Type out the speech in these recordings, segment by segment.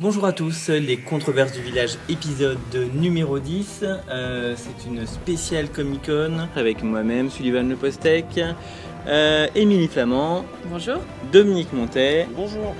Bonjour à tous, les controverses du village épisode numéro 10. Euh, c'est une spéciale Comic Con avec moi-même, Sullivan Le Postec, euh, Émilie Flamand. Bonjour. Dominique Montet. Bonjour.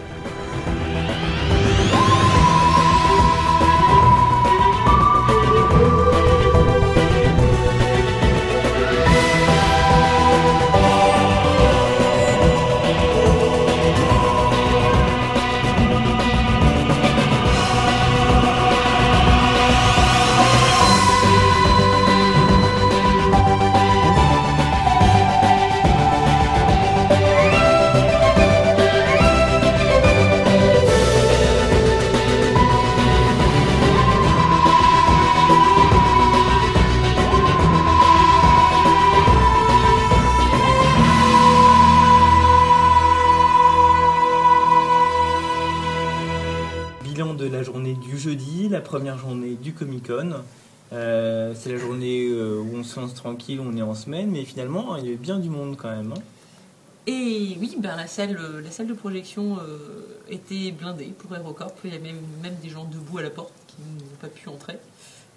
Euh, c'est la journée euh, où on se lance tranquille, on est en semaine, mais finalement il y avait bien du monde quand même. hein. Et oui, ben, la, salle, euh, la salle de projection euh, était blindée pour Aerocorp. Il y avait même, même des gens debout à la porte qui n'ont pas pu entrer.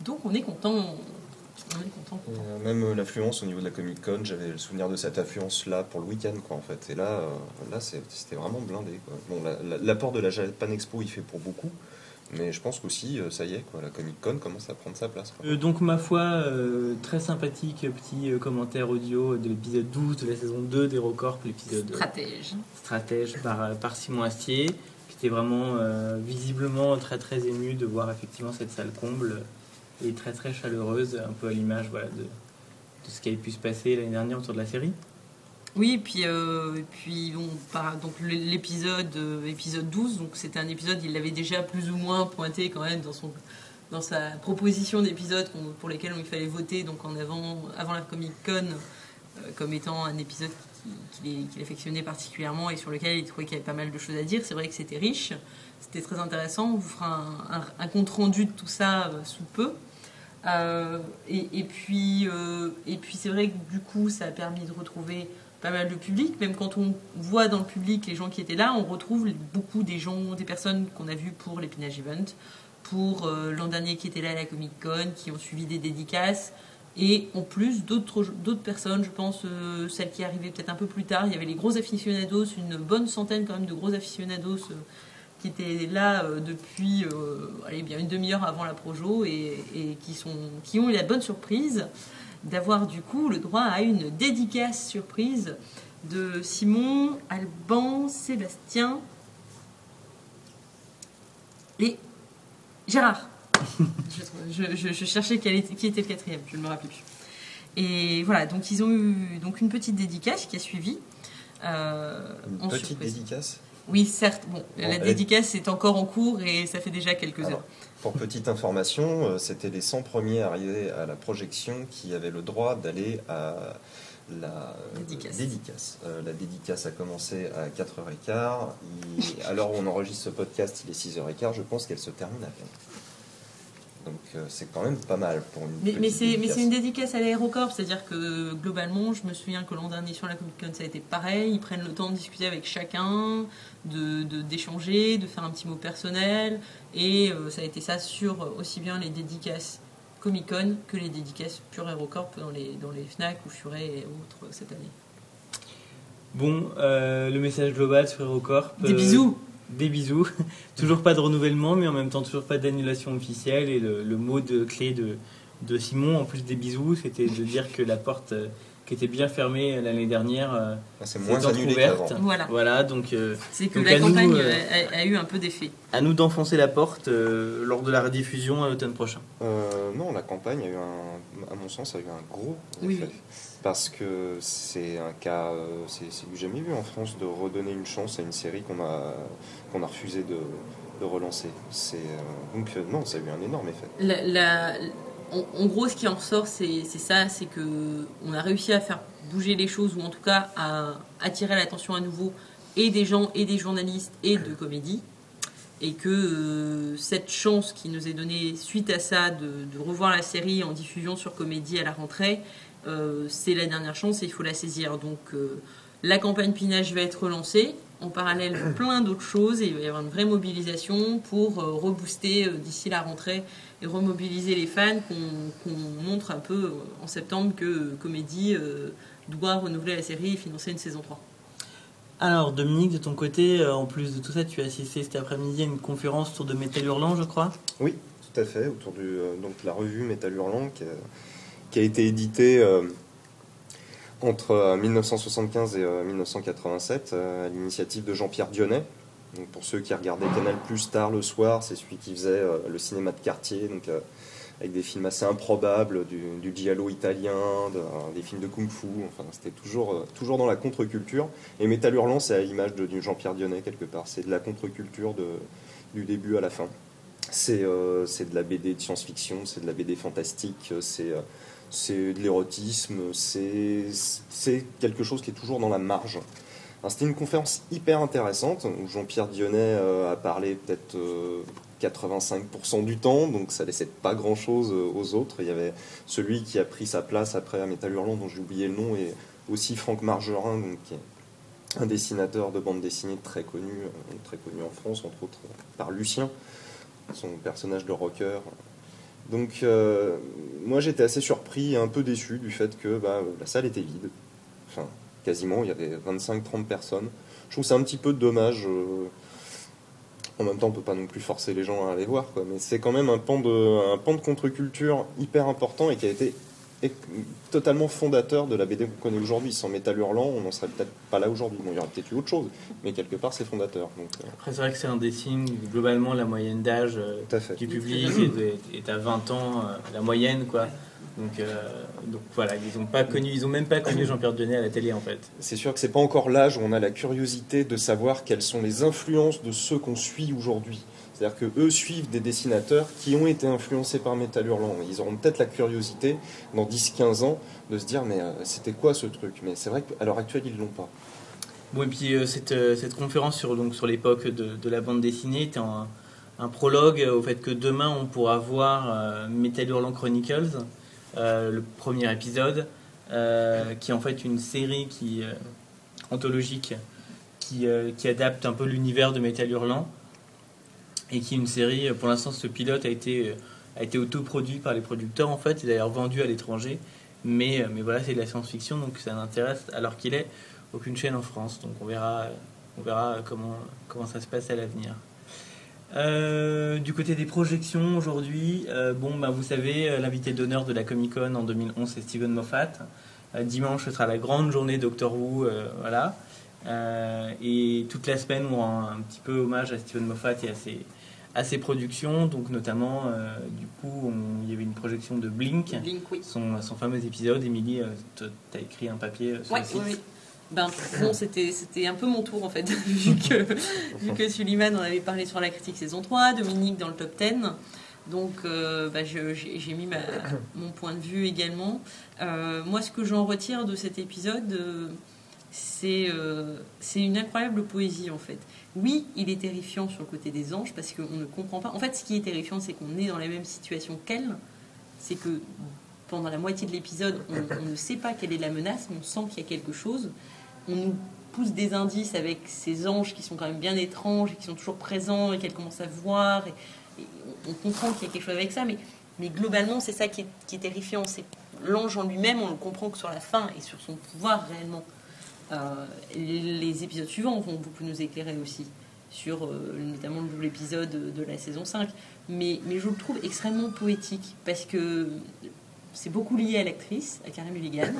Donc on est content. On est content. content. Euh, Même euh, l'affluence au niveau de la Comic Con, j'avais le souvenir de cette affluence-là pour le week-end, quoi, en fait. Et là, euh, là c'était vraiment blindé, quoi. Bon, la- la- l'apport de la Japan Expo, il fait pour beaucoup, mais je pense qu'aussi, euh, ça y est, quoi, la Comic Con commence à prendre sa place. quoi. Euh, donc ma foi, euh, très sympathique petit euh, commentaire audio de l'épisode 12 de la saison 2 d'Hérocorp, l'épisode Stratège. stratège par, par Simon Astier. J'étais vraiment euh, visiblement très très ému de voir effectivement cette salle comble et très très chaleureuse, un peu à l'image voilà, de, de ce qui avait pu se passer l'année dernière autour de la série. Oui, et puis, euh, puis donc l'épisode euh, épisode 12, donc c'était un épisode, il l'avait déjà plus ou moins pointé quand même dans, son, dans sa proposition d'épisode pour lesquels il fallait voter donc en avant, avant la Comic Con euh, comme étant un épisode qui- qu'il affectionnait particulièrement et sur lequel il trouvait qu'il y avait pas mal de choses à dire. C'est vrai que c'était riche, c'était très intéressant. On vous fera un, compte rendu de tout ça sous peu. Et, puis, et puis c'est vrai que du coup, ça a permis de retrouver pas mal de public. Même quand on voit dans le public les gens qui étaient là, on retrouve beaucoup des gens, des personnes qu'on a vues pour l'Épinage Event, pour euh, l'an dernier qui étaient là à la Comic Con, qui ont suivi des dédicaces. Et en plus, d'autres personnes, je pense, euh, celles qui arrivaient peut-être un peu plus tard, il y avait les gros aficionados, une bonne centaine quand même de gros aficionados euh, qui étaient là depuis allez, bien une demi-heure avant la Projo et, et qui, sont, qui ont eu la bonne surprise d'avoir du coup le droit à une dédicace surprise de Simon, Alban, Sébastien et Gérard. je, je- je- je cherchais quel était- qui était le quatrième, je ne me rappelle plus. Et voilà, donc ils ont eu donc une petite dédicace qui a suivi. euh, Une petite surprise. dédicace? Oui, certes. Bon, la elle- dédicace est encore en cours et ça fait déjà quelques Alors, heures. Pour petite information, euh, c'était les 100 premiers arrivés à la projection qui avaient le droit d'aller à la Dédicace. dédicace. Euh, la dédicace a commencé à 4h15. Il- à l'heure où on enregistre ce podcast, il est 6h15. Je pense qu'elle se termine à peine. Donc euh, c'est quand même pas mal pour une Mais, mais c'est mais dédicace. c'est une dédicace à l'aérocorp, c'est-à-dire que globalement, je me souviens que l'an dernier sur la Comic Con, ça a été pareil. Ils prennent le temps de discuter avec chacun, de de- d'échanger, de, faire un petit mot personnel. Et euh, ça a été ça sur aussi bien les dédicaces Comic Con que les dédicaces pure aérocorp dans les, dans les Fnac ou Furet et autres cette année. Bon, euh, le message global sur Hérocorp. Des euh, bisous Des bisous. toujours pas de renouvellement, mais en même temps toujours pas d'annulation officielle. Et le, le mot de clé de, de Simon, en plus des bisous, c'était de dire que la porte euh, qui était bien fermée l'année dernière euh, Ah, c'est moins qu'avant. Voilà. Voilà, donc euh, C'est que Donc la nous, campagne euh, a, a eu un peu d'effet. à nous d'enfoncer la porte euh, lors de la rediffusion à l'automne prochain. Euh, non, la campagne a eu un, à mon sens, a eu un gros Oui, effet. oui. Parce que c'est un cas, euh, c'est du jamais vu en France de redonner une chance à une série qu'on a, qu'on a refusé de, relancer. Euh, donc euh, non, ça a eu un énorme effet. En, gros, ce qui en ressort, c'est ça, c'est que on a réussi à faire bouger les choses, ou en tout cas à attirer l'attention à nouveau et des gens, et des journalistes, et de comédie. Et que cette chance qui nous est donnée suite à ça de revoir la série en diffusion sur comédie à la rentrée, euh, c'est la dernière chance et il faut la saisir. Donc euh, la campagne Pinage va être relancée. en parallèle plein d'autres choses et il va y avoir une vraie mobilisation pour euh, rebooster euh, d'ici la rentrée et remobiliser les fans qu'on montre un peu euh, en septembre que Comédie doit renouveler la série et financer une saison 3. Alors Dominique, de ton côté, en plus de tout ça, tu as assisté cet après-midi à une conférence autour de Métal Hurlant, je crois? Oui, tout à fait, autour de donc, la revue Métal Hurlant qui a, qui a été éditée entre 1975 euh, et 1987 euh, euh, à l'initiative de Jean-Pierre Dionnet. Donc pour ceux qui regardaient Canal Plus tard le soir, c'est celui qui faisait le cinéma de quartier, donc avec des films assez improbables, du, du giallo italien, des films de kung-fu. Enfin, c'était toujours, toujours dans la contre-culture. Et Métal Hurlant, c'est à l'image de, Jean-Pierre Dionnet quelque part. C'est de la contre-culture du début à la fin. C'est de la BD de science-fiction, c'est de la BD fantastique, c'est c'est de l'érotisme, c'est quelque chose qui est toujours dans la marge. C'était une conférence hyper intéressante où Jean-Pierre Dionnet euh, a parlé peut-être 85% euh, du temps, donc ça laissait pas grand-chose euh, aux autres. Il y avait celui qui a pris sa place après à Métal Hurlant, dont j'ai oublié le nom, et aussi Franck Margerin, qui est un dessinateur de bande dessinée très connu, très connu en France, entre autres par Lucien, son personnage de rocker donc euh, moi j'étais assez surpris et un peu déçu du fait que bah, la salle était vide. Enfin, quasiment, il y avait 25-30 personnes. Je trouve c'est un petit peu dommage. Euh, en même temps, on peut pas non plus forcer les gens à aller voir, mais c'est quand même un pan de, un pan de contre-culture hyper important et qui a été totalement fondateur de la BD qu'on connaît aujourd'hui. Sans Métal Hurlant, on n'en serait peut-être pas là aujourd'hui. Bon, il y aurait peut-être eu autre chose, mais quelque part, c'est fondateur. Donc, euh. Après, c'est vrai que c'est un des signes. Globalement, la moyenne d'âge euh, du public est, à 20 ans, euh, la moyenne, quoi. Donc, donc voilà, ils n'ont pas connu, ils ont même pas connu Jean-Pierre Denet à la télé en fait. C'est sûr que c'est pas encore l'âge où on a la curiosité de savoir quelles sont les influences de ceux qu'on suit aujourd'hui. C'est-à-dire qu'eux suivent des dessinateurs qui ont été influencés par Métal Hurlant. Ils auront peut-être la curiosité, dans 10-15 ans, de se dire mais euh, c'était quoi ce truc? Mais c'est vrai qu'à l'heure actuelle, ils ne l'ont pas. Bon, et puis euh, cette, euh, cette, conférence sur, sur l'époque de, la bande dessinée était un, prologue au fait que demain on pourra voir Metal Hurlant Chronicles, le premier épisode, qui est en fait une série qui, anthologique qui, qui adapte un peu l'univers de Metal Hurlant et qui est une série, pour l'instant ce pilote a été, a été autoproduit par les producteurs en fait, il est d'ailleurs vendu à l'étranger, mais, mais voilà c'est de la science-fiction donc ça n'intéresse alors qu'il est aucune chaîne en France, donc on verra, on verra comment, comment ça se passe à l'avenir. Euh, du côté des projections aujourd'hui, euh, bon, bah, vous savez, euh, l'invité d'honneur de la Comic Con en 2011 c'est Steven Moffat. dimanche ce sera la grande journée Doctor Who, voilà. et toute la semaine on rend un petit peu hommage à Steven Moffat et à ses, à ses productions, donc notamment, euh, du coup, il y avait une projection de Blink, son, son, fameux épisode. Émilie, euh, tu as écrit un papier euh, sur le site. Oui, Ben, bon, c'était, c'était un peu mon tour en fait, vu, que, vu que Suleiman en avait parlé sur la critique saison 3, Dominique dans le top 10. Donc, bah, j'ai, mis mon point de vue également. moi, ce que j'en retire de cet épisode, c'est, c'est une incroyable poésie en fait. Oui, il est terrifiant sur le côté des anges parce qu'on ne comprend pas. En fait, ce qui est terrifiant, c'est qu'on est dans la même situation qu'elle. C'est que pendant la moitié de l'épisode, on, ne sait pas quelle est la menace, mais on sent qu'il y a quelque chose. On nous pousse des indices avec ces anges qui sont quand même bien étranges et qui sont toujours présents et qu'elle commence à voir. On comprend qu'il y a quelque chose avec ça, mais, mais globalement, c'est ça qui est, qui est terrifiant. C'est l'ange en lui-même, on le comprend que sur la fin et sur son pouvoir réellement. Euh, les épisodes suivants vont beaucoup nous éclairer aussi sur euh, notamment le double épisode de la saison 5. Mais, mais je le trouve extrêmement poétique parce que c'est beaucoup lié à l'actrice, à Carey Mulligan,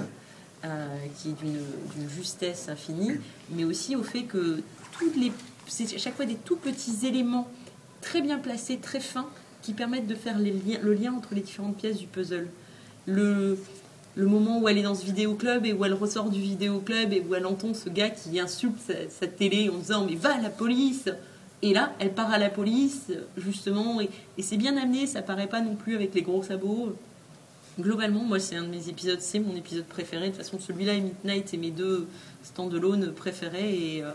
euh, qui est d'une justesse infinie, mais aussi au fait que toutes les, chaque fois des tout petits éléments très bien placés, très fins, qui permettent de faire le lien entre les différentes pièces du puzzle. Le, le moment où elle est dans ce vidéoclub et où elle ressort du vidéoclub et où elle entend ce gars qui insulte sa, télé en disant mais va à la police. Et là elle part à la police justement et, c'est bien amené ça paraît pas non plus avec les gros sabots. Globalement moi c'est un de mes épisodes c'est mon épisode préféré. De toute façon celui-là et Midnight c'est mes deux stand-alone préférés et, euh,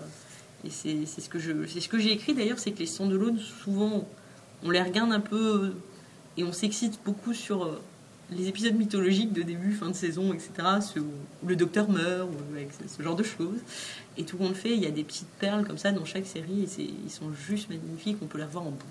et c'est ce que c'est ce que j'ai écrit. D'ailleurs c'est que les stand-alone souvent on les regarde un peu et on s'excite beaucoup sur euh, les épisodes mythologiques de début, fin de saison, etc., où le docteur meurt, ou avec ce genre de choses. Et tout le monde fait, il y a des petites perles comme ça dans chaque série, et ils sont juste magnifiques, on peut les revoir en boucle.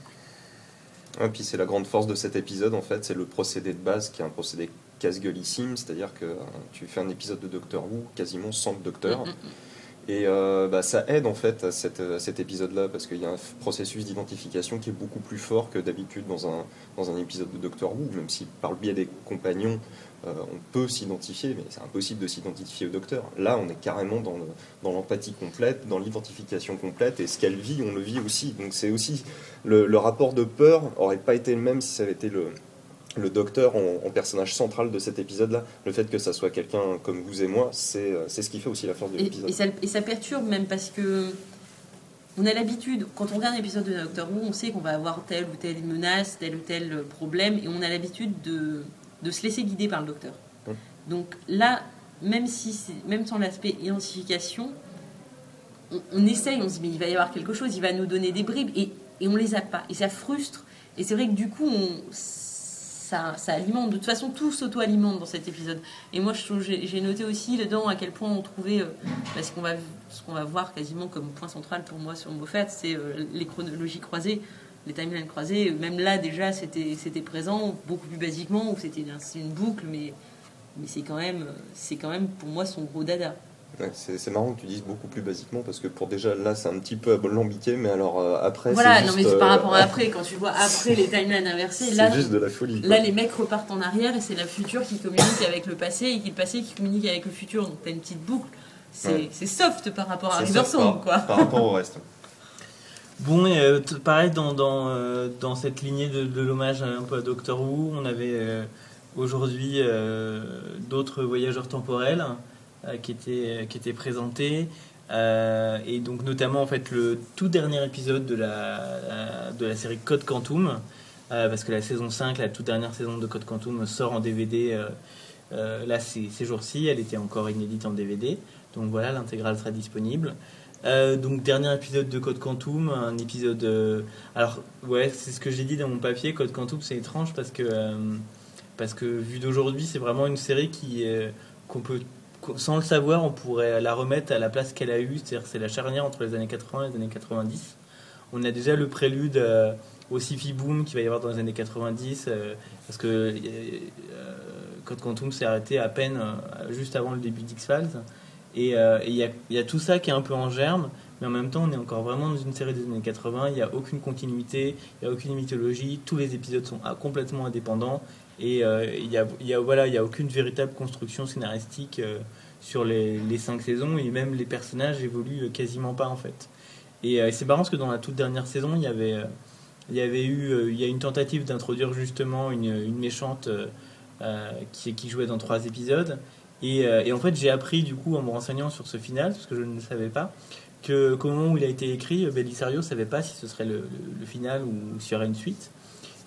Et puis c'est la grande force de cet épisode, en fait, c'est le procédé de base qui est un procédé casse-gueulissime, c'est-à-dire que euh, tu fais un épisode de Doctor Who quasiment sans le docteur. Mm, mm, mm. Et euh, bah, ça aide en fait à, à cet épisode-là parce qu'il y a un processus d'identification qui est beaucoup plus fort que d'habitude dans un, épisode de Doctor Who, même si par le biais des compagnons euh, on peut s'identifier, mais c'est impossible de s'identifier au docteur. Là on est carrément dans le- dans l'empathie complète, dans l'identification complète, et ce qu'elle vit, on le vit aussi. Donc c'est aussi le, le rapport de peur aurait pas été le même si ça avait été le, le docteur en, en personnage central de cet épisode-là. Le fait que ça soit quelqu'un comme vous et moi, c'est euh, ce qui fait aussi la force de l'épisode. et ça, et ça perturbe même parce que on a l'habitude, quand on regarde un épisode de Doctor Who, on sait qu'on va avoir telle ou telle menace, tel ou tel problème, et on a l'habitude de, de se laisser guider par le docteur. Mm. Donc là, même, si même sans l'aspect identification, on, on essaye, on se dit mais il va y avoir quelque chose, il va nous donner des bribes, et, et on les a pas. Et ça frustre. Et c'est vrai que du coup, on, ça, alimente. De toute façon, tout s'auto-alimente dans cet épisode. Et moi, j'ai noté aussi dedans à quel point on trouvait, euh, bah, ce qu'on va, voir quasiment comme point central pour moi sur Moffat, c'est euh, les chronologies croisées, les timelines croisées. Même là, déjà, c'était présent, beaucoup plus basiquement, où c'était une boucle, mais, mais c'est quand, c'est quand même pour moi son gros dada. Ouais, c'est marrant que tu dises beaucoup plus basiquement parce que pour déjà là c'est un petit peu alambiqué mais alors euh, après voilà, non mais c'est euh, par rapport à après, quand tu vois après les timelines inversées, c'est là, juste de la folie. quoi. Là, les mecs repartent en arrière et c'est la future qui communique avec le passé et qui le passé qui communique avec le futur. Donc t'as une petite boucle. C'est Ouais. soft par rapport à C'est River ça, Song, par, quoi. par rapport au reste. Bon, et euh, pareil, dans, dans, euh, dans cette lignée de, de l'hommage un peu à Doctor Who, on avait euh, aujourd'hui euh, d'autres voyageurs temporels euh, qui, étaient, qui étaient présentés. Euh, et donc notamment en fait le tout dernier épisode de la, de la série Code Quantum, euh, parce que la saison 5, la toute dernière saison de Code Quantum sort en DVD euh, euh, là ces, jours-ci, elle était encore inédite en DVD, donc voilà l'intégrale sera disponible. Euh, donc dernier épisode de Code Quantum, un épisode. euh, alors ouais, c'est ce que j'ai dit dans mon papier. Code Quantum, c'est étrange parce que euh, parce que vu d'aujourd'hui, c'est vraiment une série qui euh, qu'on peut sans le savoir, on pourrait la remettre à la place qu'elle a eue. C'est-à-dire c'est la charnière entre les années 80 et les années 90. On a déjà le prélude euh, au sci-fi boom qu'il va y avoir dans les années 90 euh, parce que euh, Code Quantum s'est arrêté à peine juste avant le début d'X-Files. Et il y, y a tout ça qui est un peu en germe, mais en même temps, on est encore vraiment dans une série des années 80. Il n'y a aucune continuité, il n'y a aucune mythologie. Tous les épisodes sont ah, complètement indépendants. Et euh, il n'y a, y a, voilà, il y a aucune véritable construction scénaristique euh, sur les, cinq saisons. Et même les personnages évoluent quasiment pas, en fait. Et euh, c'est marrant parce que dans la toute dernière saison, il y avait, euh, y avait eu euh, y a une tentative d'introduire justement une, méchante euh, euh, qui, jouait dans trois épisodes. Et, euh, en fait, j'ai appris du coup en me renseignant sur ce final, parce que je ne savais pas, que qu'au moment où il a été écrit, Belisario ne savait pas si ce serait le final ou s'il y aurait une suite.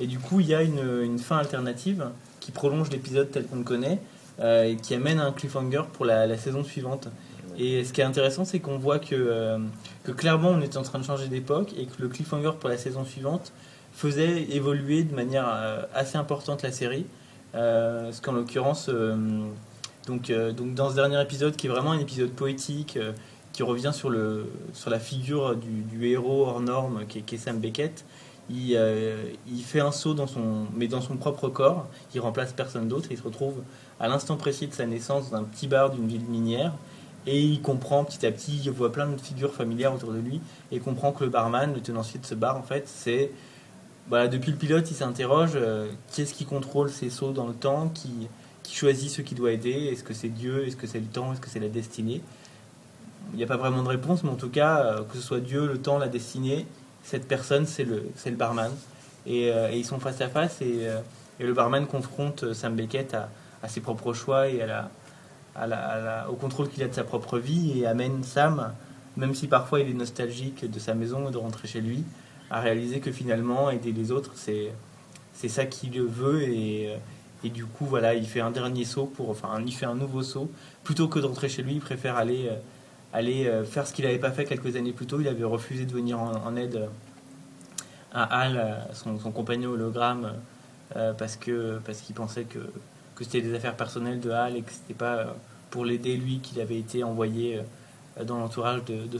Et du coup, il y a une, une fin alternative qui prolonge l'épisode tel qu'on le connaît euh, et qui amène à un cliffhanger pour la, la saison suivante. Et ce qui est intéressant, c'est qu'on voit que, euh, que clairement on était en train de changer d'époque et que le cliffhanger pour la saison suivante faisait évoluer de manière euh, assez importante la série. Parce qu'en l'occurrence, donc, donc dans ce dernier épisode, qui est vraiment un épisode poétique, qui revient sur, le, sur la figure du, du héros hors norme, qui est, qui est Sam Beckett, il, euh, il fait un saut dans son, mais dans son propre corps, il remplace personne d'autre, il se retrouve à l'instant précis de sa naissance dans un petit bar d'une ville minière, et il comprend petit à petit, il voit plein de figures familières autour de lui, et comprend que le barman, le tenancier de ce bar, en fait, c'est... Voilà, depuis le pilote, il s'interroge, euh, qui est-ce qui contrôle ces sauts dans le temps, qui, qui choisit ce qui doit aider, est-ce que c'est Dieu, est-ce que c'est le temps, est-ce que c'est la destinée? Il n'y a pas vraiment de réponse, mais en tout cas, euh, que ce soit Dieu, le temps, la destinée, cette personne, c'est le, barman. Et, euh, et ils sont face à face, et, euh, le barman confronte euh, Sam Beckett à, ses propres choix et au contrôle qu'il a de sa propre vie, et amène Sam, même si parfois il est nostalgique de sa maison et de rentrer chez lui, à réaliser que finalement, aider les autres, c'est, ça qu'il veut, et, du coup, voilà, il fait un dernier saut, pour, enfin, il fait un nouveau saut, plutôt que de rentrer chez lui, il préfère aller... aller euh, faire ce qu'il n'avait pas fait quelques années plus tôt. Il avait refusé de venir en, aide euh, à Hal, euh, son, son compagnon hologramme, euh, parce parce qu'il pensait que que c'était des affaires personnelles de Hal et que c'était pas pour l'aider lui qu'il avait été envoyé dans l'entourage de, de,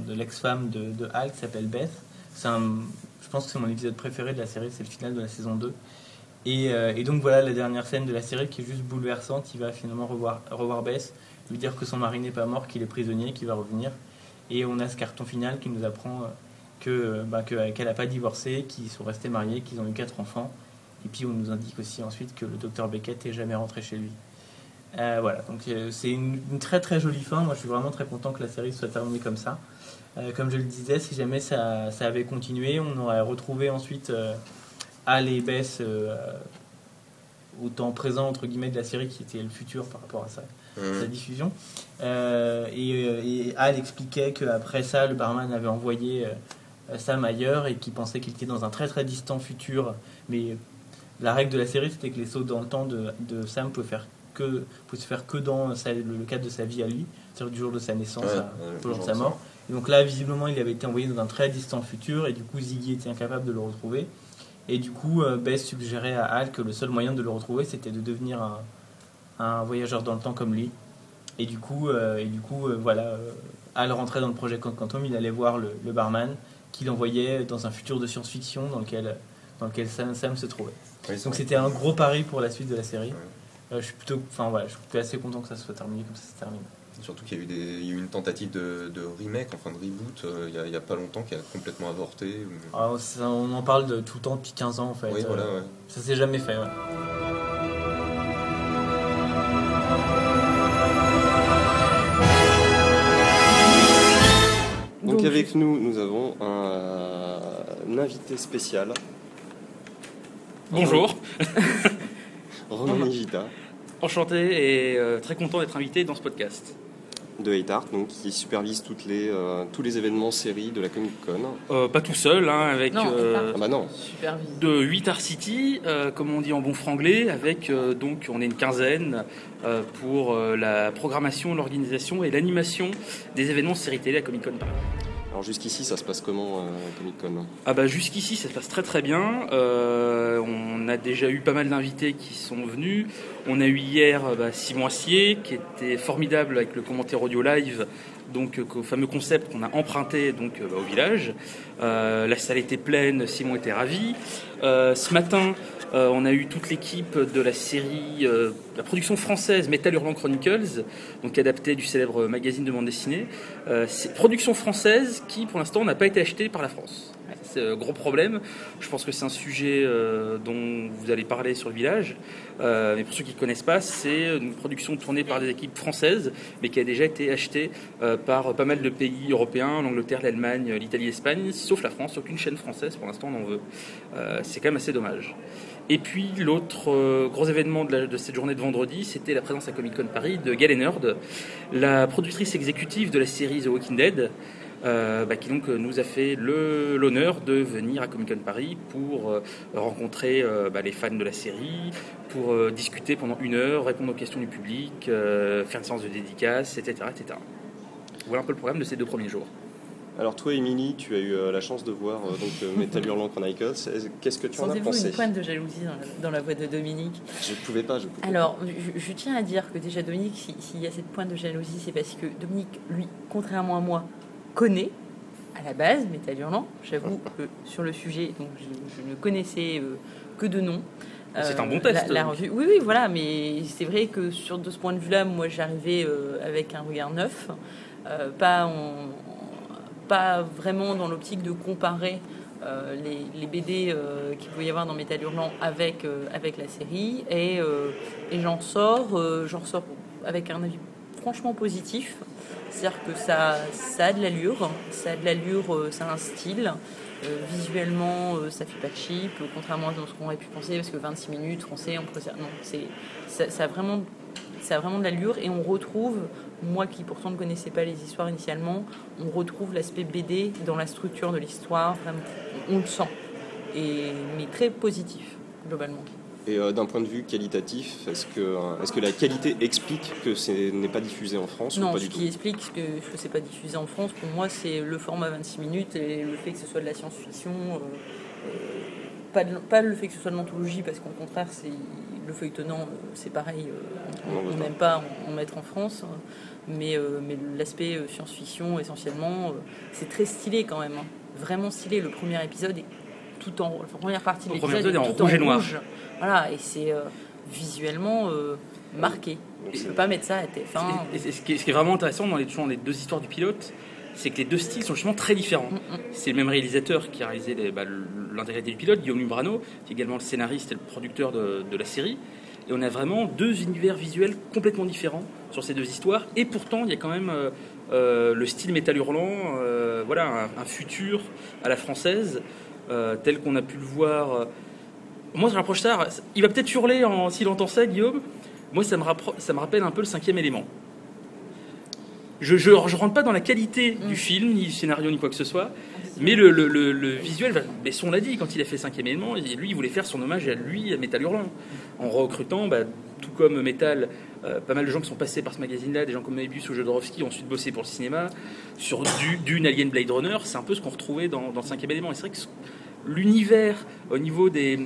de, l'ex-femme de, de Hal qui s'appelle Beth. Je pense que c'est mon épisode préféré de la série, c'est le final de la saison 2. Et, et donc voilà la dernière scène de la série qui est juste bouleversante. Il va finalement revoir, revoir Beth, lui dire que son mari n'est pas mort, qu'il est prisonnier, qu'il va revenir. Et on a ce carton final qui nous apprend euh, que, euh, bah, que- qu'elle n'a pas divorcé, qu'ils sont restés mariés, qu'ils ont eu quatre enfants. Et puis on nous indique aussi ensuite que le docteur Beckett n'est jamais rentré chez lui. Euh, voilà, donc euh, c'est une, très très jolie fin. Moi je suis vraiment très content que la série soit terminée comme ça. Euh, comme je le disais, si jamais ça, ça avait continué, on aurait retrouvé ensuite euh, Al et Bess euh, au temps présent entre guillemets de la série qui était le futur par rapport à ça Mmh. sa diffusion. Euh, et, euh, et Al expliquait qu'après ça, le barman avait envoyé euh, Sam ailleurs et qu'il pensait qu'il était dans un très très distant futur. Mais la règle de la série, c'était que les sauts dans le temps de, de Sam pouvaient, faire que, pouvaient se faire que dans sa- le, le cadre de sa vie à lui, c'est-à-dire du jour de sa naissance Ouais, à- au jour de sa mort. Et donc là, visiblement, il avait été envoyé dans un très distant futur et du coup, Ziggy était incapable de le retrouver. Et du coup, euh, Bess suggérait à Al que le seul moyen de le retrouver, c'était de devenir un, un voyageur dans le temps comme lui. Et du coup, euh, et du coup euh, voilà, euh, Al rentrait dans le projet Quantum, il allait voir le, le barman qui l'envoyait dans un futur de science-fiction dans lequel, dans lequel Sam, Sam se trouvait. Oui, Donc c'était un gros pari pour la suite de la série. Ouais. Je suis plutôt, enfin voilà, je suis assez content que ça soit terminé comme ça se termine. Surtout qu'il y a eu, des, il y a eu une tentative de, de remake, enfin de reboot, euh, il a- n'y a, pas longtemps qui a complètement avorté. Alors, ça, on en parle de tout le temps depuis 15 ans en fait. oui, voilà, ouais. Ça s'est jamais fait. ouais. Donc, avec nous, nous avons un, un invité spécial, Bonjour, Romain Nigita enchanté et euh, très content d'être invité dans ce podcast. De Hate Art, donc, qui supervise toutes les, euh, tous les événements séries de la Comic Con. Euh, pas tout seul, hein, avec Non, euh, Ah bah non, Supervise. de 8 Art City, euh, comme on dit en bon franglais, avec euh, donc on est une quinzaine euh, pour euh, la programmation, l'organisation et l'animation des événements séries télé à Comic Con Paris. alors jusqu'ici ça se passe comment euh, Comic Con? Ah bah jusqu'ici ça se passe très très bien. Euh, on a déjà eu pas mal d'invités qui sont venus. On a eu hier euh, bah, Simon Assier qui était formidable avec le commentaire audio live, donc euh, au fameux concept qu'on a emprunté euh, bah, au village. La salle était pleine, Simon était ravi. Ce matin, on a eu toute l'équipe de la série, la production française Metal Hurlant Chronicles, donc adaptée du célèbre magazine de bande dessinée. C'est production française qui, pour l'instant, n'a pas été achetée par la France. Un gros problème. Je pense que c'est un sujet euh, dont vous allez parler sur le village. Euh, mais pour ceux qui ne connaissent pas, c'est une production tournée par des équipes françaises, mais qui a déjà été achetée euh, par pas mal de pays européens, l'Angleterre, l'Allemagne, l'Italie, l'Espagne, sauf la France. Aucune chaîne française pour l'instant n'en veut. Euh, c'est quand même assez dommage. Et puis l'autre euh, gros événement de, cette journée de vendredi, c'était la présence à Comic Con Paris de Galen Nerd, la productrice exécutive de la série The Walking Dead, euh, bah, qui donc euh, nous a fait l'honneur de venir à Comic Con Paris pour euh, rencontrer euh, bah, les fans de la série, pour euh, discuter pendant une heure, répondre aux questions du public, euh, faire une séance de dédicaces, etc., etc. Voilà un peu le programme de ces deux premiers jours. Alors toi Émilie, tu as eu euh, la chance de voir euh, donc euh, Metal Hurlant Chronicles. Est-ce- Qu'est-ce que tu en as Sentez-vous pensé une pointe de jalousie dans la, dans la voix de Dominique Je ne pouvais pas, je pouvais Alors, je, je tiens à dire que déjà Dominique, si- s'il y a cette pointe de jalousie, c'est parce que Dominique, lui, contrairement à moi, connaît à la base Métal Hurlant. J'avoue que sur le sujet, donc je, je ne connaissais euh, que de nom. C'est un bon la- test, la donc. revue- oui, oui, voilà, mais c'est vrai que sur de ce point de vue-là, moi, j'arrivais euh, avec un regard neuf, euh, pas en- pas vraiment dans l'optique de comparer euh, les, les BD euh, qu'il pouvait y avoir dans Métal Hurlant avec, euh, avec la série. Et, euh, et j'en sors, euh, j'en ressors avec un avis franchement positif. C'est-à-dire que ça, a de l'allure, ça a de l'allure, euh, ça a un style. Euh, visuellement, euh, ça fait pas cheap, euh, contrairement à ce qu'on aurait pu penser, parce que 26 minutes, on pourrait dire- Non, c'est, ça, a vraiment, ça a vraiment de l'allure et on retrouve, moi qui pourtant ne connaissais pas les histoires initialement, on retrouve l'aspect BD dans la structure de l'histoire, on, on le sent. Et, mais très positif, globalement. Et euh, d'un point de vue qualitatif, est-ce que, euh, est-ce que la qualité explique que ce n'est pas diffusé en France ou Non, pas ce du tout? qui explique que ce n'est pas diffusé en France, pour moi, c'est le format 26 minutes et le fait que ce soit de la science-fiction. euh, pas, de- pas le fait que ce soit de l'anthologie, parce qu'au contraire, c'est le feuilletonnant, c'est pareil, euh, En on- n'aime pas en, en mettre en France. euh, Mais, euh, mais l'aspect science-fiction, essentiellement, euh, c'est très stylé quand même. hein. Vraiment stylé. Le premier épisode est tout en. La première partie de Le premier l'épisode est, épisode est en tout rouge et noir. rouge. Voilà, et c'est euh, visuellement euh, marqué. Je ne peux pas mettre ça à TF1. Et- et ce, qui est, ce qui est vraiment intéressant dans les, dans les deux histoires du pilote, c'est que les deux styles sont justement très différents. Mm, mm. C'est le même réalisateur qui a réalisé bah, l'intégralité du pilote, Guillaume Lumbrano, qui est également le scénariste et le producteur de, de la série. Et on a vraiment deux univers visuels complètement différents sur ces deux histoires. Et pourtant, il y a quand même euh, euh, le style métal hurlant, euh, voilà, un, un futur à la française, tel qu'on a pu le voir. Moi, je rapproche ça. Il va peut-être hurler en, s'il entend ça, Guillaume. Moi, ça me, rappro- ça me rappelle un peu le cinquième élément. Je, je, je rentre pas dans la qualité Mm. du film, ni du scénario, ni quoi que ce soit, mais le, le, le, le visuel, Besson l'a dit quand il a fait cinquième élément, lui, il voulait faire son hommage à lui, à Metal Hurlant, en recrutant, bah, tout comme Metal, euh, pas mal de gens qui sont passés par ce magazine-là, des gens comme Moebius ou Jodorowsky, ont ensuite bossé pour le cinéma, sur du, Dune, Alien, Blade Runner, c'est un peu ce qu'on retrouvait dans, dans le cinquième élément. Et c'est vrai que l'univers, au niveau des,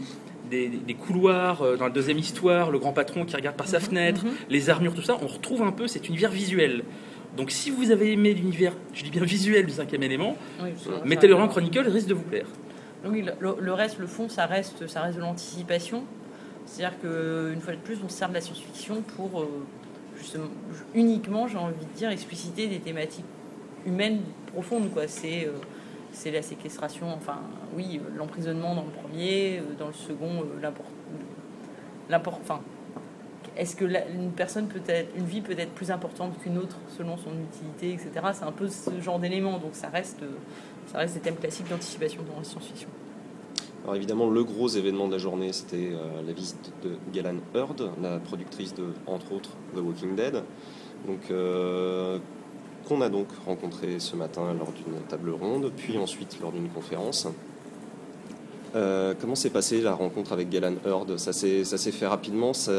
des, des couloirs, euh, dans la deuxième histoire, le grand patron qui regarde par sa fenêtre, Mhm. les armures, tout ça, on retrouve un peu cet univers visuel. Donc si vous avez aimé l'univers, je dis bien visuel du cinquième élément, Oui, Metal Hurlant Chronicle risque de vous plaire. Oui, le, le reste, le fond, ça reste, ça reste de l'anticipation. C'est-à-dire qu'une fois de plus, on se sert de la science-fiction pour euh, justement, uniquement, j'ai envie de dire, expliciter des thématiques humaines profondes. Quoi. C'est, euh, c'est la séquestration, enfin, oui, l'emprisonnement dans le premier, euh, dans le second, euh, l'import- enfin, est-ce que une personne peut être, une vie peut être plus importante qu'une autre selon son utilité, etc. C'est un peu ce genre d'élément, donc ça reste, ça reste des thèmes classiques d'anticipation dans la science-fiction. Alors évidemment, le gros événement de la journée, c'était euh, la visite de Galan Hurd, la productrice de, entre autres, The Walking Dead, donc qu'on a donc rencontré ce matin lors d'une table ronde, puis ensuite lors d'une conférence. Euh, comment s'est passée la rencontre avec Galan Hurd? Ça s'est fait rapidement. Ça,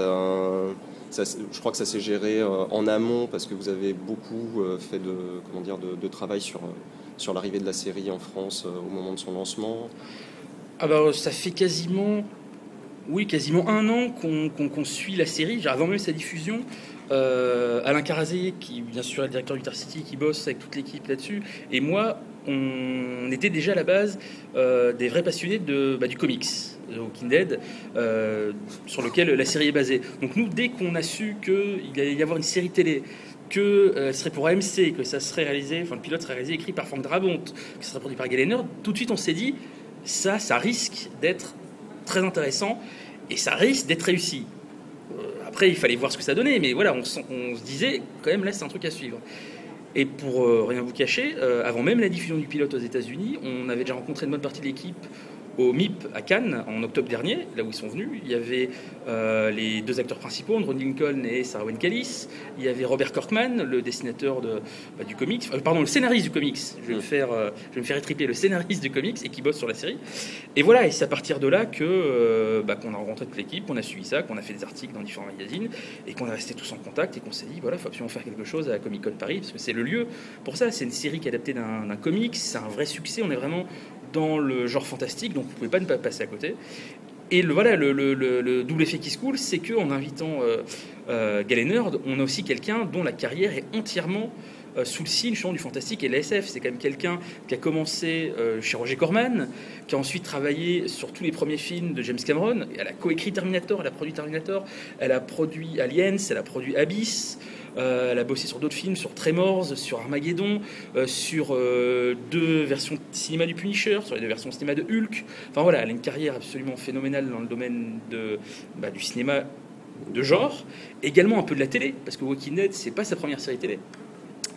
je crois que ça s'est géré euh, en amont parce que vous avez beaucoup euh, fait de comment dire de, travail sur sur l'arrivée de la série en France au moment de son lancement. Alors, ça fait quasiment, oui, quasiment un an qu'on qu'on suit la série, avant même sa diffusion. Euh, Alain Carazé, qui bien sûr est le directeur du City, qui bosse avec toute l'équipe là-dessus, et moi, on était déjà à la base euh, des vrais passionnés de, bah, du comics, The Walking Dead, euh, sur lequel la série est basée. Donc nous, dès qu'on a su qu'il allait y avoir une série télé, que ce serait pour AMC, que ça serait réalisé, enfin le pilote serait réalisé, écrit par Frank Drabont, que ce serait produit par Galener, tout de suite on s'est dit, ça, ça risque d'être très intéressant et ça risque d'être réussi. Après, il fallait voir ce que ça donnait, mais voilà, on se disait quand même là, c'est un truc à suivre. Et pour euh, rien vous cacher, euh, avant même la diffusion du pilote aux États-Unis, on avait déjà rencontré une bonne partie de l'équipe au MIP à Cannes en octobre dernier, là où ils sont venus. Il y avait euh, les deux acteurs principaux, Ron Lincoln et Sarah Wayne Callis. Il y avait Robert Kirkman, le dessinateur de, bah, du comics, euh, pardon, le scénariste du comics. Je vais me faire, euh, je vais me faire étriper le scénariste du comics et qui bosse sur la série. Et voilà, et c'est à partir de là que euh, bah, qu'on a rencontré toute l'équipe, qu'on a suivi ça, qu'on a fait des articles dans différents magazines et qu'on est resté tous en contact et qu'on s'est dit voilà, faut absolument faire quelque chose à Comic Con Paris parce que c'est le lieu pour ça. C'est une série qui est adaptée d'un comics, c'est un vrai succès. On est vraiment dans le genre fantastique, donc vous pouvez pas ne pas passer à côté. Et le, voilà, le, le- le- le double effet qui se coule, c'est qu'en invitant euh, euh, on a aussi quelqu'un dont la carrière est entièrement euh, sous le signe du fantastique et de. C'est quand même quelqu'un qui a commencé euh, chez Roger Corman, qui a ensuite travaillé sur tous les premiers films de James Cameron. Elle a coécrit Terminator, elle a produit Terminator, elle a produit Aliens, elle a produit Abyss. Euh, elle a bossé sur d'autres films, sur Tremors, sur Armageddon, sur deux versions cinéma du Punisher, sur les deux versions cinéma de Hulk. Enfin voilà, elle a une carrière absolument phénoménale dans le domaine bah, du cinéma de genre, également un peu de la télé, parce que Walking Dead, c'est pas sa première série télé.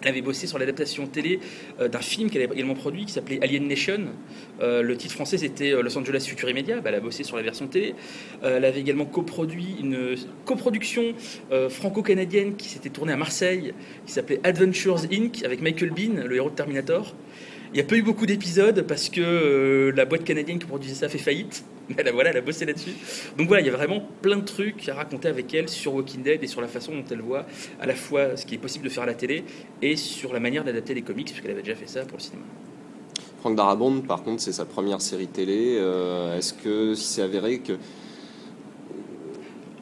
Elle avait bossé sur l'adaptation télé euh, d'un film qu'elle avait également produit qui s'appelait Alien Nation. Euh, le titre français c'était euh, Los Angeles Future Immédiat. Bah, elle a bossé sur la version télé. Elle avait également coproduit une coproduction franco-canadienne qui s'était tournée à Marseille, qui s'appelait Adventures Inc. avec Michael Bean, le héros de Terminator. Il n'y a pas eu beaucoup d'épisodes parce que la boîte canadienne qui produisait ça fait faillite. Elle, a- voilà, elle a bossé là-dessus. Donc voilà, il y a vraiment plein de trucs à raconter avec elle sur Walking Dead et sur la façon dont elle voit à la fois ce qui est possible de faire à la télé et sur la manière d'adapter les comics, puisqu'elle avait déjà fait ça pour le cinéma. Frank Darabont, par contre, c'est sa première série télé. Euh, Est-ce que c'est avéré que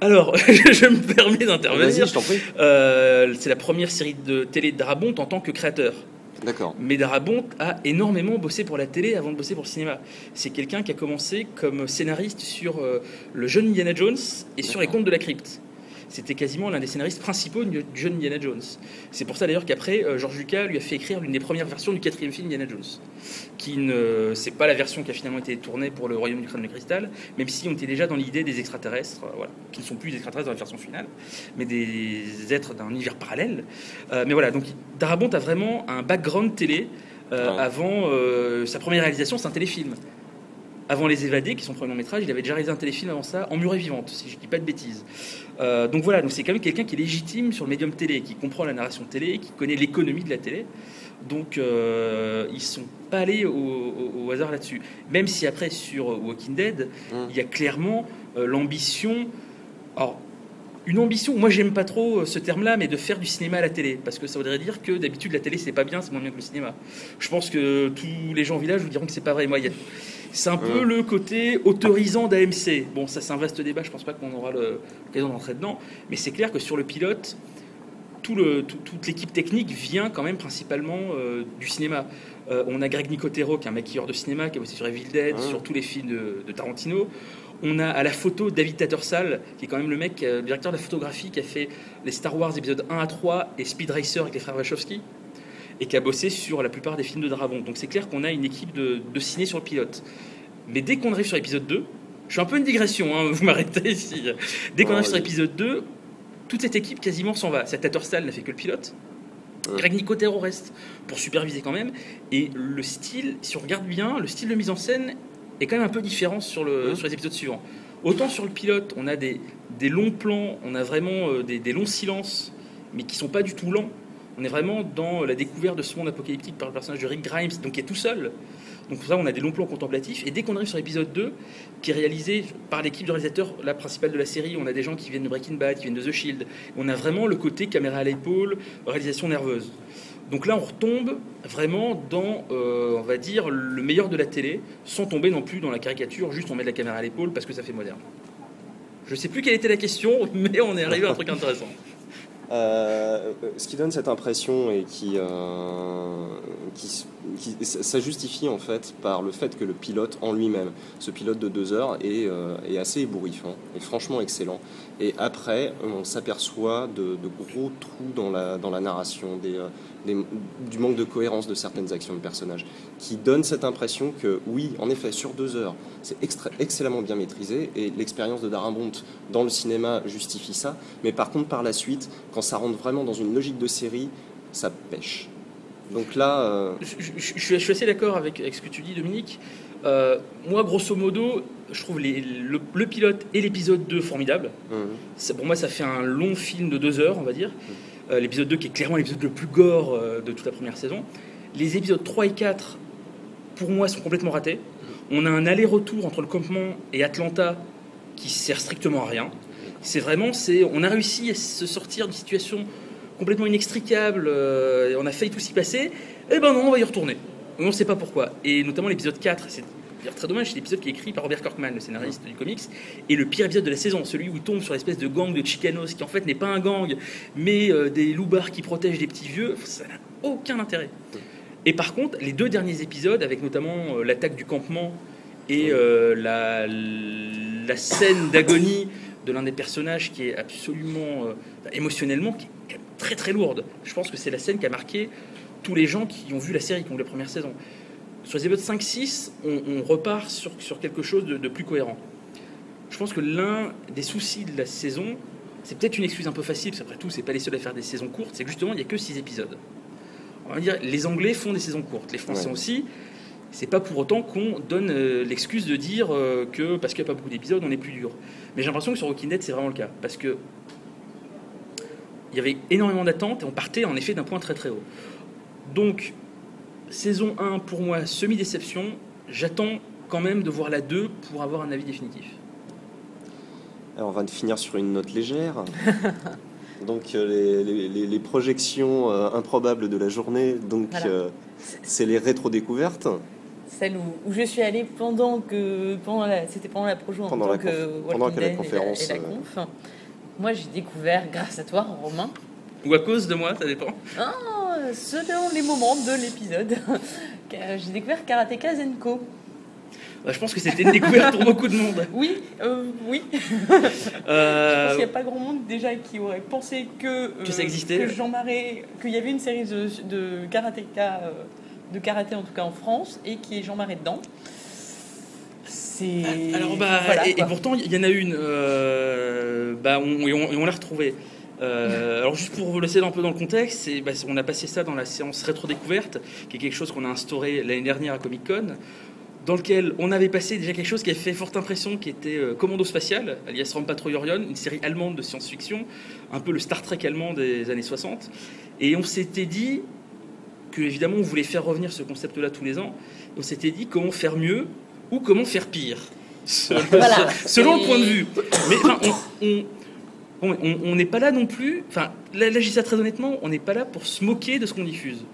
Alors, je me permets d'intervenir. Euh, c'est la première série de télé de Darabont en tant que créateur. D'accord. Mais Darabont a énormément bossé pour la télé avant de bosser pour le cinéma. C'est quelqu'un qui a commencé comme scénariste sur euh, le jeune Indiana Jones et sur les contes de la crypte. C'était quasiment l'un des scénaristes principaux du jeune Indiana Jones. C'est pour ça d'ailleurs qu'après, euh, George Lucas lui a fait écrire l'une des premières versions du quatrième film Indiana Jones. Qui ne, c'est pas la version qui a finalement été tournée pour le Royaume du Crâne de Cristal, même si on était déjà dans l'idée des extraterrestres, euh, voilà, qui ne sont plus des extraterrestres dans la version finale, mais des êtres d'un univers parallèle. Euh, mais voilà, donc Darabont a vraiment un background télé. euh. Avant euh, sa première réalisation, c'est un téléfilm. Avant Les Évadés, qui sont son premier long métrage, il avait déjà réalisé un téléfilm avant ça, En Murée Vivante, si je dis pas de bêtises. Euh, donc voilà, donc c'est quand même quelqu'un qui est légitime sur le médium télé, qui comprend la narration télé, qui connaît l'économie de la télé. Donc euh, ils sont pas allés au, au- au hasard là-dessus. Même si après sur Walking Dead, Mm. il y a clairement euh, l'ambition. Alors une ambition, moi j'aime pas trop euh, ce terme-là, mais de faire du cinéma à la télé, parce que ça voudrait dire que d'habitude la télé c'est pas bien, c'est moins bien que le cinéma. Je pense que tous les gens au village vous diront que c'est pas vrai. Moi, il y a- c'est un peu Ouais. le côté autorisant d'AMC. Bon, ça c'est un vaste débat, je pense pas qu'on aura l'occasion d'entrer dedans, mais c'est clair que sur le pilote, tout le, tout- toute l'équipe technique vient quand même principalement euh, du cinéma. Euh, on a Greg Nicotero, qui est un maquilleur de cinéma, qui a bossé sur Evil Dead, Ah. sur tous les films de, de Tarantino. On a à la photo David Tattersall, qui est quand même le mec, euh, le directeur de la photographie, qui a fait les Star Wars épisodes 1 à 3 et Speed Racer avec les frères Wachowski, et qui a bossé sur la plupart des films de Dragon. Donc c'est clair qu'on a une équipe de, de ciné sur le pilote. Mais dès qu'on arrive sur l'épisode 2, je fais un peu une digression, hein, vous m'arrêtez ici. Dès qu'on Ouais, arrive sur l'épisode 2, toute cette équipe quasiment s'en va. Cette Tattersall n'a fait que le pilote. Greg Nicotero reste pour superviser quand même. Et le style, si on regarde bien, le style de mise en scène est quand même un peu différent sur, le, sur les épisodes suivants. Autant sur le pilote, on a des, des longs plans, on a vraiment euh, des, des longs silences, mais qui sont pas du tout lents. On est vraiment dans la découverte de ce monde apocalyptique par le personnage de Rick Grimes, donc qui est tout seul. Donc pour ça, on a des longs plans contemplatifs. Et dès qu'on arrive sur l'épisode 2, qui est réalisé par l'équipe de réalisateurs, la principale de la série, on a des gens qui viennent de Breaking Bad, qui viennent de The Shield. On a vraiment le côté caméra à l'épaule, réalisation nerveuse. Donc là, on retombe vraiment dans, euh, on va dire, le meilleur de la télé, sans tomber non plus dans la caricature, juste on met de la caméra à l'épaule parce que ça fait moderne. Je sais plus quelle était la question, mais on est arrivé à un truc intéressant. Euh, ce qui donne cette impression et qui, euh, qui, ça justifie en fait par le fait que le pilote en lui-même, ce pilote de deux heures, est, euh, est assez ébouriffant, est franchement excellent. Et après, on s'aperçoit de, de gros trous dans la, dans la narration, des, euh, des- du manque de cohérence de certaines actions de personnages, qui donne cette impression que oui, en effet, sur deux heures, c'est excellemment bien maîtrisé et l'expérience de Darabont dans le cinéma justifie ça. Mais par contre, par la suite, quand ça rentre vraiment dans une logique de série, ça pêche. Donc là, euh, Je, je- je suis, assez d'accord avec, avec ce que tu dis, Dominique. Euh, moi, grosso modo, je trouve les- le, le pilote et l'épisode 2 formidables. Ça, pour moi, ça fait un long film de deux heures, on va dire. Euh, l'épisode 2 qui est clairement l'épisode le plus gore euh, de toute la première saison. Les épisodes 3 et 4, pour moi, sont complètement ratés. On a un aller-retour entre le campement et Atlanta qui sert strictement à rien. C'est vraiment, c'est, on a réussi à se sortir d'une situation complètement inextricable. euh, et on a failli tout s'y passer. Eh ben non, on va y retourner. On ne sait pas pourquoi. Et notamment l'épisode 4, c'est d'ailleurs très dommage, c'est l'épisode qui est écrit par Robert Kirkman, le scénariste du comics, et le pire épisode de la saison, celui où il tombe sur l'espèce de gang de Chicanos, qui en fait n'est pas un gang, mais euh, des loupards qui protègent des petits vieux, ça n'a aucun intérêt. Et par contre, les deux derniers épisodes, avec notamment euh, l'attaque du campement et euh, la, la scène d'agonie de l'un des personnages qui est absolument euh, émotionnellement qui est très très lourde. Je pense que c'est la scène qui a marqué tous les gens qui ont vu la série, qui ont vu la première saison. Sur les épisodes 5-6, on, on repart sur, sur quelque chose de, de plus cohérent. Je pense que l'un des soucis de la saison, c'est peut-être une excuse un peu facile, parce qu'après tout, c'est pas les seuls à faire des saisons courtes, c'est que justement, il n'y a que 6 épisodes. On va dire, les Anglais font des saisons courtes, les Français Ouais. aussi. C'est pas pour autant qu'on donne euh, l'excuse de dire euh, que parce qu'il n'y a pas beaucoup d'épisodes, on est plus dur. Mais j'ai l'impression que sur Walking Dead, c'est vraiment le cas. Parce que il y avait énormément d'attentes et on partait en effet d'un point très très haut. Donc, saison 1, pour moi, semi-déception. J'attends quand même de voir la 2 pour avoir un avis définitif. alors on va finir sur une note légère. Donc euh, les, les- les- les projections euh, improbables de la journée, donc Voilà. euh, c'est les rétro-découvertes. celle où, où je suis allée pendant que pendant c'était pendant la projo en Pendant la que conf- pendant la Dead et la- conférence, et la, euh, conf. Moi, j'ai découvert grâce à toi, Romain, Ou à cause de moi, ça dépend. ah, selon les moments de l'épisode, j'ai découvert Karateka Zenko. Bah, je pense que c'était une découverte pour beaucoup de monde. Oui, euh, oui. Euh, Je pense qu'il n'y a pas grand monde déjà qui aurait pensé que, euh, Que ça existait. que Jean Marais, qu'il y avait une série de, de karatéka, euh, de karaté en tout cas en France, et qui est Jean Marais dedans. C'est. Alors bah Voilà, et, pourtant il y en a une, euh, bah on, et on, et on l'a retrouvée. Euh, alors juste pour vous laisser un peu dans le contexte, bah, on a passé ça dans la séance rétro découverte, qui est quelque chose qu'on a instauré l'année dernière à Comic Con, dans lequel on avait passé déjà quelque chose qui a fait forte impression, qui était euh, Commando spatial, alias Raum Patrouille Orion, une série allemande de science-fiction, un peu le Star Trek allemand des années 60, et on s'était dit que évidemment on voulait faire revenir ce concept-là tous les ans. On s'était dit comment faire mieux ou comment faire pire. Selon, Voilà. selon le point de vue. Mais enfin, on- on- on n'est pas là non plus. Enfin, là, je dis ça très honnêtement, on n'est pas là pour se moquer de ce qu'on diffuse.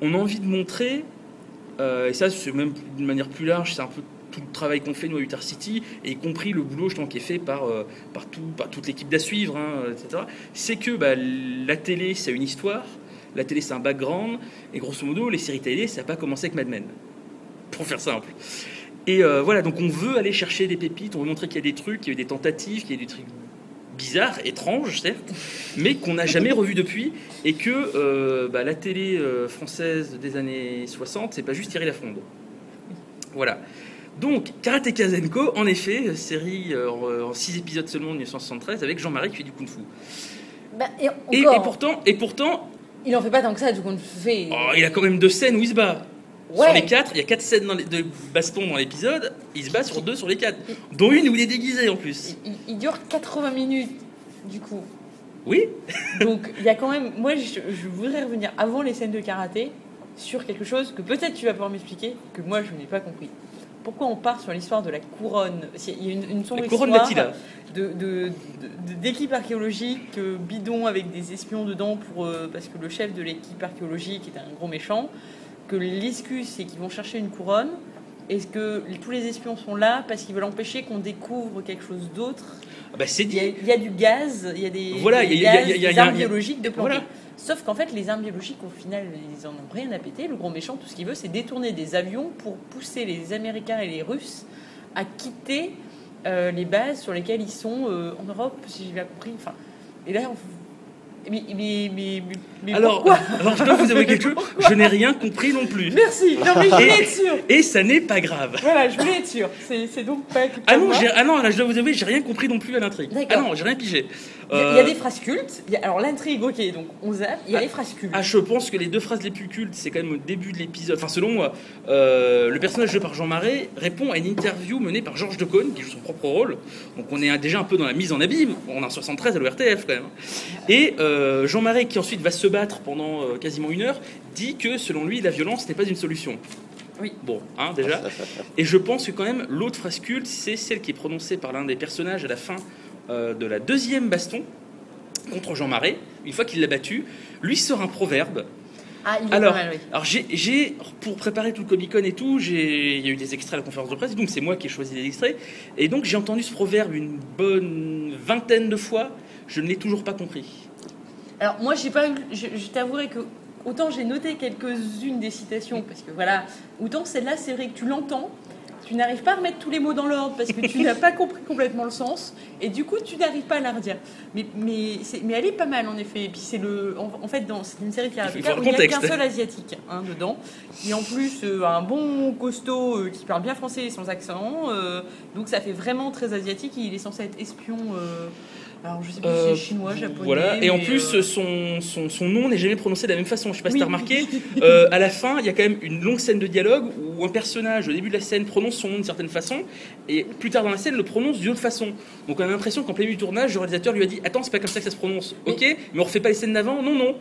On a envie de montrer, euh, et ça, c'est même d'une manière plus large, c'est un peu tout le travail qu'on fait nous à Utah City, et y compris le boulot justement, qui est fait par, euh, par, tout- par toute l'équipe d'à suivre, hein, etc. C'est que bah, la télé, c'est une histoire, la télé, c'est un background, et grosso modo, les séries télé, ça n'a pas commencé avec Mad Men, pour faire simple. Et euh, voilà, donc on veut aller chercher des pépites, on veut montrer qu'il y a des trucs, qu'il y a eu des tentatives, qu'il y a eu des trucs bizarres, étranges, certes, mais qu'on n'a jamais revu depuis, et que euh, bah, la télé euh, française des années 60, c'est pas juste Thierry Lafronde. Voilà. Donc, Karateka Zenko, en effet, série euh, en 6 épisodes seulement de 1973, avec Jean-Marie qui fait du kung-fu. Bah, et, Et, encore, et pourtant, et pourtant il en fait pas tant que ça, du fait. oh, il a quand même deux scènes où il se bat. Sur les quatre, il y a quatre scènes dans les- de baston dans l'épisode, il se bat sur deux sur les quatre, dont une où il est déguisé en plus. Il, il- dure 80 minutes, du coup. Oui, Donc, il y a quand même. Moi, je, je voudrais revenir avant les scènes de karaté sur quelque chose que peut-être tu vas pouvoir m'expliquer, que moi, je n'ai pas compris. Pourquoi on part sur l'histoire de la couronne? Il y a une, une sombre la couronne histoire d'Attila. de, de- de- d'équipe archéologique euh, bidon avec des espions dedans pour, euh, parce que le chef de l'équipe archéologique est un gros méchant. Que l'excuse, c'est qu'ils vont chercher une couronne. Est-ce que tous les espions sont là parce qu'ils veulent empêcher qu'on découvre quelque chose d'autre? Ah bah, c'est il y, a, il y a du gaz, il y a des, Voilà, des y a- gaz, y des armes biologiques de planquer. Voilà. Sauf qu'en fait, les armes biologiques, au final, ils en ont rien à péter. Le gros méchant, tout ce qu'il veut, c'est détourner des avions pour pousser les Américains et les Russes à quitter euh, les bases sur lesquelles ils sont euh, en Europe, si j'ai bien compris. Enfin, et là, on... mais, mais, mais, Alors, alors, je dois vous avouer quelque chose, je n'ai rien compris non plus. Merci. Non, mais je voulais être sûre. Et ça n'est pas grave. Voilà, je voulais être sûre. C'est donc pas Ah non, ah non, là je dois vous avouer, j'ai rien compris non plus à l'intrigue. Ah non, j'ai rien pigé. Il y, a, il y a Euh, des phrases cultes. Il y a- alors l'intrigue, ok, donc on zappe. Il y a les phrases cultes. Ah, je pense que les deux phrases les plus cultes, c'est quand même au début de l'épisode. Enfin, selon moi, euh, le personnage joué par Jean Marais répond à une interview menée par Georges Decaune, qui joue son propre rôle. Donc, on est déjà un peu dans la mise en abîme. On est en 73 à l'ORTF quand même. Et euh, Jean Marais, qui ensuite va se battre pendant euh, quasiment une heure, dit que selon lui, la violence n'est pas une solution. Oui. Bon, hein, déjà. Et je pense que quand même, l'autre phrase culte, c'est celle qui est prononcée par l'un des personnages à la fin euh, de la deuxième baston contre Jean Marais. Une fois qu'il l'a battu, lui sort un proverbe. Ah, il est Alors, mal, oui. Alors j'ai, pour préparer tout le Comic Con et tout, j'ai, il y a eu des extraits à la conférence de presse, donc c'est moi qui ai choisi les extraits. Et donc j'ai entendu ce proverbe une bonne vingtaine de fois. Je ne l'ai toujours pas compris. Alors moi j'ai pas eu, je, je t'avouerai que autant j'ai noté quelques-unes des citations parce que voilà, autant celle-là c'est vrai que tu l'entends, tu n'arrives pas à remettre tous les mots dans l'ordre parce que tu n'as pas compris complètement le sens et du coup tu n'arrives pas à la redire. Mais mais mais elle est pas mal en effet. Et puis c'est le, en, en fait dans c'est une série de Il où il n'y a qu'un seul asiatique hein, dedans, qui en plus euh, un bon costaud euh, qui parle bien français et sans accent, euh, donc ça fait vraiment très asiatique. Il est censé être espion. Euh, alors je sais plus si Euh, c'est chinois, japonais. Voilà. Et en plus, euh, son, son, son nom n'est jamais prononcé de la même façon. Je sais pas si Oui. t'as remarqué. Euh, à la fin, il y a quand même une longue scène de dialogue où un personnage, au début de la scène, prononce son nom d'une certaine façon, et plus tard dans la scène, le prononce d'une autre façon. Donc on a l'impression qu'en plein milieu du tournage, le réalisateur lui a dit Attends, c'est pas comme ça que ça se prononce. Ok, mais on refait pas les scènes d'avant? Non, non.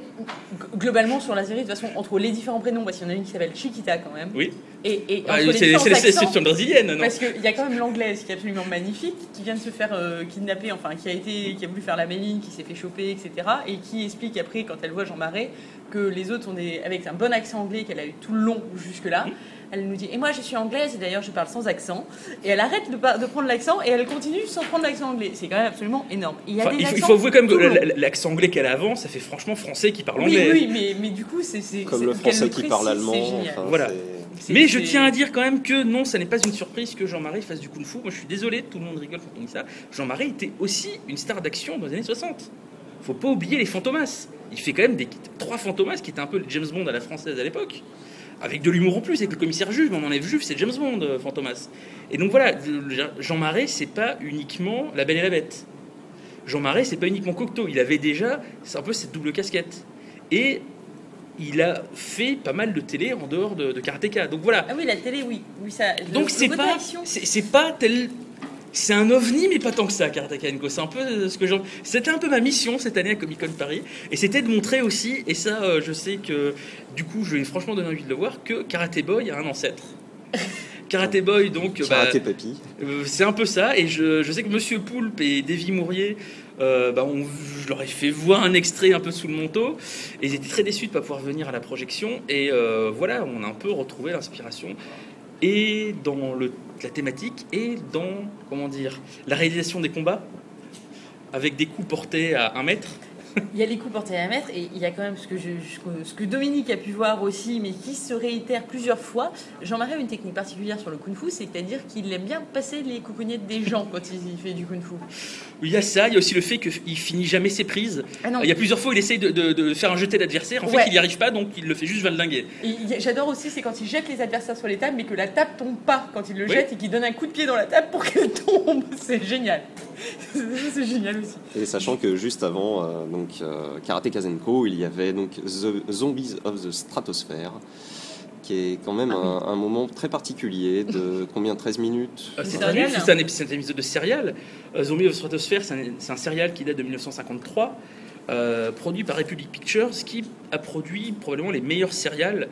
Globalement sur la série de toute façon entre les différents prénoms parce qu'il y en a une qui s'appelle Chiquita quand même Oui. et, et Ah, c'est l'exception brésilienne, non? parce qu'il y a quand même l'anglaise qui est absolument magnifique qui vient de se faire euh, kidnapper enfin qui a été qui a voulu faire la méline qui s'est fait choper etc et qui explique après quand elle voit Jean Marais que les autres ont des avec un bon accent anglais qu'elle a eu tout le long jusque là elle nous dit Et moi, je suis anglaise, et d'ailleurs, je parle sans accent. Et elle arrête de, prendre l'accent, et elle continue sans prendre l'accent anglais. C'est quand même absolument énorme. Il, y a Enfin, des il, faut, il accents faut avouer quand même que l'accent anglais qu'elle a avant, ça fait franchement français qui parle anglais. oui, mais, mais du coup, c'est. Comme le français qui précise, parle allemand. enfin, Voilà. Mais je tiens à dire quand même que non, ça n'est pas une surprise que Jean-Marie fasse du kung fu. Moi, je suis désolé, tout le monde rigole quand on dit ça. Jean-Marie était aussi une star d'action dans les années 60. Faut pas oublier les Fantomas. Il fait quand même des trois Fantomas qui étaient un peu le James Bond à la française à l'époque. Avec de l'humour en plus, avec le commissaire Juve, mais on enlève Juve, c'est James Bond, euh, Fantomas. Et donc voilà, Jean Marais, c'est pas uniquement La Belle et la Bête. Jean Marais, c'est pas uniquement Cocteau. Il avait déjà, un peu cette double casquette. Et il a fait pas mal de télé en dehors de, de Karateka. Donc voilà, Ah oui, la télé, oui. oui ça, le- donc c'est pas, c'est pas tel, c'est un ovni mais pas tant que ça, Karateka Co. C'est un peu euh, ce que j'en, c'était un peu ma mission cette année à Comic Con Paris, et c'était de montrer aussi, et ça, euh, je sais que du coup, je vais franchement donner envie de le voir, que Karate Boy a un ancêtre. Karate Boy, donc, euh, bah, Karaté Papy. euh, c'est un peu ça, et je, je sais que Monsieur Poulpe et Davy Mourier, euh, bah, je leur ai fait voir un extrait un peu sous le manteau, et ils étaient très déçus de ne pas pouvoir venir à la projection, et euh, voilà, on a un peu retrouvé l'inspiration, et dans la thématique, et dans, comment dire, la réalisation des combats, avec des coups portés à un mètre. Il y a les coups portés à la mètre et il y a quand même ce que, je, je- ce que Dominique a pu voir aussi, mais qui se réitère plusieurs fois. Jean-Marie a une technique particulière sur le kung-fu, c'est-à-dire qu'il aime bien passer les coucougnettes des gens quand il fait du kung-fu. Il y a ça, il y a aussi le fait qu'il finit jamais ses prises. Ah non, Il y a plusieurs fois où il essaye de, de- de faire un jeté d'adversaire, en fait Ouais. il n'y arrive pas, donc il le fait juste valdinguer. J'adore aussi, c'est quand il jette les adversaires sur les tables, mais que la table tombe pas quand il le Oui. jette et qu'il donne un coup de pied dans la table pour qu'elle tombe. C'est génial. c'est génial aussi. Et sachant que juste avant euh, donc euh, Karate Kazenko, il y avait donc The Zombies of the Stratosphere, qui est quand même Ah oui. un, un moment très particulier de combien 13 minutes. Euh, C'est un, épisode de serial. Euh, Zombie of Stratosphere, c'est un, serial qui date de 1953, euh, produit par Republic Pictures, qui a produit probablement les meilleurs serials.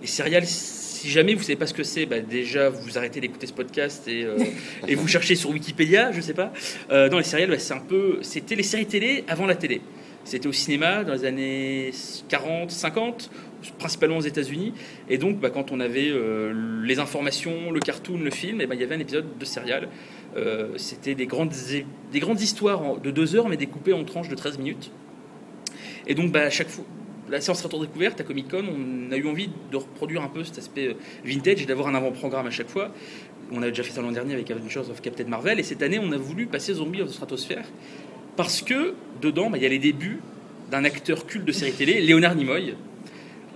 Les serials, si jamais vous savez pas ce que c'est, bah déjà vous arrêtez d'écouter ce podcast et, euh, et vous cherchez sur Wikipédia, je sais pas. Euh, dans les serials, bah, c'est un peu, c'était les séries télé avant la télé. C'était au cinéma dans les années 40, 50, principalement aux États-Unis. Et donc, bah, quand on avait euh, les informations, le cartoon, le film, et ben, il y avait un épisode de serial. Euh, C'était des grandes, des grandes histoires de deux heures, mais découpées en tranches de 13 minutes. Et donc, bah, à chaque fois, la séance retour découverte à Comic Con, on a eu envie de reproduire un peu cet aspect euh, vintage et d'avoir un avant-programme à chaque fois. On a déjà fait ça l'an dernier avec Adventures of Captain Marvel, et cette année, on a voulu passer Zombie of the Stratosphere parce que dedans, bah, il y a les débuts d'un acteur culte de série télé, Léonard Nimoy.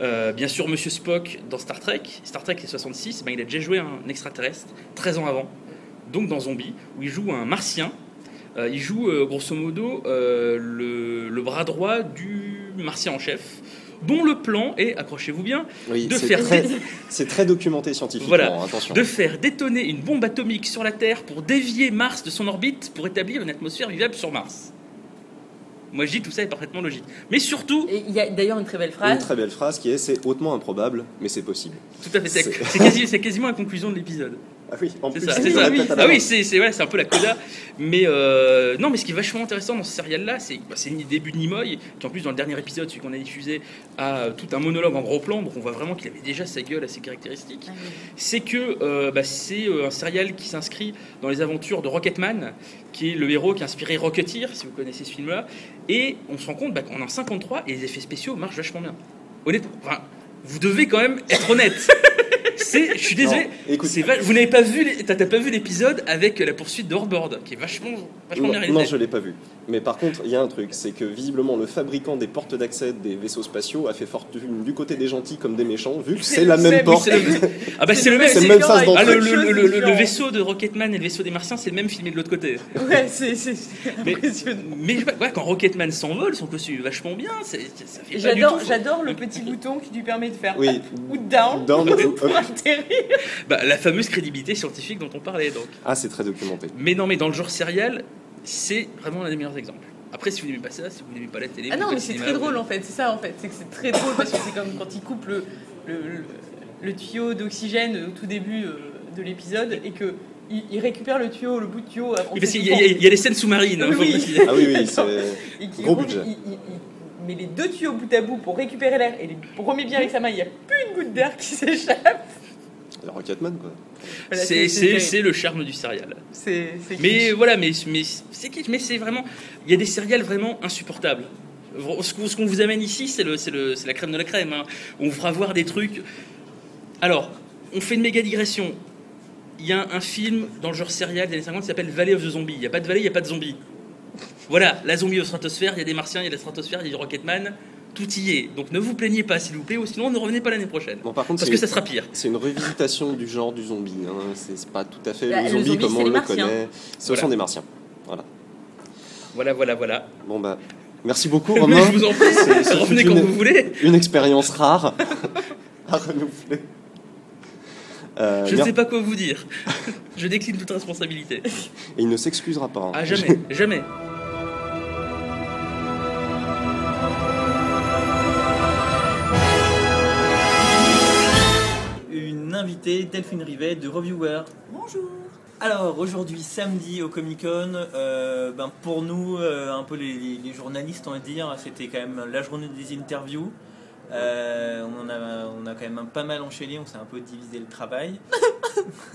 Euh, bien sûr, Monsieur Spock dans Star Trek. Star Trek, c'est 66. ben, il a déjà joué un extraterrestre 13 ans avant, donc dans Zombie, où il joue un martien. Euh, il joue, euh, grosso modo, le bras droit du martien en chef, dont le plan est, accrochez-vous bien, Oui, de faire- très, c'est très documenté scientifiquement. Voilà. Attention. de faire détonner une bombe atomique sur la Terre pour dévier Mars de son orbite pour établir une atmosphère vivable sur Mars. Moi, je dis tout ça est parfaitement logique. Mais surtout, Et il y a d'ailleurs une très belle Une phrase. très belle phrase qui est c'est hautement improbable, mais c'est possible. tout à fait, c'est quasi- c'est quasiment la conclusion de l'épisode. Ah oui, en C'est plus, ça, c'est ça. à Ah oui, c'est c'est- ouais, c'est un peu la coda. Mais euh, non, mais ce qui est vachement intéressant dans ce serial-là, c'est bah, c'est le début de Nimoy, qui en plus dans le dernier épisode, celui qu'on a diffusé, a euh, tout un monologue en gros plan, donc on voit vraiment qu'il avait déjà sa gueule, assez caractéristique. Ah oui. C'est que euh, bah, c'est un serial qui s'inscrit dans les aventures de Rocketman, qui est le héros qui a inspiré Rocketeer, si vous connaissez ce film-là. Et on se rend compte bah, qu'on est en 53 et les effets spéciaux marchent vachement bien. Honnêtement, enfin, vous devez quand même être honnête. C'est, je suis désolé, c'est va- vous n'avez pas vu, les- t'as t'as pas vu l'épisode avec la poursuite de Hordboard, qui est vachement, vachement bien non, réalisé. non, je l'ai pas vu. Mais par contre, il y a un truc, c'est que visiblement le fabricant des portes d'accès des vaisseaux spatiaux a fait fortune du côté des gentils comme des méchants, vu que C'est la même porte. Ah bah c'est le même, c'est le même ah, d'entrée. le, différent. vaisseau de Rocketman et le vaisseau des Martiens, c'est le même filmé de l'autre côté. Ouais, c'est c'est- c'est Mais, impressionnant. mais quand Rocketman s'envole, son costume est vachement bien. J'adore, j'adore le petit bouton qui lui permet de faire Oui. ou down, Down ou pour atterrir. Bah, la fameuse crédibilité scientifique dont on parlait donc. Ah, c'est très documenté. Mais non, mais dans le genre serial, c'est vraiment l'un des meilleurs exemples. Après, si vous n'aimez pas ça, si vous n'aimez pas la télé, Ah vous non, mais c'est le très drôle en fait, c'est ça en fait, c'est que c'est très drôle parce que c'est comme quand il coupe le, le, le- le tuyau d'oxygène au tout début euh, de l'épisode et que il, il récupère le tuyau, le bout de tuyau. parce y, a- il y a des scènes sous-marines. hein, Oui. Ah oui, oui, c'est. Et qu'il Gros roule- budget. Il, il- il met les deux tuyaux bout à bout pour récupérer l'air et il remet bien avec sa main, il n'y a plus une goutte d'air qui s'échappe. Et Rocketman, quoi. Voilà, C'est- c'est- C'est c'est- c'est le charme du serial. C'est c'est Mais voilà, mais, mais c'est kitsch, mais c'est vraiment. Il y a des céréales vraiment insupportables. Ce qu'on ce qu'on vous amène ici, c'est le, c'est le- c'est la crème de la crème. hein. On vous fera voir des trucs. Alors, on fait une méga digression. Il y a un film dans le genre serial des années 50 qui s'appelle Valley of the Zombie. Il n'y a pas de vallée, il n'y a pas de zombies. Voilà, la zombie au stratosphère, il y a des martiens, il y a la stratosphère, il y a du Rocketman. Tout y est. Donc ne vous plaignez pas, s'il vous plaît, ou sinon ne revenez pas l'année prochaine. Bon, par contre, Parce que ça sera pire. C'est une revisitation du genre du zombie. Hein. C'est pas tout à fait Bah, le le zombie zombie, comme on le martiens. connaît. Ce Voilà. sont des martiens. Voilà. Voilà, voilà, voilà. Bon bah, merci beaucoup Romain. Je vous en prie, revenez une- quand vous voulez. Une expérience rare à renouveler. Euh, Je ne sais pas quoi vous dire. Je décline toute responsabilité. Et il ne s'excusera pas. hein. Ah, jamais, jamais. Invitée, Delphine Rivet de Reviewer. Bonjour. Alors aujourd'hui samedi au Comic Con, euh, ben, pour nous euh, un peu les, les- les journalistes on va dire, c'était quand même la journée des interviews. Euh, on, a, on a quand même pas mal enchaîné, on s'est un peu divisé le travail.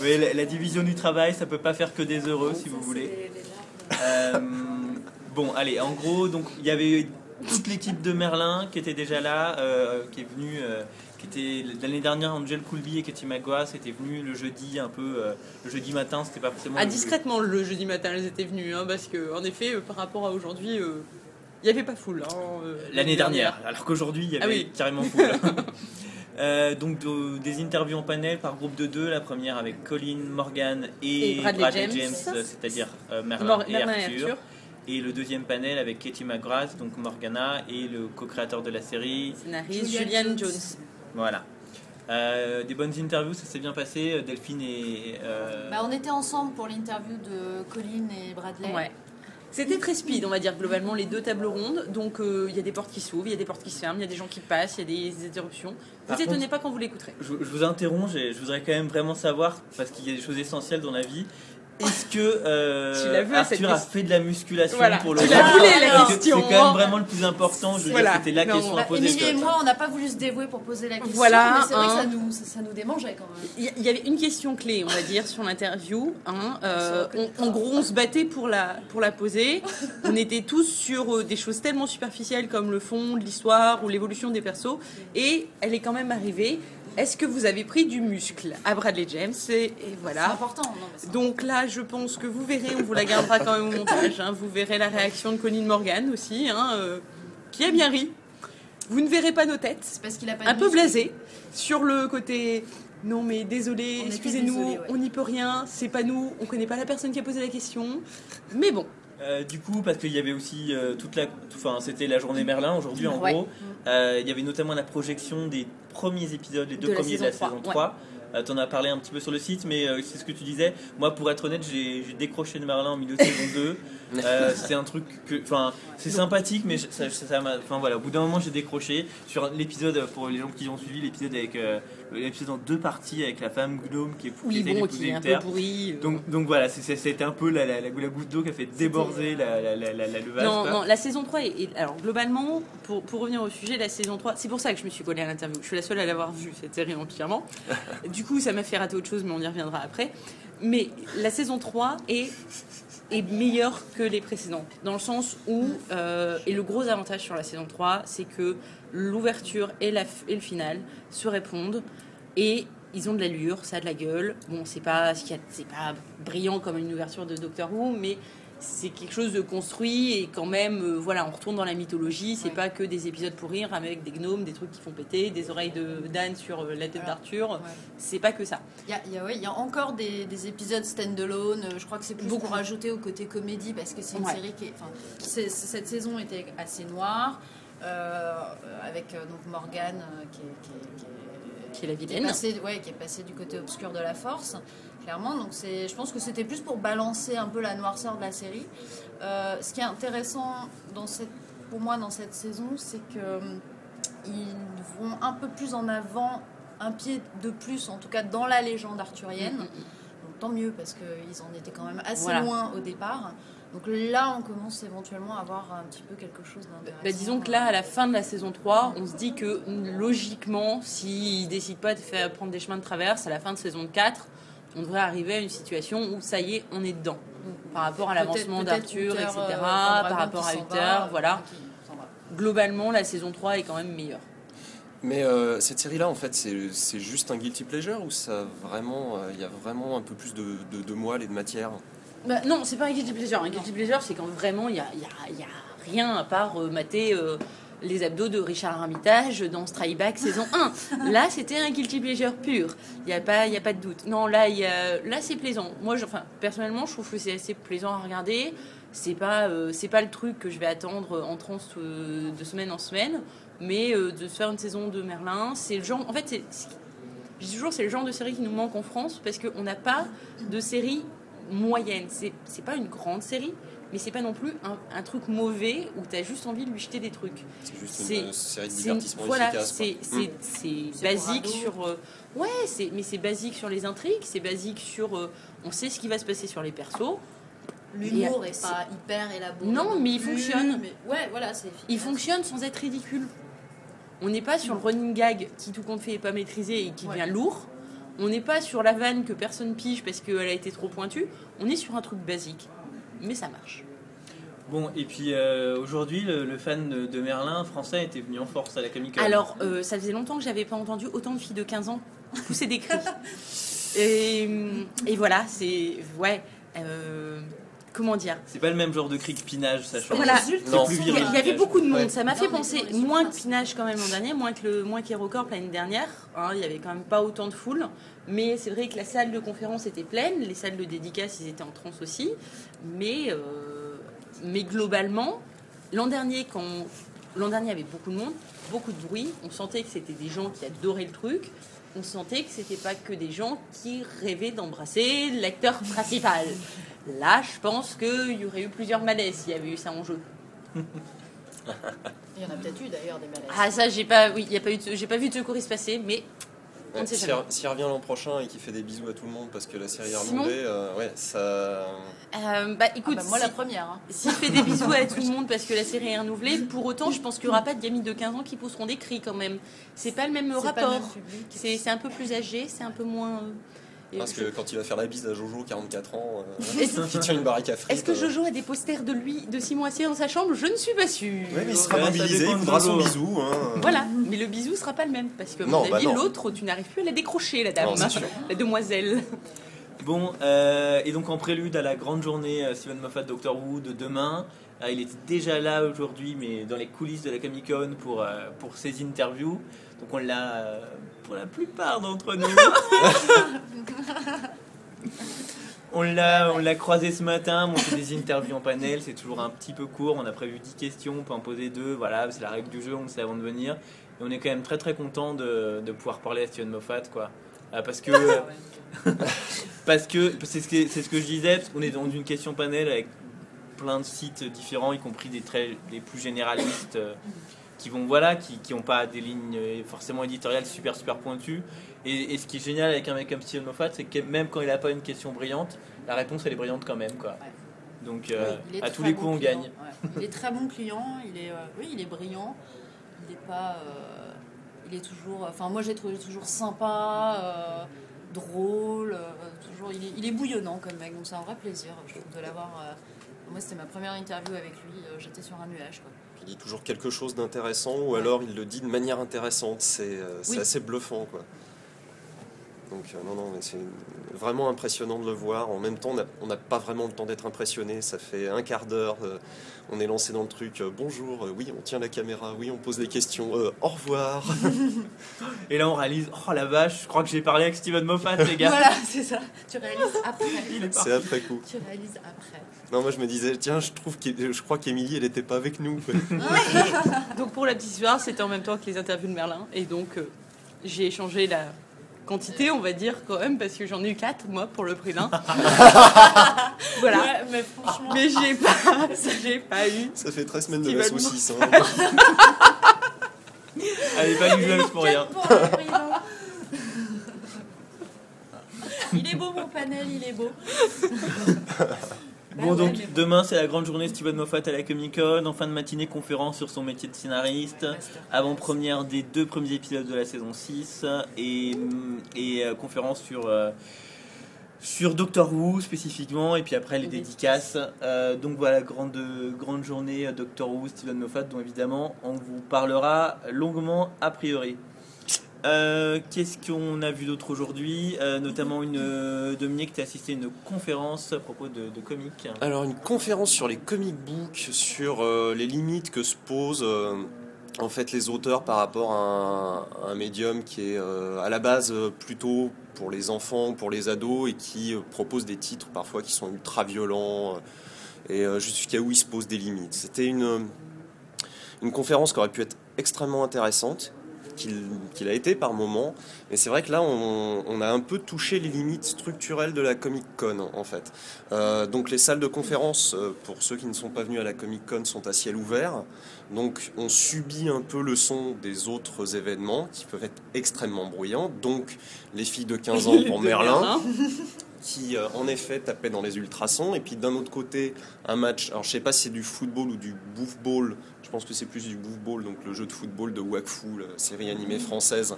oui, la, la division du travail, ça peut pas faire que des heureux si vous voulez. Bon, allez, en gros, donc il y avait toute l'équipe de Merlin qui était déjà là, euh, qui est venue, euh, qui était l'année dernière, Angel Coulby et Katie Magua, c'était venu le jeudi un peu, euh, le jeudi matin, c'était pas forcément. Ah, le- discrètement, le jeudi matin, elles étaient venues, hein, parce que, en effet, euh, par rapport à aujourd'hui, euh, il n'y avait pas foule. hein, euh, L'année dernière, alors qu'aujourd'hui il y avait Ah oui. carrément full. Euh, donc de- des interviews en panel par groupe de deux, la première avec Colin Morgan et, Et Bradley James. euh, c'est-à-dire euh, Merlin, Mor- et, Merlin et Arthur. Et le deuxième panel avec Katie McGrath, donc Morgana, et le co-créateur de la série, Scénariste Julian Julian Jones. Jones. Voilà. Euh, des bonnes interviews, ça s'est bien passé. Delphine et. euh, Bah, on était ensemble pour l'interview de Colin et Bradley. Ouais. C'était très speed, on va dire, globalement, les deux tables rondes. Donc, euh, il y a des portes qui s'ouvrent, il y a des portes qui se ferment, il y a des gens qui passent, il y a des interruptions. Vous étonnez contre- pas quand vous l'écouterez. je, je vous interromps, j'ai- je voudrais quand même vraiment savoir, parce qu'il y a des choses essentielles dans la vie. Est-ce que euh, vu, Arthur a fait de la musculation Voilà. pour le Tu l'as voulu, la question, C'est quand hein. même vraiment le plus important. Je Voilà. c'était la Non. question à poser. Émilie et moi, on n'a pas voulu se dévouer pour poser la question. Voilà, mais c'est vrai hein. que ça nous, ça, ça nous démangeait quand même. Il y- avait une question clé, on va dire, sur l'interview. hein. Euh, on- en gros, on se battait pour la, pour la poser. On était tous sur euh, des choses tellement superficielles comme le fond de l'histoire ou l'évolution des persos. Et elle est quand même arrivée. Est-ce que vous avez pris du muscle à Bradley James et, et C'est important. Non, mais c'est Donc là, je pense que vous verrez, on vous la gardera quand même au montage. hein. Vous verrez la réaction de Colin Morgan aussi, hein, euh, qui a bien ri. Vous ne verrez pas nos têtes c'est parce qu'il a pas un peu muscle. blasé sur le côté non mais désolé, excusez-nous, ouais. on n'y peut rien, c'est pas nous, on connaît pas la personne qui a posé la question. Mais bon, Euh, du coup, parce qu'il y avait aussi euh, toute la, enfin, c'était la journée Merlin aujourd'hui en Ouais. gros. Euh, il y avait notamment la projection des premiers épisodes, les deux De premiers de la saison saison 3, 3. Euh, T'en as parlé un petit peu sur le site, mais c'est ce que tu disais. Moi, pour être honnête, j'ai décroché de Merlin en milieu de saison 2. Euh, c'est un truc que, enfin, c'est sympathique, mais ça, m'a- enfin voilà, au bout d'un moment, j'ai décroché sur l'épisode pour les gens qui ont suivi l'épisode avec l'épisode en deux parties avec la femme gnome qui est qui oui bon, qui est un peu terre. pourri. euh. Donc, donc voilà, c'était un peu la, la, la, la goutte d'eau qui a fait déborder la, la, la, la, la le vase, non, non, la saison 3 est, est- alors globalement, pour, pour revenir au sujet, la saison 3, c'est pour ça que je me suis collée à l'interview. Je suis la seule à l'avoir vue, cette série entièrement. du coup, ça m'a fait rater autre chose, mais on y reviendra après. Mais la saison 3 est, est meilleure que les précédentes, dans le sens où, euh, et le gros avantage sur la saison 3, c'est que l'ouverture et, et le final se répondent, et ils ont de l'allure, ça a de la gueule. Bon, c'est pas, c'est pas brillant comme une ouverture de Doctor Who, mais c'est quelque chose de construit et quand même, euh, voilà, on retourne dans la mythologie. C'est Ouais. pas que des épisodes pour rire avec des gnomes, des trucs qui font péter, des oreilles de d'âne sur euh, la tête d'Arthur. Ouais. C'est pas que ça. Il y a, y a- ouais, y a encore des, des épisodes stand-alone. euh, Je crois que c'est plus Beaucoup. pour rajouter au côté comédie parce que c'est une série qui est. Cette saison était assez noire. euh, avec donc Morgane qui, est, qui est- qui est- Qui est la qui est vilaine. passée, ouais, qui est passée du côté obscur de la force, clairement. Donc c'est, je pense que c'était plus pour balancer un peu la noirceur de la série. Euh, ce qui est intéressant dans cette, pour moi dans cette saison, c'est que hum, ils vont un peu plus en avant, un pied de plus, en tout cas dans la légende arthurienne. Mm, mm, Donc tant mieux parce qu'ils en étaient quand même assez Voilà. loin au départ. Donc là, on commence éventuellement à avoir un petit peu quelque chose d'intéressant. Bah, disons que là, à la fin de la saison 3, on se dit que logiquement, s'ils ne décident pas de faire prendre des chemins de traverse, à la fin de saison 4, on devrait arriver à une situation où ça y est, on est dedans. Par rapport à l'avancement d'Arthur, etc., euh, par rapport à Uther, voilà. Globalement, la saison 3 est quand même meilleure. Mais euh, cette série-là, en fait, c'est c'est juste un guilty pleasure ou ça vraiment, euh, il y a vraiment un peu plus de, de, de moelle et de matière? Bah, non, c'est pas un guilty pleasure. Un guilty pleasure, c'est quand vraiment il n'y a, il y a- il y a rien à part euh, mater euh, les abdos de Richard Armitage dans Strike Back saison 1. Là, c'était un guilty pleasure pur. Il n'y a, pas- y a pas de doute. Non, là, là c'est plaisant. Moi, enfin, personnellement, je trouve que c'est assez plaisant à regarder. C'est pas, euh, c'est pas le truc que je vais attendre en transe euh, de semaine en semaine, mais euh, de se faire une saison de Merlin, c'est le genre. En fait, c'est- je dis toujours, c'est le genre de série qui nous manque en France parce qu'on n'a pas de série moyenne. C'est, c'est pas une grande série, mais c'est pas non plus un, un truc mauvais où tu as juste envie de lui jeter des trucs. C'est juste une euh, série de C'est- voilà, C'est basique sur. euh, ouais, mais c'est basique sur les intrigues, c'est basique sur. euh, on sait ce qui va se passer sur les persos. L'humour est pas hyper élaboré. Non, mais il fonctionne. mais- Ouais, voilà, c'est. Il fonctionne sans être ridicule. On n'est pas sur le running gag qui, tout compte fait, est pas maîtrisé et qui Ouais. devient lourd. On n'est pas sur la vanne que personne pige parce qu'elle a été trop pointue. On est sur un truc basique. Mais ça marche. Bon, et puis euh, aujourd'hui, le, le fan de, de Merlin français était venu en force à la Comic Con. Alors, euh, ça faisait longtemps que j'avais pas entendu autant de filles de 15 ans pousser des cris. et, et voilà, c'est. Ouais. euh, comment dire c'est pas le même genre de cri que Pinage, ça change. Voilà. Il y avait beaucoup de monde, Ouais. ça m'a fait penser moins que. Pinage quand même l'an dernier, moins que le moins qu'Hérocorp l'année dernière. hein, il y avait quand même pas autant de foule, mais c'est vrai que la salle de conférence était pleine, les salles de dédicace ils étaient en transe aussi, mais euh, mais globalement l'an dernier quand l'an dernier il y avait beaucoup de monde, beaucoup de bruit, on sentait que c'était des gens qui adoraient le truc. On sentait que c'était pas que des gens qui rêvaient d'embrasser l'acteur principal. Là, je pense qu'il y aurait eu plusieurs malaises s'il y avait eu ça en jeu. Il y en a peut-être eu d'ailleurs des malaises. Ah ça j'ai pas oui, il y a pas eu de- j'ai pas vu de secouriste passer mais Ouais, S'il s'il revient l'an prochain et qu'il fait des bisous à tout le monde parce que la série est renouvelée, euh, ouais, ça. Euh, bah Ah écoute, bah, moi, si- la première. hein. s'il fait des bisous à tout le monde parce que la série est renouvelée, pour autant je pense qu'il y aura pas de gamines de 15 ans qui pousseront des cris quand même. C'est pas le même rapport. c'est un peu plus âgé, c'est un peu moins euh, et Parce je- que quand il va faire la bise à Jojo, 44 ans, euh, Est-ce qui tient une baraque à frites. est-ce que euh, Jojo a des posters de lui, de Simon Assier dans sa chambre? Je ne suis pas sûre. Mais il sera mobilisé, il voudra son bisou. Hein. Voilà, mais le bisou sera pas le même parce que à Non, mon bah avis non. l'autre tu n'arrives plus à la décrocher la dame, Non, sûr. la demoiselle. Bon, euh, et donc en prélude à la grande journée euh, Steven Moffat Doctor Who de demain, euh, il était déjà là aujourd'hui, mais dans les coulisses de la Comic Con pour, euh, pour ses interviews. Donc on l'a euh, pour la plupart d'entre nous. on l'a on l'a croisé ce matin, on fait des interviews en panel, c'est toujours un petit peu court, on a prévu 10 questions, on peut en poser deux, voilà, c'est la règle du jeu, on le sait avant de venir. Et on est quand même très très content de, de pouvoir parler à Steven Moffat, quoi. Euh, parce que parce que c'est ce que c'est ce que je disais parce qu'on est dans une question panel avec plein de sites différents y compris des très des plus généralistes euh, qui vont voilà qui qui ont pas des lignes euh, forcément éditoriales super super pointues et, et ce qui est génial avec un mec comme Steven Moffat c'est que même quand il a pas une question brillante la réponse elle est brillante quand même quoi donc euh, à tous les bon coups on client, gagne ouais. Il est très bon client, il est, euh, oui, il est brillant, il est pas, euh, il est toujours, enfin moi j'ai trouvé toujours sympa, drôle, toujours, il est, il est bouillonnant comme mec, donc c'est un vrai plaisir, je trouve, de l'avoir. Moi c'était ma première interview avec lui, euh, j'étais sur un nuage quoi. Il dit toujours quelque chose d'intéressant ou Ouais. alors il le dit de manière intéressante. C'est euh, Oui. assez bluffant. Quoi. Donc euh, non, non, mais c'est vraiment impressionnant de le voir. En même temps, on n'a- pas vraiment le temps d'être impressionné. Ça fait un quart d'heure, euh, on est lancé dans le truc. euh, bonjour, euh, oui, on tient la caméra, oui, on pose des questions. euh, au revoir. et là on réalise oh la vache je crois que j'ai parlé avec Steven Moffat les gars Voilà, c'est ça. Tu réalises après. il est c'est après coup. Tu réalises après. Non, moi je me disais, tiens, je trouve qu'É- je crois qu'Émilie, elle n'était pas avec nous. quoi. Donc pour la petite histoire, c'était en même temps que les interviews de Merlin. Et donc euh, j'ai échangé la quantité, on va dire quand même, parce que j'en ai eu 4 moi pour le prix d'un. voilà. Ouais, mais franchement. Mais j'ai pas, j'ai pas eu. Ça fait 13 semaines de la saucisse. hein. elle est pas usuelle pour rien Quatre pour le prix d'un. Il est beau mon panel, il est beau. Bon, Bah ouais, donc bon. demain, c'est la grande journée Steven Moffat à la Comic Con. En fin de matinée, conférence sur son métier de scénariste. Avant-première des deux premiers épisodes de la saison 6. Et, et euh, conférence sur, euh, sur Doctor Who spécifiquement. Et puis après, les dédicaces. Euh, donc voilà, grande, grande journée Doctor Who, Steven Moffat, dont évidemment on vous parlera longuement a priori. Euh, Qu'est-ce qu'on a vu d'autre aujourd'hui Euh, Notamment une euh, Dominique, tu as assisté à une conférence à propos de, comics. Alors une conférence sur les comic books, sur les limites que se posent en fait les auteurs par rapport à un, un médium qui est à la base plutôt pour les enfants, pour les ados et qui propose des titres parfois qui sont ultra violents et jusqu'à où il se pose des limites. C'était une, une conférence qui aurait pu être extrêmement intéressante qu'il a été par moment. Mais c'est vrai que là, on, on a un peu touché les limites structurelles de la Comic Con, en fait. Euh, donc les salles de conférence, euh, pour ceux qui ne sont pas venus à la Comic Con, sont à ciel ouvert. Donc on subit un peu le son des autres événements qui peuvent être extrêmement bruyants. Donc les filles de 15 ans pour Merlin qui euh, en effet tapait dans les ultrasons et puis d'un autre côté un match alors je sais pas si c'est du football ou du ball je pense que c'est plus du ball donc le jeu de football de Wakfu la série animée française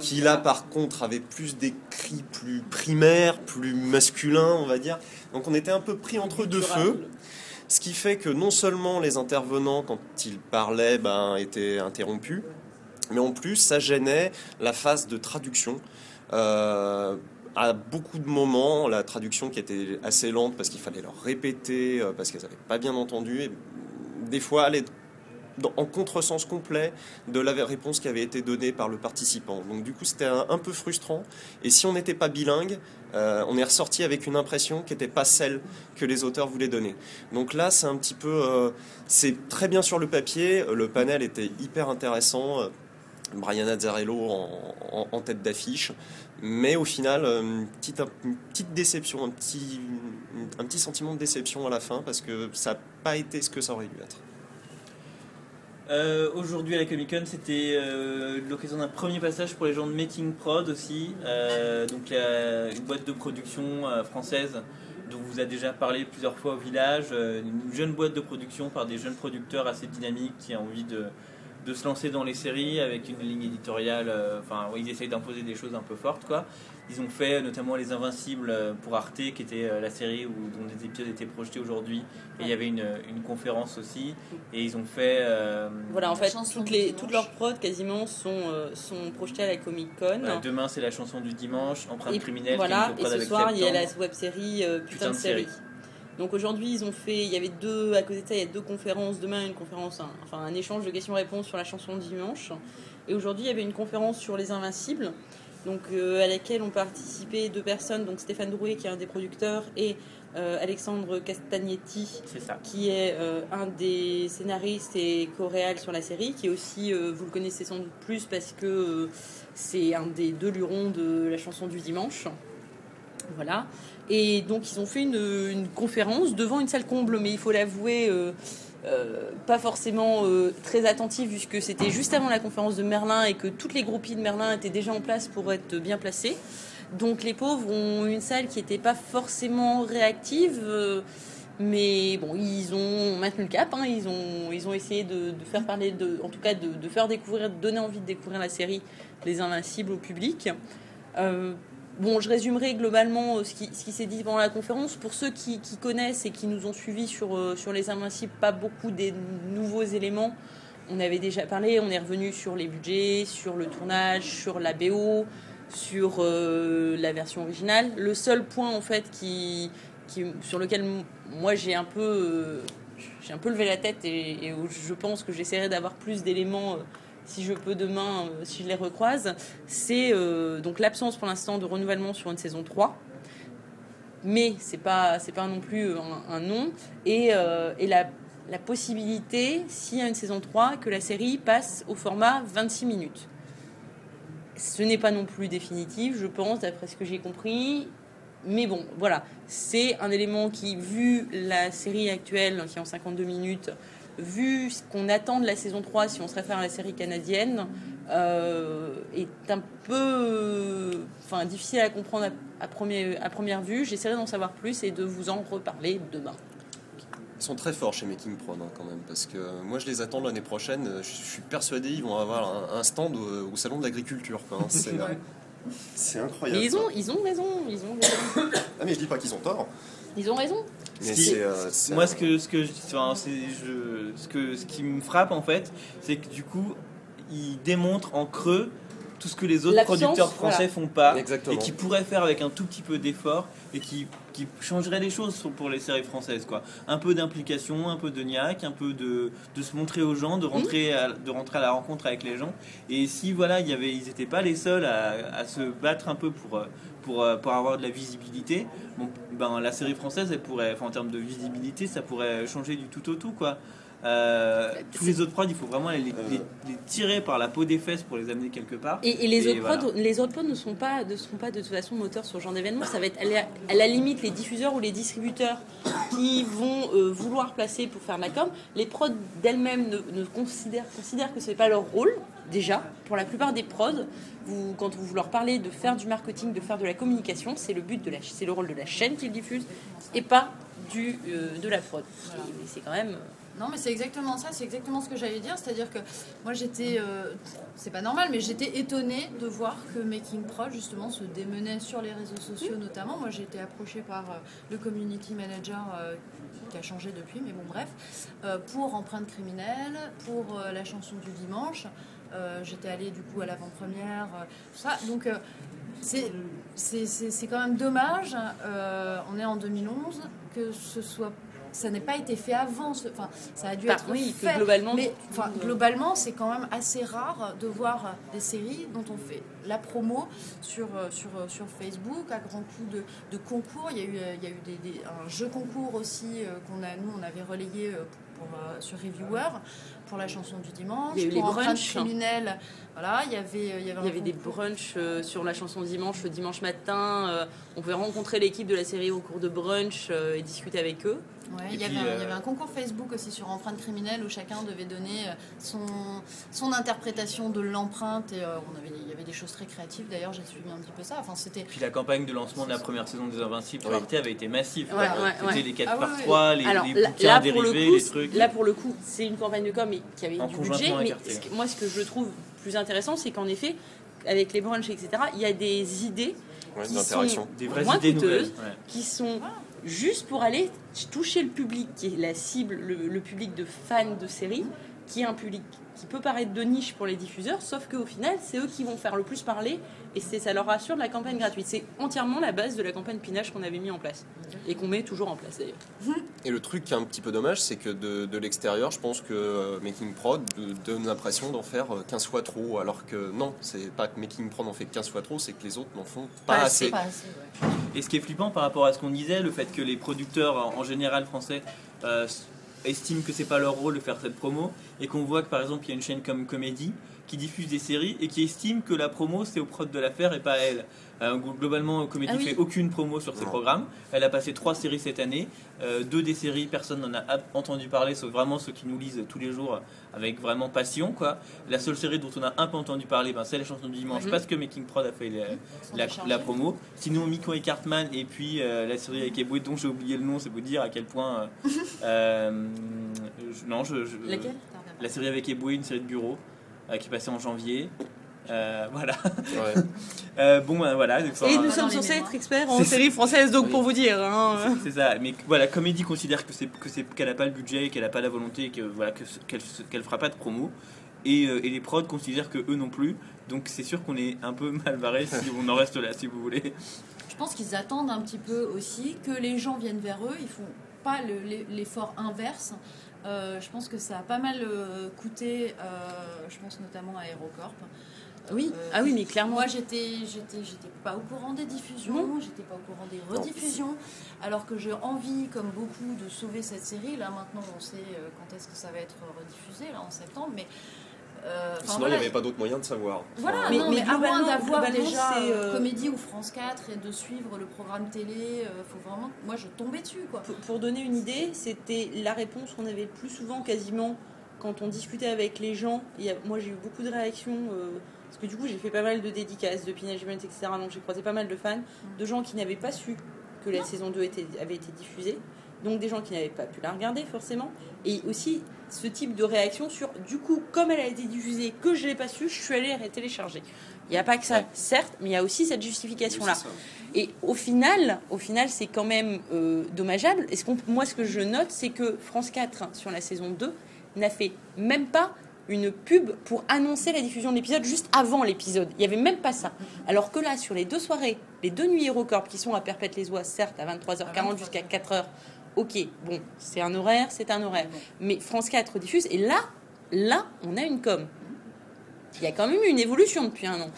qui là par contre avait plus des cris plus primaires plus masculins on va dire. Donc on était un peu pris entre deux feux. Ce qui fait que non seulement les intervenants quand ils parlaient ben, étaient interrompus mais en plus ça gênait la phase de traduction. Euh, à beaucoup de moments, la traduction qui était assez lente parce qu'il fallait leur répéter, euh, parce qu'elles n'avaient pas bien entendu, et des fois aller dans- en contresens complet de la réponse qui avait été donnée par le participant. Donc du coup, c'était un, peu frustrant. Et si on n'était pas bilingue, euh, on est ressorti avec une impression qui n'était pas celle que les auteurs voulaient donner. Donc là, c'est un petit peu... euh, c'est très bien sur le papier, le panel était hyper intéressant. Brian Azzarello en, tête d'affiche. Mais au final, euh, une petite, déception, un petit sentiment de déception à la fin parce que ça n'a pas été ce que ça aurait dû être. Euh, Aujourd'hui à la Comic Con, c'était euh, l'occasion d'un premier passage pour les gens de Making Prod aussi, euh, donc la- une boîte de production euh, française dont on vous a déjà parlé plusieurs fois au village, une jeune boîte de production par des jeunes producteurs assez dynamiques qui ont envie de, de se lancer dans les séries avec une ligne éditoriale, euh, enfin ouais, ils essayent d'imposer des choses un peu fortes quoi. Ils ont fait notamment Les Invincibles euh, pour Arte, qui était euh, la série où, dont des épisodes étaient projetés aujourd'hui. Et il y avait une, une conférence aussi. Et ils ont fait. euh, Voilà, en fait, toutes, les, toutes leurs prods quasiment sont, euh, sont projetées à la Comic Con. voilà, demain, c'est la chanson du dimanche, Empreinte Et, criminelle. voilà, qui est et ce avec soir, il y a la web série euh, Putain, de série. série. Donc aujourd'hui, ils ont fait, il y avait deux, à côté de ça, il y a deux conférences. Demain, une conférence, un- enfin un échange de questions-réponses sur la chanson de dimanche. Et aujourd'hui, il y avait une conférence sur les Invincibles, donc euh, à laquelle ont participé deux personnes, donc Stéphane Drouet qui est un des producteurs et euh, Alexandre Castagnetti ça. qui est euh, un des scénaristes et co-réal sur la série, qui est aussi, euh, vous le connaissez sans doute plus parce que euh, c'est un des deux lurons de la chanson du dimanche. Voilà. Et donc ils ont fait une, conférence devant une salle comble, mais il faut l'avouer, euh, euh, pas forcément euh, très attentive, puisque c'était juste avant la conférence de Merlin et que toutes les groupies de Merlin étaient déjà en place pour être bien placées. Donc les pauvres ont une salle qui n'était pas forcément réactive. mais bon, ils ont maintenu le cap, hein, ils, ont, ils ont essayé de, de faire parler, de, en tout cas de, de faire découvrir, de donner envie de découvrir la série Les Invincibles au public. Bon, je résumerai globalement euh, ce qui, s'est dit pendant la conférence. Pour ceux qui, connaissent et qui nous ont suivis sur, euh, sur Les Invincibles, pas beaucoup des nouveaux éléments. On avait déjà parlé, on est revenu sur les budgets, sur le tournage, sur la BO, sur euh, la version originale. Le seul point en fait qui, sur lequel moi j'ai un peu un peu levé la tête et, et je pense que j'essaierai d'avoir plus d'éléments si je peux demain euh, si je les recroise c'est euh, donc l'absence pour l'instant de renouvellement sur une saison 3 mais c'est pas pas non plus un, un non. Et, euh, la, la possibilité s'il y a une saison 3 que la série passe au format 26 minutes. Ce n'est pas non plus définitif, je pense, d'après ce que j'ai compris. Mais bon, voilà, c'est un élément qui, vu la série actuelle, qui est en 52 minutes, vu ce qu'on attend de la saison 3 si on se réfère à la série canadienne, euh, est un peu enfin, difficile à comprendre à, premier, à première vue. J'essaierai d'en savoir plus et de vous en reparler demain. Ils sont très forts chez Making Prod hein, quand même, parce que moi je les attends l'année prochaine. Je suis persuadé ils vont avoir un, un stand au, au salon de l'agriculture. hein. C'est euh, c'est incroyable. Mais ils ont, quoi. ils ont raison, ils ont raison. Ah mais je dis pas qu'ils ont tort. Ils ont raison. Mais euh, Moi, ce que, ce que je, enfin, c'est, je, ce que, ce qui me frappe en fait, c'est que du coup, ils démontrent en creux tout ce que les autres producteurs français voilà. font pas Exactement. et qui pourraient faire avec un tout petit peu d'effort et qui, qui changerait les choses pour les séries françaises quoi. Un peu d'implication, un peu de niaque, un peu de, de se montrer aux gens, de rentrer, à, de rentrer à la rencontre avec les gens. Et si voilà, il y avait, ils n'étaient pas les seuls à, à se battre un peu pour, pour, pour avoir de la visibilité, bon, ben, la série française, elle pourrait, enfin, en termes de visibilité, ça pourrait changer du tout au tout quoi. Euh, tous les autres prods, il faut vraiment les, les- les tirer par la peau des fesses pour les amener quelque part. Et, et les, Et autres prods, voilà. les autres prods ne sont pas, ne sont pas de toute façon moteurs sur ce genre d'événement. Ça va être à la, à la limite les diffuseurs ou les distributeurs qui vont euh, vouloir placer pour faire de la com. Les prods d'elles-mêmes ne, ne considèrent, considèrent que ce n'est pas leur rôle. Déjà, pour la plupart des prods, vous, quand vous leur parlez de faire du marketing, de faire de la communication, c'est le but de la, c'est le rôle de la chaîne qu'ils diffusent et pas du, euh, de la prod. Voilà. C'est quand même. Non, mais c'est exactement ça, c'est exactement ce que j'allais dire. C'est-à-dire que moi, j'étais. euh, c'est pas normal, mais j'étais étonnée de voir que Making Prod, justement, se démenait sur les réseaux sociaux, notamment. Moi, j'ai été approchée par euh, le community manager euh, qui a changé depuis, mais bon, bref, pour Empreinte criminelle, pour la chanson du dimanche. J'étais allée, du coup, à l'avant-première, tout ça. Donc. c'est- c'est c'est- c'est quand même dommage, on est en 2011, que ce soit, ça n'ait pas été fait avant. Enfin, ça a dû Bah, être oui, que fait. globalement, mais enfin, monde- globalement, c'est quand même assez rare de voir des séries dont on fait la promo sur, euh, sur, euh, sur Facebook à grands coups de, de concours. Il y a eu, euh, il y a eu des, des- un jeu concours aussi euh, qu'on a, nous, on avait relayé euh, pour, euh, sur Reviewer pour la chanson du dimanche. Il y a eu pour les brunchs. criminelle. Voilà, il y avait, euh, il y avait, Il y un avait des brunchs euh, sur la chanson dimanche, le dimanche matin. euh, on pouvait rencontrer l'équipe de la série au cours de brunch euh, et discuter avec eux. Ouais, il, y avait puis, un, il y euh, avait un concours Facebook aussi sur empreinte criminelle où chacun devait donner euh, son, son interprétation de l'empreinte et euh, on avait, il y avait des choses très créatives d'ailleurs j'ai suivi un petit peu ça enfin c'était Puis la campagne de lancement de la première saison des Invincibles Oui. Arte avait été massive. Ouais, ouais, C'était ouais. les 4 Ah par ouais, ouais. 3, les, Alors les là, bouquins là, pour le dérivés, coup, les trucs. là pour le coup, c'est une campagne de com mais qui avait En du budget. Mais Arte. ce que- moi, ce que je trouve plus intéressant, c'est qu'en effet, avec les brunchs, etc., il y a des idées Ouais, qui d'interaction. sont des vraies moins idées coûteuses, ouais. qui sont juste pour aller toucher le public, qui est la cible, le, public de fans de séries, qui est un public qui peut paraître de niche pour les diffuseurs, sauf qu'au final, c'est eux qui vont faire le plus parler, et c'est ça leur assure de la campagne gratuite. C'est entièrement la base de la campagne Pinage qu'on avait mis en place, et qu'on met toujours en place d'ailleurs. Et le truc qui est un petit peu dommage, c'est que de, de l'extérieur, je pense que euh, Making Prod donne l'impression d'en faire euh, 15 fois trop, alors que non, c'est pas que Making Prod en fait 15 fois trop, c'est que les autres n'en font pas, Pas assez. pas assez ouais. Et ce qui est flippant par rapport à ce qu'on disait, le fait que les producteurs en général français euh, estiment que c'est pas leur rôle de faire cette promo et qu'on voit que par exemple il y a une chaîne comme Comédie qui diffuse des séries et qui estime que la promo c'est au prod de la faire et pas à elle. Euh, globalement, Comédie Ah oui. fait aucune promo sur ses Non. programmes. Elle a passé trois séries cette année. Euh, deux des séries, personne n'en a entendu parler, sauf vraiment ceux qui nous lisent tous les jours avec vraiment passion. Quoi. La seule série dont on a un peu entendu parler, ben, c'est la chanson du dimanche Mhm. parce que Making Prod a fait les, Sans la, promo. Sinon, Miko et Cartman et puis euh, la série avec Eboué dont j'ai oublié le nom, c'est vous dire à quel point. euh, euh, je- non, je, je- Laquelle? La série avec Eboué, une série de bureau qui est passée en janvier. Euh, voilà. Ouais. Euh, bon, ben, voilà. donc, Et nous sommes censés être experts en séries françaises, donc Oui. pour vous dire. hein. c'est ça. Mais voilà, Comédie considère que c'est que c'est qu'elle n'a pas le budget, qu'elle n'a pas la volonté, que voilà que qu'elle qu'elle fera pas de promo. Et, euh, et les prods considèrent que eux non plus. Donc c'est sûr qu'on est un peu mal barré si on en reste là, si vous voulez. je pense qu'ils attendent un petit peu aussi que les gens viennent vers eux ils font pas le- l'e- l'effort inverse Euh, je pense que ça a pas mal euh, coûté euh, je pense notamment à Aérocorp Oui, Euh, ah oui, mais clairement. Moi, j'étais, j'étais, j'étais pas au courant des diffusions, j'étais pas au courant des rediffusions, alors que j'ai envie, comme beaucoup, de sauver cette série. Là, maintenant, on sait quand est-ce que ça va être rediffusé, là, en septembre, mais. Euh, Sinon, voilà. il n'y avait pas d'autre moyen de savoir. Voilà, Enfin, Mais- non, mais mais, à moins globalement- d'avoir déjà euh, Comédie ou France 4 et de suivre le programme télé, euh, faut vraiment. Moi, je tombais dessus, quoi. Pour, pour donner une idée, c'était la réponse qu'on avait le plus souvent quasiment quand on discutait avec les gens. Il y a- moi j'ai eu beaucoup de réactions euh, Parce que du coup, j'ai fait pas mal de dédicaces, de pinagement, etc. Donc j'ai croisé pas mal de fans, de gens qui n'avaient pas su que la saison 2 était, avait été diffusée. Donc des gens qui n'avaient pas pu la regarder forcément. Et aussi ce type de réaction sur, du coup, comme elle a été diffusée, que je ne l'ai pas su, je suis allée la télécharger. Il n'y a pas que ça, certes, mais il y a aussi cette justification-là. Oui. Et au final, au final, c'est quand même euh, dommageable. Et ce moi, ce que je note, c'est que France 4 hein, sur la saison 2 n'a fait même pas une pub pour annoncer la diffusion de l'épisode juste avant l'épisode. Il n'y avait même pas ça. Alors que là, sur les deux soirées, les deux nuits HeroCorp qui sont à Perpète-les-Oies, certes à 23h40 jusqu'à 4h, ok, bon, c'est un horaire, c'est un horaire. Mais France 4 diffuse, et là, là, on a une com. Il y a quand même eu une évolution depuis un an.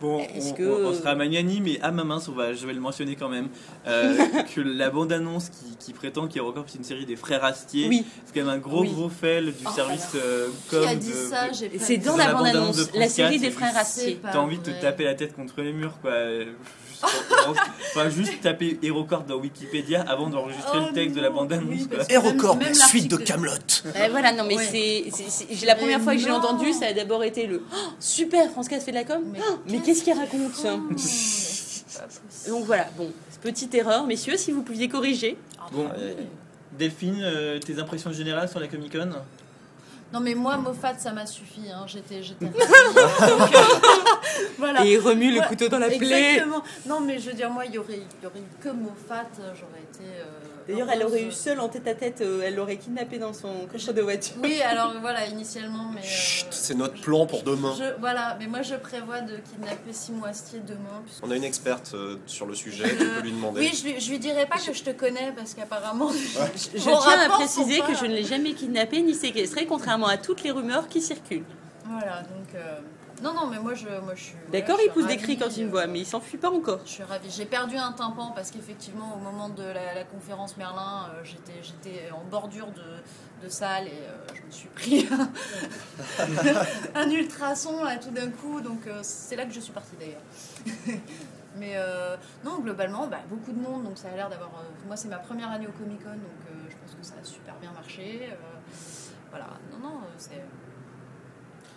Bon, on, que- on- on sera magnanime, mais à ma main, on va, je vais le mentionner quand même, euh, que la bande-annonce qui, qui prétend qu'Hérocorp c'est une série des frères Astier, Oui. c'est quand même un gros Oui. gros fail du Oh, service euh, Qui com. a dit de- ça J'ai pas C'est dans dans la la bande-annonce bande-annonce, de la France série 4, des frères Astier. T'as envie de te taper la tête contre les murs, quoi. Juste, enfin, juste taper HeroCorp dans Wikipédia avant d'enregistrer Oh le texte de la non, bande-annonce, oui, la suite de Camelot. Eh, voilà, non mais Ouais. c'est, c'est- c'est- j'ai- la Mais première fois que j'ai entendu, ça a d'abord été le Oh, super, France 4 fait de la com. Mais, Oh, mais qu'est-ce qu'il raconte Oh. Donc voilà, bon, petite erreur, messieurs, si vous pouviez corriger. Bon, Après, Delphine, euh, tes impressions générales sur la Comic Con? Non mais moi Moffat ça m'a suffi hein. j'étais j'étais euh, voilà Et il remue le couteau dans la plaie. Exactement. Non mais je veux dire moi il y aurait il y aurait eu que Moffat euh, j'aurais été euh, D'ailleurs, elle aurait eu seule en tête à tête, euh, elle l'aurait kidnappé dans son coffre de voiture. Oui alors voilà initialement mais euh, Chut, c'est notre plan pour demain. je- voilà mais moi je prévois de kidnapper Simon Astier demain puisque- On a une experte euh, sur le sujet, tu peux lui demander. Oui je lui, je lui dirai pas que je te connais parce qu'apparemment Je tiens à préciser que je ne l'ai jamais kidnappé ni séquestré, contrairement à toutes les rumeurs qui circulent. voilà donc euh, non non mais moi je moi je suis D'accord, voilà, il pousse des cris quand il me voit, mais il s'enfuit pas encore. Je suis ravie. J'ai perdu un tympan parce qu'effectivement, au moment de la, la conférence Merlin, euh, j'étais, j'étais en bordure de, de salle et euh, je me suis pris un, un ultrason là tout d'un coup. Donc euh, c'est là que je suis partie d'ailleurs. Mais non, globalement, bah, beaucoup de monde. Donc ça a l'air d'avoir. moi, c'est ma première année au Comic Con, donc je pense que ça a super bien marché. voilà. Non, non, c'est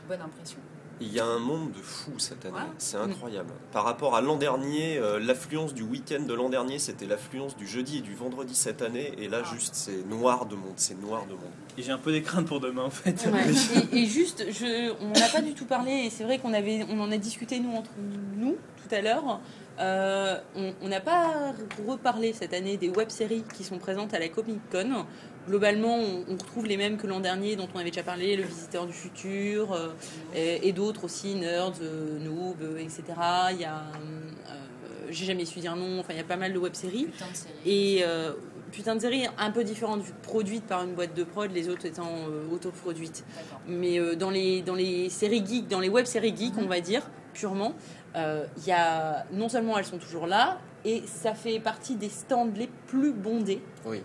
bonne impression. Il y a un monde de fous cette année, Ouais. c'est incroyable. Par rapport à l'an dernier, euh, l'affluence du week-end de l'an dernier, c'était l'affluence du jeudi et du vendredi cette année, et là, Ah. juste, c'est noir de monde, c'est noir de monde. Et j'ai un peu des craintes pour demain, en fait. Ouais. Et, et juste, je, on n'en a pas du tout parlé, et c'est vrai qu'on avait, on en a discuté nous entre nous tout à l'heure. Euh, on on n'a pas reparlé cette année des web-séries qui sont présentes à la Comic Con. Globalement, on, retrouve les mêmes que l'an dernier, dont on avait déjà parlé, Le Visiteur du Futur, euh, et, et d'autres aussi, Nerds, euh, Noob, euh, etc. Il y a, euh, j'ai jamais su dire non, enfin il y a pas mal de web-séries. Putain de série. Et euh, putain de série un peu différente, produite par une boîte de prod, les autres étant euh, autoproduites. Mais euh, dans, les, dans les séries geeks, dans les web séries geeks, on va dire, purement, euh, il y a, non seulement elles sont toujours là, et ça fait partie des stands les plus bondés. Oui.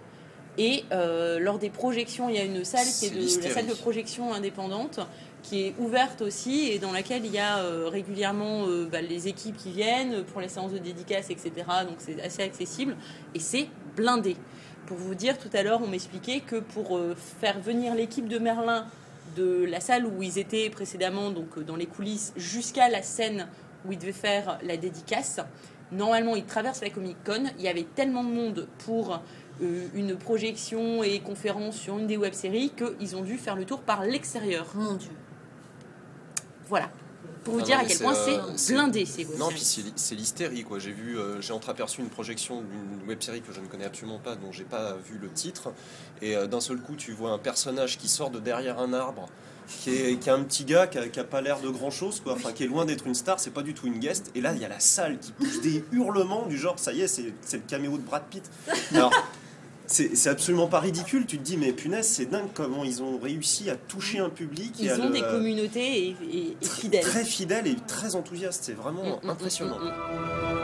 Et euh, lors des projections, il y a une salle qui est de, la salle de projection indépendante qui est ouverte aussi et dans laquelle il y a euh, régulièrement euh, bah, les équipes qui viennent pour les séances de dédicaces, etc. Donc c'est assez accessible et c'est blindé. Pour vous dire, tout à l'heure, on m'expliquait que pour faire venir l'équipe de Merlin de la salle où ils étaient précédemment, donc dans les coulisses, jusqu'à la scène où ils devaient faire la dédicace, normalement ils traversent la Comic Con. Il y avait tellement de monde pour une projection et conférence sur une des web-séries qu'ils ont dû faire le tour par l'extérieur. Mon Dieu. Voilà. Pour vous Ah dire non, à quel point euh, c'est blindé ces Non, puis c'est, l'hy- c'est l'hystérie, quoi. J'ai vu, euh, j'ai entreaperçu une projection d'une web-série que je ne connais absolument pas, dont j'ai pas vu le titre, et euh, d'un seul coup, tu vois un personnage qui sort de derrière un arbre, qui est, qui est un petit gars qui a, qui a pas l'air de grand chose, quoi. Enfin, qui est loin d'être une star, c'est pas du tout une guest. Et là, il y a la salle qui pousse des hurlements du genre, ça y est, c'est, c'est le caméo de Brad Pitt. Alors. C'est, absolument pas ridicule, tu te dis mais punaise c'est dingue comment ils ont réussi à toucher un public Ils ont le- des communautés et, et- et fidèles. très fidèle et très enthousiaste. C'est vraiment Mm, mm, impressionnant. mm, mm,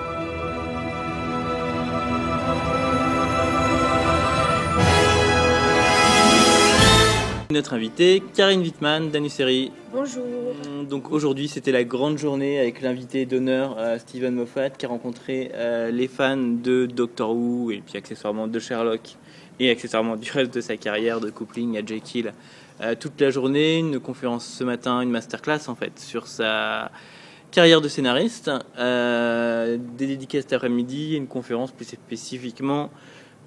Notre invité, Karine Wittmann d'Anuseri. Bonjour. Hum, Donc aujourd'hui, c'était la grande journée avec l'invité d'honneur euh, Steven Moffat qui a rencontré euh, les fans de Doctor Who et puis accessoirement de Sherlock et accessoirement du reste de sa carrière de coupling à Jekyll euh, toute la journée, une conférence ce matin, une masterclass en fait sur sa carrière de scénariste, des dédicaces cet après-midi, une conférence plus spécifiquement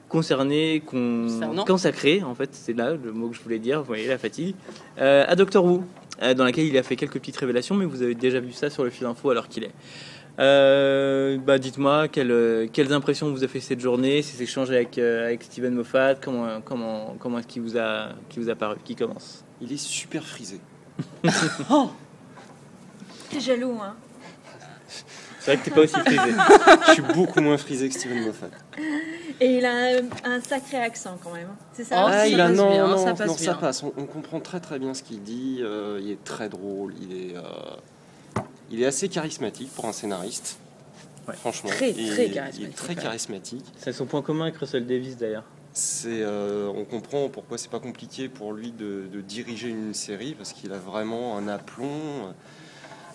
concernée, con- consacrée, en fait, c'est là le mot que je voulais dire, vous voyez la fatigue, euh, à Doctor Who, euh, dans laquelle il a fait quelques petites révélations, mais vous avez déjà vu ça sur le fil info alors qu'il est. Euh, bah, dites-moi quelles, euh, quelles impressions vous a fait cette journée, ces échanges avec, euh, avec Steven Moffat, comment, comment, comment est-ce qu'il vous a, qui vous a paru, qui commence? Il est super frisé. T'es jaloux, hein? C'est vrai que t'es pas aussi frisé. Je suis beaucoup moins frisé que Steven Moffat. Et il a un, un sacré accent quand même. C'est ça Oh, Ah, ça il a passe non, bien, non, ça passe non, bien. passe. On, on comprend très très bien ce qu'il dit. euh, il est très drôle. Il est, euh, il est assez charismatique pour un scénariste. Ouais. Franchement, Très, Il- très Il charismatique, est très charismatique. C'est son point commun avec Russell Davis d'ailleurs. C'est, euh, on comprend pourquoi c'est pas compliqué pour lui de, de diriger une série parce qu'il a vraiment un aplomb.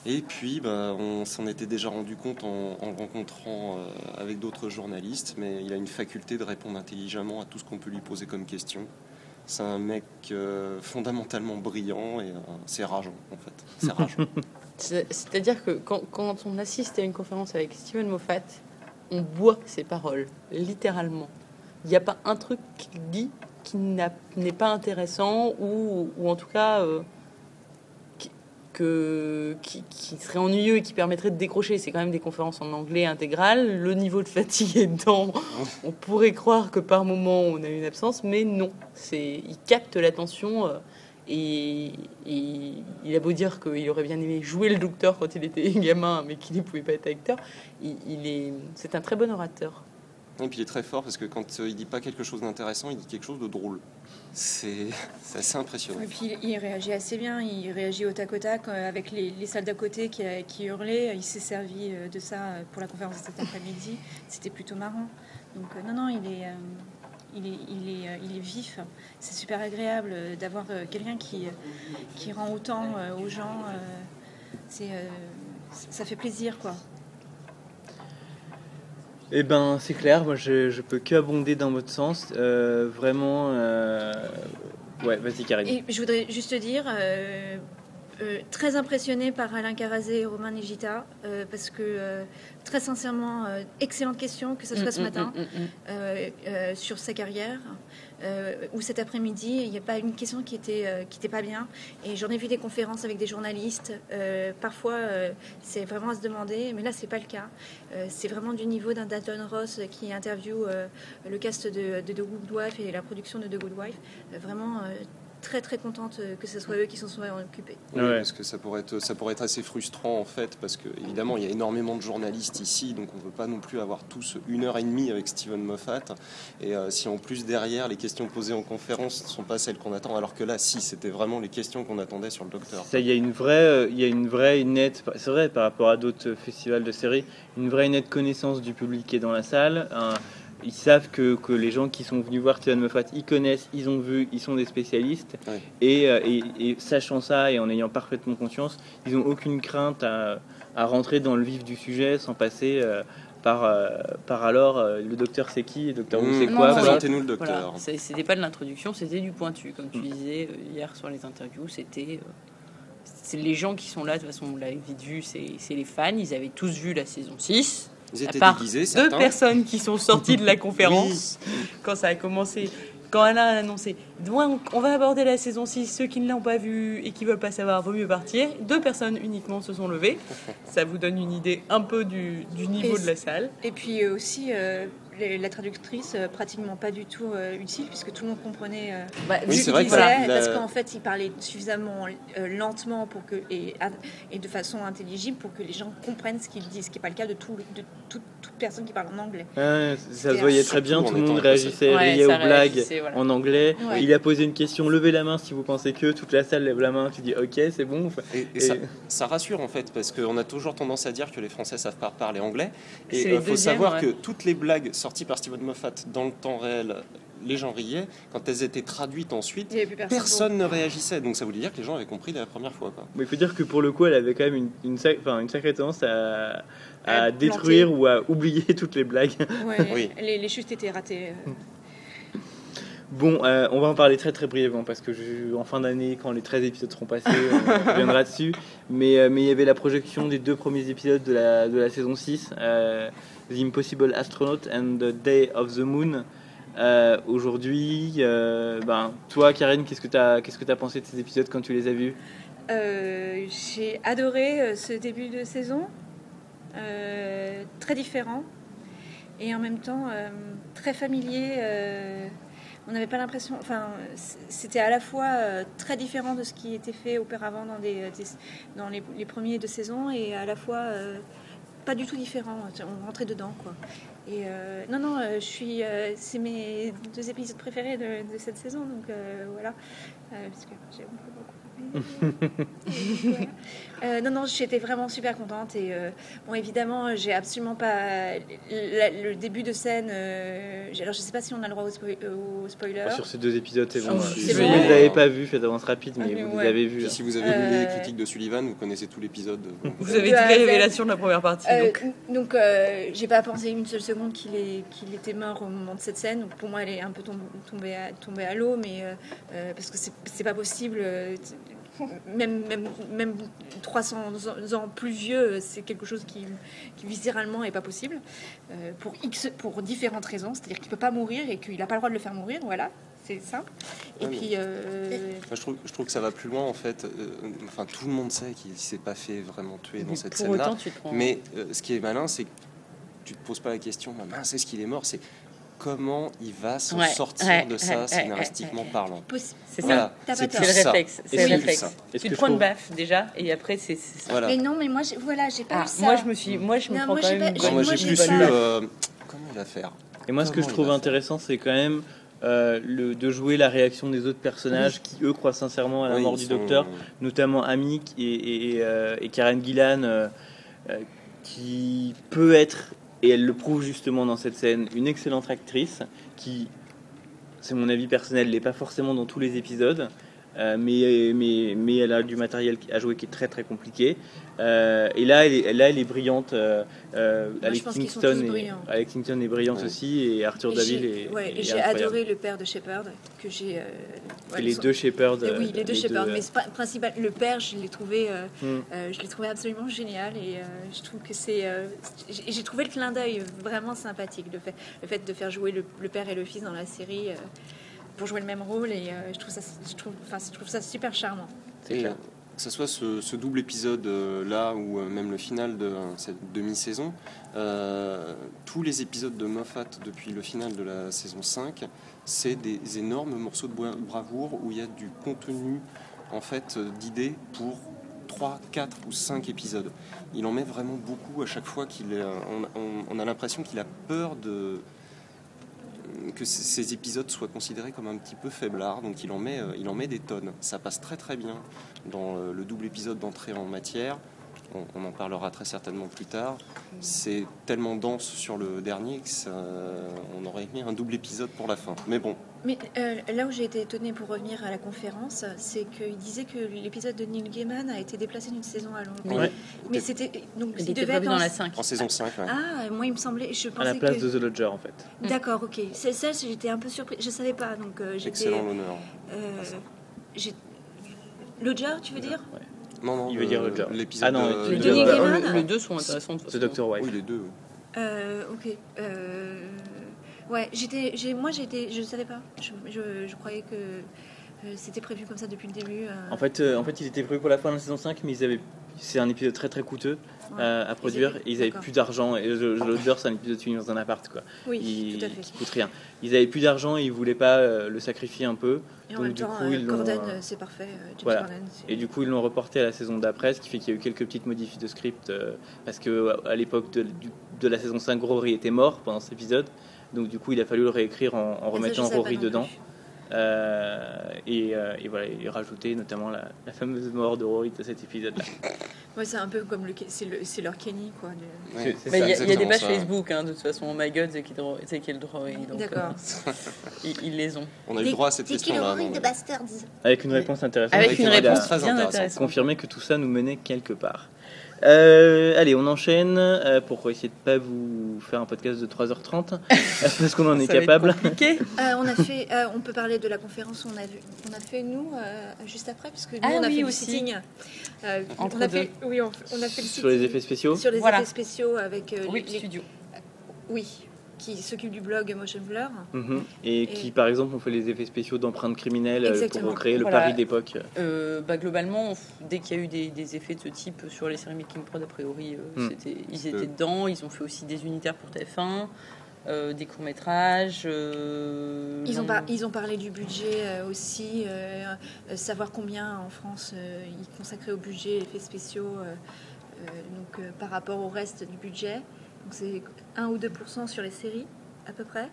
Et puis, bah, on s'en était déjà rendu compte en, en le rencontrant euh, avec d'autres journalistes, mais il a une faculté de répondre intelligemment à tout ce qu'on peut lui poser comme question. C'est un mec euh, fondamentalement brillant et euh, c'est rageant en fait. C'est rageant. C'est- C'est-à-dire que quand, quand on assiste à une conférence avec Steven Moffat, on boit ses paroles, littéralement. Il n'y a pas un truc qu'il dit qui n'est pas intéressant ou, ou en tout cas euh, que, qui, qui serait ennuyeux et qui permettrait de décrocher. C'est quand même des conférences en anglais intégrales. Le niveau de fatigue étant, on pourrait croire que par moment on a une absence, mais non. C'est, il capte l'attention. euh, et, et il a beau dire qu'il aurait bien aimé jouer le docteur quand il était gamin, mais qu'il ne pouvait pas être acteur, il, il est, c'est un très bon orateur. Et puis il est très fort parce que quand euh, il dit pas quelque chose d'intéressant, il dit quelque chose de drôle. C'est assez impressionnant. Et puis il réagit assez bien, il réagit au tac au tac euh, avec les, les salles d'à côté qui, euh, hurlaient. Il s'est servi de ça pour la conférence de cet après-midi. C'était plutôt marrant. Donc non, non, il est, il est, il est, il est vif. C'est super agréable d'avoir quelqu'un qui, qui rend autant aux gens. ça fait plaisir, quoi. Eh ben, c'est clair, moi je, peux que abonder dans votre sens. Euh, vraiment, euh, ouais, vas-y Karine. Et je voudrais juste dire, euh, euh, très impressionnée par Alain Carazé et Romain Nigita, euh, parce que euh, très sincèrement, euh, excellente question, que ce soit ce Mm, mm, matin, mm, sur sa carrière, ou cet après-midi, il n'y a pas une question qui était, qui était pas bien. Et j'en ai vu des conférences avec des journalistes. parfois, c'est vraiment à se demander, mais là, c'est pas le cas. C'est vraiment du niveau d'un Dalton Ross qui interviewe le cast de, de The Good Wife et la production de The Good Wife. Vraiment très très contente euh, que ce soit eux qui s'en soient occupés. Oui, Ouais. parce que ça pourrait, être, ça pourrait être assez frustrant en fait, parce que évidemment il y a énormément de journalistes ici, donc on ne veut pas non plus avoir tous une heure et demie avec Steven Moffat. Et euh, si en plus derrière les questions posées en conférence ne sont pas celles qu'on attend, alors que là, si, c'était vraiment les questions qu'on attendait sur le docteur. Ça, il y a une vraie, euh, il y a une vraie, nette, c'est vrai par rapport à d'autres festivals de séries, une vraie nette connaissance du public qui est dans la salle. un- ils savent que, que les gens qui sont venus voir Steven Moffat, ils connaissent, ils ont vu, ils sont des spécialistes. Ouais. Et, euh, et, et sachant ça et en ayant parfaitement conscience, ils n'ont aucune crainte à, à rentrer dans le vif du sujet sans passer euh, par, euh, par alors euh, le docteur c'est qui, le docteur Who Mmh. c'est Non, quoi. non, voilà. Présentez-nous le Voilà, docteur. c'est- c'était pas de l'introduction, c'était du pointu, comme tu Mm. disais euh, hier sur les interviews. C'était, euh, c'est les gens qui sont là. De toute façon, on l'a vite vu, c'est c'est les fans. Ils avaient tous vu la saison 6. Ils à étaient part déguisés, deux certains. personnes qui sont sorties de la conférence quand ça a commencé. Quand Alain a annoncé, donc on va aborder la saison 6, ceux qui ne l'ont pas vu et qui veulent pas savoir, vaut mieux partir. Deux personnes uniquement se sont levées. Ça vous donne une idée un peu du, du niveau Et de la salle. Et puis euh, aussi, euh, la traductrice, euh, pratiquement pas du tout euh, utile, puisque tout le monde comprenait euh, Bah, Oui, ce c'est qu'il vrai que parce la- qu'en fait, il parlait suffisamment euh, lentement pour que, et, et de façon intelligible pour que les gens comprennent ce qu'il dit, ce qui n'est pas le cas de, tout, de toute, toute personne qui parle en anglais. Ouais, ça se voyait très bien, tout le monde réagissait, Ouais, riait aux blagues voilà. en anglais. Ouais. Il a posé une question, levez la main si vous pensez que, toute la salle lève la main, tu dis ok c'est bon. Enfin, Et, et Et- ça, ça rassure en fait, parce qu'on a toujours tendance à dire que les Français savent pas parler anglais. Et il faut savoir ouais. que toutes les blagues sorties par Steven Moffat dans le temps réel, les gens riaient. Quand elles étaient traduites ensuite, personne. personne ne réagissait. Donc ça voulait dire que les gens avaient compris dès la première fois. Quoi. Mais il faut dire que pour le coup, elle avait quand même une, une, sac- enfin, une sacrée tendance à, à À détruire ou à oublier toutes les blagues. Ouais, Oui. les, les chutes étaient ratées. euh. Bon, euh, on va en parler très très brièvement parce que je- en fin d'année, quand les 13 épisodes seront passés, on reviendra dessus. Mais, euh, mais il y avait la projection des deux premiers épisodes de la, de la saison 6, euh, The Impossible Astronaut and the Day of the Moon. Euh, Aujourd'hui, euh, ben, toi Karen, qu'est-ce que tu as, que pensé de ces épisodes quand tu les as vus? Euh, J'ai adoré ce début de saison, très différent et en même temps très familier. on n'avait pas l'impression, enfin, c'était à la fois très différent de ce qui était fait auparavant dans, les, les premiers de saison et à la fois pas du tout différent. On rentrait dedans, quoi. Et euh, non, non, euh, je suis, euh, c'est mes deux épisodes préférés de, cette saison, donc voilà, parce que j'ai beaucoup. Euh, non, non, j'étais vraiment super contente. Et euh, bon, évidemment, j'ai absolument pas. la- le début de scène. euh, alors, je sais pas si on a le droit au, spoil- au spoiler. Sur ces deux épisodes, c'est bon. Si vous bon. ne les avez pas vus, faites avance rapide, mais Ah, mais vous ouais. les avez. Puis là. si vous avez lu Euh, les critiques de Sullivan, vous connaissez tout l'épisode. Vous avez toutes les révélations de la première partie. Euh, donc. donc, euh, j'ai pas pensé une seule seconde qu'il est- qu'il était mort au moment de cette scène. Donc, pour moi, elle est un peu tom- tombée à, tombée à l'eau, mais euh, euh, parce que c'est c'est pas possible. Même, même, même 300 ans plus vieux, c'est quelque chose qui, qui viscéralement est pas possible euh, pour X, pour différentes raisons. C'est-à-dire qu'il peut pas mourir et qu'il a pas le droit de le faire mourir. Voilà, c'est simple. Et Ouais, puis, euh, je, trouve, je trouve que ça va plus loin en fait. Euh, enfin, tout le monde sait qu'il s'est pas fait vraiment tuer dans Mais cette pour scène-là. autant, tu te prends. Mais euh, ce qui est malin, c'est que tu te poses pas la question, ah, mince, est-ce qu'il est mort? C'est comment il va s'en Ouais, sortir ouais, de ça ouais, scénaristiquement parlant. C'est Voilà, ça. C'est le ça. réflexe. C'est Et le réflexe. Tu te je prends une baffe déjà, et après, c'est. Voilà. Mais non, mais moi, j'ai- voilà, j'ai pas Ah, eu ça. moi, je me suis. Moi, je me Non, prends moi, quand même. pas- Non, moi j'ai plus baffe. euh, comment il va faire. Et moi, ce que je trouve intéressant, c'est quand même euh, le, de jouer la réaction des autres personnages qui, eux, croient sincèrement à la Oui, mort du sont- docteur, notamment Amy et, et, et, euh, et Karen Gillan, euh, euh, qui peut être, et elle le prouve justement dans cette scène, une excellente actrice qui, c'est mon avis personnel, n'est pas forcément dans tous les épisodes. Euh, mais, mais, mais elle a du matériel à jouer qui est très très compliqué. Euh, et là elle, est, là, elle est brillante. euh, euh, sont Kingston Kingston est brillante Ouais. aussi, et Arthur Daville est, ouais, est et j'ai adoré le père de Shepard que j'ai. euh, ouais, Et les sont- deux Shepard. Oui, les deux Shepard, mais principal, le père, je l'ai trouvé, euh, Hmm. je l'ai trouvé absolument génial et euh, je trouve que c'est, euh, j'ai j'ai trouvé le clin d'œil vraiment sympathique, le fait, le fait de faire jouer le, le père et le fils dans la série euh, pour jouer le même rôle et euh, je trouve ça, je trouve, enfin, je trouve ça super charmant. c'est clair. euh, que ce soit ce, ce double épisode euh, là ou euh, même le final de euh, cette demi-saison, euh, tous les épisodes de Moffat depuis le final de la saison 5, c'est des énormes morceaux de bravoure où il y a du contenu en fait d'idées pour 3, 4 ou 5 épisodes. Il en met vraiment beaucoup à chaque fois qu'il est- on, on- on a l'impression qu'il a peur de que ces- épisodes soient considérés comme un petit peu faiblards, donc il en met, euh, il en met des tonnes. Ça passe très très bien dans euh, le double épisode d'entrée en matière. On, on en parlera très certainement plus tard. C'est tellement dense sur le dernier que ça- on aurait mis un double épisode pour la fin. Mais bon, Mais euh, là où j'ai été étonnée pour revenir à la conférence, c'est qu'il disait que l'épisode de Neil Gaiman a été déplacé d'une saison à l'autre. Ouais. Mais c'était donc Il devait être dans en- la 5. en saison 5, ouais. Ah, moi il me semblait, je À pensais la place que. de The Lodger en fait. D'accord, ok. C'est ça, j'étais un peu surprise. Je savais pas, donc euh, j'étais. excellent l'honneur. Euh, Lodger, tu veux dire? Ouais. Non, non, Il veut dire le genre. l'épisode Ah non, de- le de de- Neil Gaiman, le- Les deux sont intéressants The. Doctor Wife. Oui, les deux. Euh, ok. Euh, ouais, j'étais, j'ai, moi j'étais, je savais pas. Je, je, je croyais que euh, c'était prévu comme ça depuis le début. euh. En fait, euh, en fait, il était prévu pour la fin de la saison 5, mais ils avaient... c'est un épisode très très coûteux Ouais. euh, à produire. avaient- et ils avaient plus d'argent. Et The The Lodger, c'est un épisode fini dans un appart, quoi. oui, tout à fait. Qui coûte rien. Ils avaient plus d'argent et ils voulaient pas le sacrifier un peu. Et en même du temps, coup, ils c'est parfait. James voilà. Et du coup, ils l'ont reporté à la saison d'après, ce qui fait qu'il y a eu quelques petites modifs de script. parce que à l'époque de la saison 5, Rory était mort pendant cet épisode. Donc, du coup, il a fallu le réécrire en, en ça, je remettant Rory dedans. Euh, et, euh, et voilà, et rajouter notamment la, la fameuse mort de Rory de cet épisode-là. Ouais, c'est un peu comme le, c'est, le, c'est leur Kenny, quoi. le- Ouais. Mais il y, a- il y a des pages ça. Facebook, hein, de toute façon. Oh my god, c'est c'est Kid Rory. donc, D'accord. euh, ils, ils les ont. On a eu droit à cette qui le question-là. Rory non, de mais- Bastards Avec une réponse intéressante. Avec Avec une une réponse réponse très intéressante. confirmer que tout ça nous menait quelque part. Euh, allez, on enchaîne euh, pour essayer de pas vous faire un podcast de 3h30 parce qu'on en est Ça va être capable. compliqué. Euh, on a fait, euh, on peut parler de la conférence qu'on a, vu- on a fait nous euh, juste après, parce que nous Ah on a oui, fait aussi. du sitting. Euh, Entre on a deux. fait, oui, on, on a fait le Sur les effets spéciaux sur les Voilà. effets spéciaux avec euh, Oui, les- les- studio. oui, qui s'occupe du blog Motion Blur. Mhm. Et, Et- qui, par exemple, ont fait les effets spéciaux d'empreintes criminelles euh, Exactement. pour recréer le Voilà. Paris d'époque. Euh, bah, globalement, dès qu'il y a eu des, des effets de ce type sur les séries Making Prod, a priori, euh, Hmm. ils étaient dedans. Ils ont fait aussi des unitaires pour TF1, euh, des courts-métrages. euh, Ils ont, non, par- ils ont parlé du budget euh, aussi, savoir combien en France euh, ils consacraient au budget effets spéciaux euh, euh, donc, euh, par rapport au reste du budget. Donc c'est 1 ou 2% sur les séries à peu près.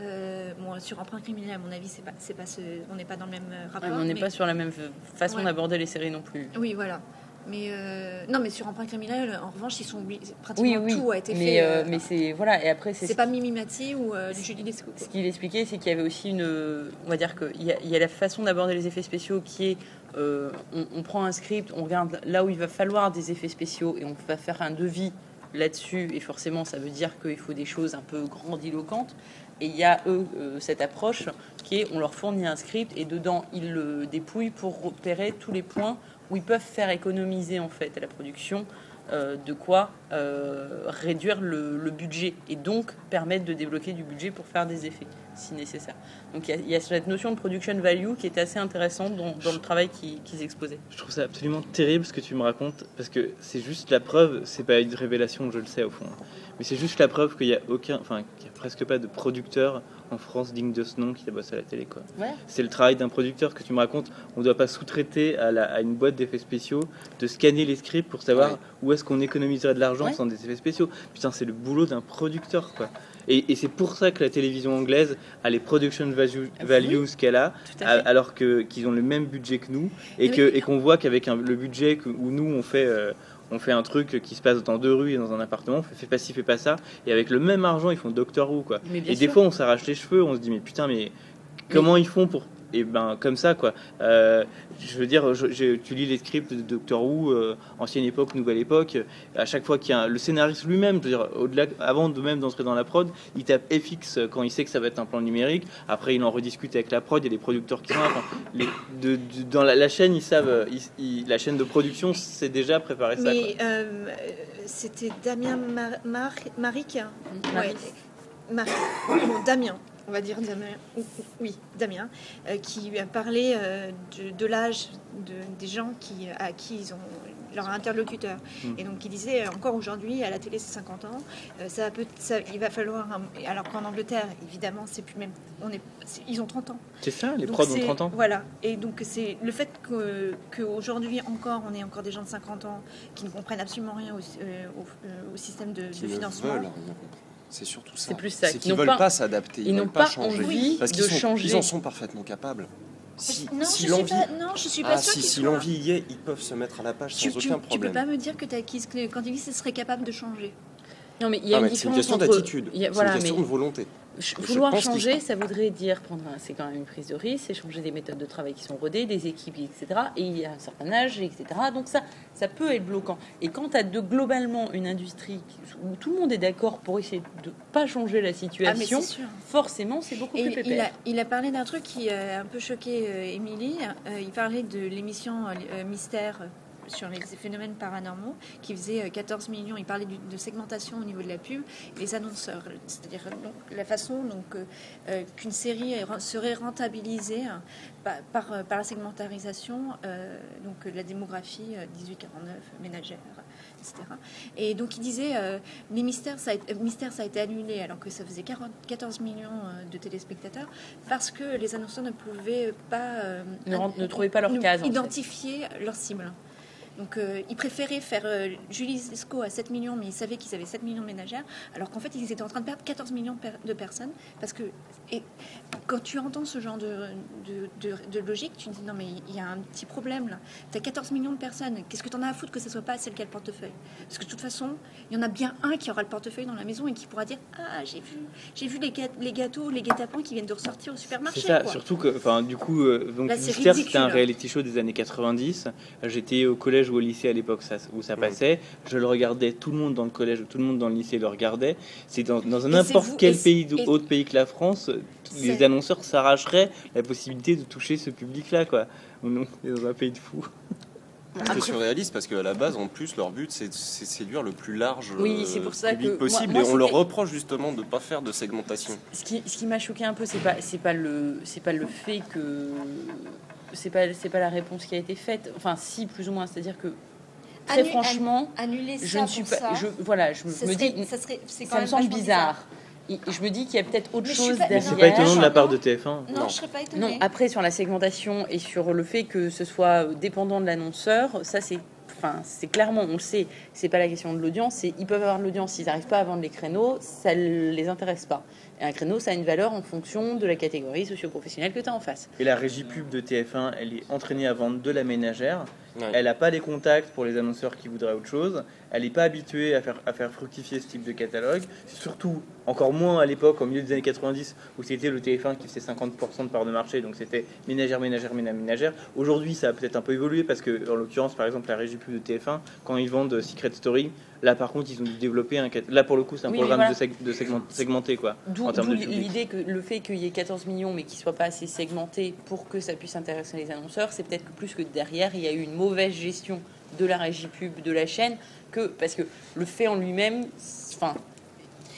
Euh, bon, sur emprunt criminel, à mon avis, c'est pas, c'est pas ce- on n'est pas dans le même euh, Ah, rapport. on n'est mais- pas sur la même façon Ouais. d'aborder les séries non plus. Oui, voilà. Mais euh, non, mais sur emprunt criminel, en revanche, ils sont pratiquement Oui, oui. tout a été mais, fait. euh, mais c'est voilà. Et après, c'est c'est pas Mimi Mati ou Julie Lescaut. Ce qu'il expliquait, c'est qu'il y avait aussi une. On va dire qu'il y, a- il y a la façon d'aborder les effets spéciaux qui est. on, on prend un script, on regarde là où il va falloir des effets spéciaux et on va faire un devis là-dessus. Et forcément, ça veut dire qu'il faut des choses un peu grandiloquentes. Et il y a eux euh, cette approche qui est on leur fournit un script et dedans ils le dépouillent pour repérer tous les points où ils peuvent faire économiser en fait à la production de quoi euh, réduire le, budget et donc permettre de débloquer du budget pour faire des effets si nécessaire. Donc il y a- cette notion de production value qui était assez intéressante dans, le travail qu'ils qu'ils exposaient. Je trouve ça absolument terrible ce que tu me racontes parce que c'est juste la preuve, c'est pas une révélation, je le sais au fond, mais c'est juste la preuve qu'il y a aucun, enfin qu'il a presque pas de producteur en France digne de ce nom qui bosse à la télé quoi. Ouais. C'est le travail d'un producteur que tu me racontes. On ne doit pas sous-traiter à, la- à une boîte d'effets spéciaux de scanner les scripts pour savoir Ouais. où est-ce qu'on économiserait de l'argent Ouais. sans des effets spéciaux. Putain, c'est le boulot d'un producteur quoi. Et, et c'est pour ça que la télévision anglaise a les production value- Ah, oui. values qu'elle a, alors que qu'ils ont le même budget que nous et que et qu'on voit qu'avec un- le budget que- où nous on fait euh, on fait un truc qui se passe dans deux rues et dans un appartement, on fait, fait pas ci, fait pas ça, et avec le même argent ils font Doctor Who quoi. Et des fois on s'arrache les cheveux, on se dit mais putain mais comment ils font pour et ben comme ça quoi. Euh, je veux dire, je- je- tu lis les scripts de Doctor Who, euh, ancienne époque, nouvelle époque. À chaque fois qu'il y a un- le scénariste lui-même, je veux dire, au-delà, avant de même d'entrer dans la prod, il tape FX quand il sait que ça va être un plan numérique. Après, il en rediscute avec la prod. Il y a des producteurs qui sont là. Enfin, les- de- de- dans la, la chaîne, ils savent, euh, ils- ils- la chaîne de production, c'est déjà préparé ça. Mais euh, c'était Damien Mar Mar Maric hein. Marie. Ouais. Mar- bon, Damien, on va dire Damien. ou- ou- Oui, Damien, euh, qui a parlé euh, de, de l'âge de, des gens qui, à qui ils ont leur interlocuteur. Mm. Et donc il disait euh, encore aujourd'hui à la télé c'est 50 ans, euh, ça peut, ça- il va falloir un- alors qu'en Angleterre évidemment c'est plus même on est, c'est- ils ont 30 ans. C'est ça, les prods ont c'est- 30 ans. Voilà. Et donc c'est le fait que qu'aujourd'hui encore, on ait encore des gens de 50 ans qui ne comprennent absolument rien au, euh, au- euh, au système de, qui de ne financement. veulent. C'est surtout ça. C'est plus ça, C'est qu'ils veulent pas- s'adapter. Ils, ils n'ont pas, pas changer. envie Parce de sont- changer. Ils en sont parfaitement capables. Si, non, si je suis pas, non, je suis pas ah, sûre si, si l'envie y est, ils peuvent se mettre à la page Tu, sans tu, aucun tu peux problème. pas me dire que Takis, quand il dit ce serait capable de changer. Non, mais il y a Ah, une une question entre- d'attitude. il y a- C'est voilà, une question mais- de volonté. Vouloir changer, ça voudrait dire prendre un, c'est quand même une prise de risque, c'est changer des méthodes de travail qui sont rodées, des équipes, etc. Et il y a un certain âge, etc. Donc ça, ça peut être bloquant. Et quand tu as de, globalement une industrie où tout le monde est d'accord pour essayer de pas changer la Ah, situation, forcément, c'est beaucoup Et plus il pépère. a, il a parlé d'un truc qui a un peu choqué euh, Émilie. Euh, il parlait de l'émission euh, Mystère euh, sur les phénomènes paranormaux qui faisait euh, 14 millions. Il parlait de segmentation au niveau de la pub, les annonceurs, c'est-à-dire euh, donc, la façon donc euh, euh, qu'une série serait rentabilisée hein, par, par, euh, par la segmentarisation, euh, donc euh, la démographie euh, 18-49 ménagère, etc. Et donc il disait euh, les mystères ça, a, été- euh, Mystère, ça a été annulé alors que ça faisait 40 14 millions euh, de téléspectateurs parce que les annonceurs ne pouvaient pas euh, Ne trouvaient pas leur case, en fait. identifier leur cible. Donc euh, ils préféraient faire euh, Julie Lescaut à 7 millions, mais ils savaient qu'ils avaient 7 millions de ménagères, alors qu'en fait ils étaient en train de perdre 14 millions de personnes. Parce que et quand tu entends ce genre de, de, de- de logique, tu te dis non mais il y a un petit problème là. Tu as 14 millions de personnes, qu'est-ce que tu en as à foutre que ce soit pas celle qui a le portefeuille? Parce que de toute façon, il y en a bien un qui aura le portefeuille dans la maison et qui pourra dire ah j'ai vu, j'ai vu les, gâ- les gâteaux, les guet-apens qui viennent de ressortir au supermarché. C'est ça, quoi. surtout que, enfin, du coup, euh, donc c'était un reality show des années 90. J'étais au collège collège ou au lycée à l'époque ça, où ça passait. Je le regardais, tout le monde dans le collège, tout le monde dans le lycée le regardait. C'est dans, dans n'importe quel pays, autre pays que la France, les annonceurs s'arracheraient la possibilité de toucher ce public-là, quoi. On est dans un pays de fous. C'est surréaliste parce qu'à la base, en plus, leur but, c'est de séduire le plus large Oui, euh, c'est pour ça public que possible. moi, et on leur reproche justement de ne pas faire de segmentation. Ce qui, ce qui m'a choqué un peu, c'est pas, c'est pas le, c'est pas le fait que, c'est pas, c'est pas la réponse qui a été faite. Enfin, si plus ou moins, c'est-à-dire que très Annu- franchement, Annuler ça je ne suis pour pas, ça, je, voilà, je ça me serait, dis, ça serait, c'est quand ça me semble bizarre. Et je me dis qu'il y a peut-être autre Mais chose derrière. c'est pas étonnant de la Non. part de TF1. Non, Non. je serais pas étonnée. Non, après sur la segmentation et sur le fait que ce soit dépendant de l'annonceur, ça c'est enfin c'est clairement on le sait, c'est pas la question de l'audience, c'est ils peuvent avoir de l'audience, s'ils n'arrivent pas à vendre les créneaux, ça les intéresse pas. Et un créneau, ça a une valeur en fonction de la catégorie socio-professionnelle que tu as en face. Et la régie pub de TF1, elle est entraînée à vendre de la ménagère. Ouais. Elle n'a pas les contacts pour les annonceurs qui voudraient autre chose. Elle n'est pas habituée à faire, à faire fructifier ce type de catalogue. Surtout, encore moins à l'époque, au milieu des années 90, où c'était le TF1 qui faisait 50% de part de marché. Donc c'était ménagère, ménagère, ménagère, ménagère. Aujourd'hui, ça a peut-être un peu évolué parce que, en l'occurrence, par exemple, la régie pub de TF1, quand ils vendent Secret Story, là par contre, ils ont dû développer un. Là pour le coup, c'est un Oui, programme voilà. de, seg- de segment- segmenté, quoi. D'où En termes d'où de public. l'idée que le fait qu'il y ait 14 millions mais qu'il ne soit pas assez segmenté pour que ça puisse intéresser les annonceurs, c'est peut-être que plus que derrière, il y a eu une mauvaise gestion de la régie pub de la chaîne que parce que le fait en lui-même, enfin,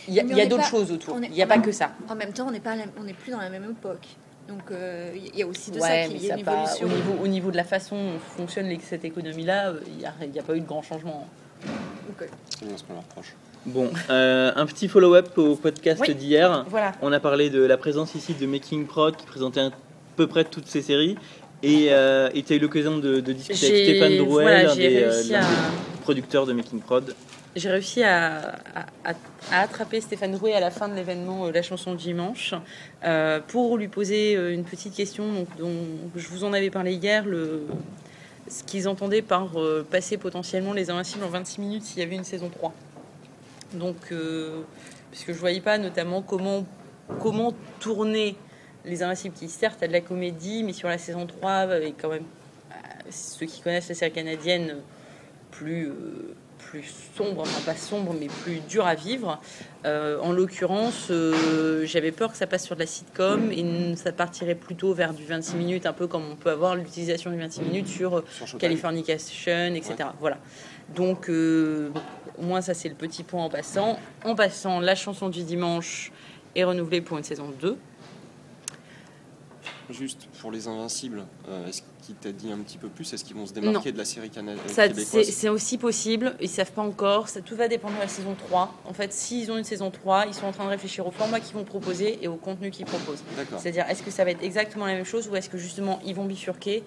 il y a, d'autres choses autour. Il n'y a pas que ça. En même temps, on n'est pas, on n'est plus dans la même époque. Donc euh, il y a aussi de Ouais, ça mais qu'il y a une pas- évolution. au, niveau, au niveau de la façon dont fonctionne les- cette économie-là, euh, il n'y a, il y a pas eu de grand changement. Donc, euh, C'est bien ce qu'on leur reproche. Bon, euh, un petit follow-up au podcast Oui. d'hier. Voilà. On a parlé de la présence ici de Making Prod qui présentait à peu près toutes ces séries. Et euh, tu as eu l'occasion de, de discuter avec Stéphane Drouel, voilà, des, euh, à- producteurs de Making Prod. J'ai réussi à, à- à- à attraper Stéphane Drouet à la fin de l'événement euh, La chanson du dimanche pour lui poser une petite question donc, dont je vous en avais parlé hier, le, ce qu'ils entendaient par passer potentiellement les Invincibles en 26 minutes s'il y avait une saison 3. Donc, euh, parce que je voyais pas notamment comment, comment tourner les Invincibles qui certes a de la comédie, mais sur la saison 3, et quand même, euh, ceux qui connaissent la série canadienne, plus, euh, plus sombre, enfin pas sombre, mais plus dur à vivre. Euh, en l'occurrence, euh, j'avais peur que ça passe sur de la sitcom et ça partirait plutôt vers du 26 minutes, un peu comme on peut avoir l'utilisation du 26 minutes sur euh. Californication, etc. Voilà. Donc, euh, au moins, ça, c'est le petit point en passant. En passant, la chanson du dimanche est renouvelée pour une saison 2. Juste pour les Invincibles, euh, est-ce qu'il t'a dit un petit peu plus Est-ce qu'ils vont se démarquer de la série canadienne Ça, c'est aussi possible, ils savent pas encore, ça, tout va dépendre de la saison 3. En fait, s'ils ont une saison 3, ils sont en train de réfléchir au format qu'ils vont proposer et au contenu qu'ils proposent. C'est-à-dire, est-ce que ça va être exactement la même chose ou est-ce que justement ils vont bifurquer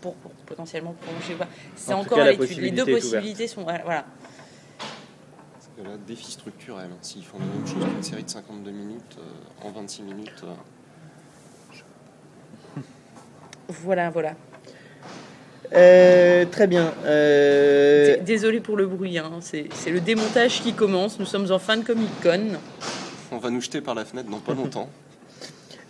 pour, pour potentiellement prolonger C'est En encore cas, à l'étude. Les deux ouverte. possibilités sont. Voilà. voilà. Parce que là, défi structurel. hein. S'ils font la même chose qu'une série de 52 minutes euh, en 26 minutes, euh, Voilà, voilà. Euh, très bien. Euh, Désolé pour le bruit, hein. c'est le démontage qui commence. Nous sommes en fin de Comic Con. on va nous jeter par la fenêtre dans pas longtemps.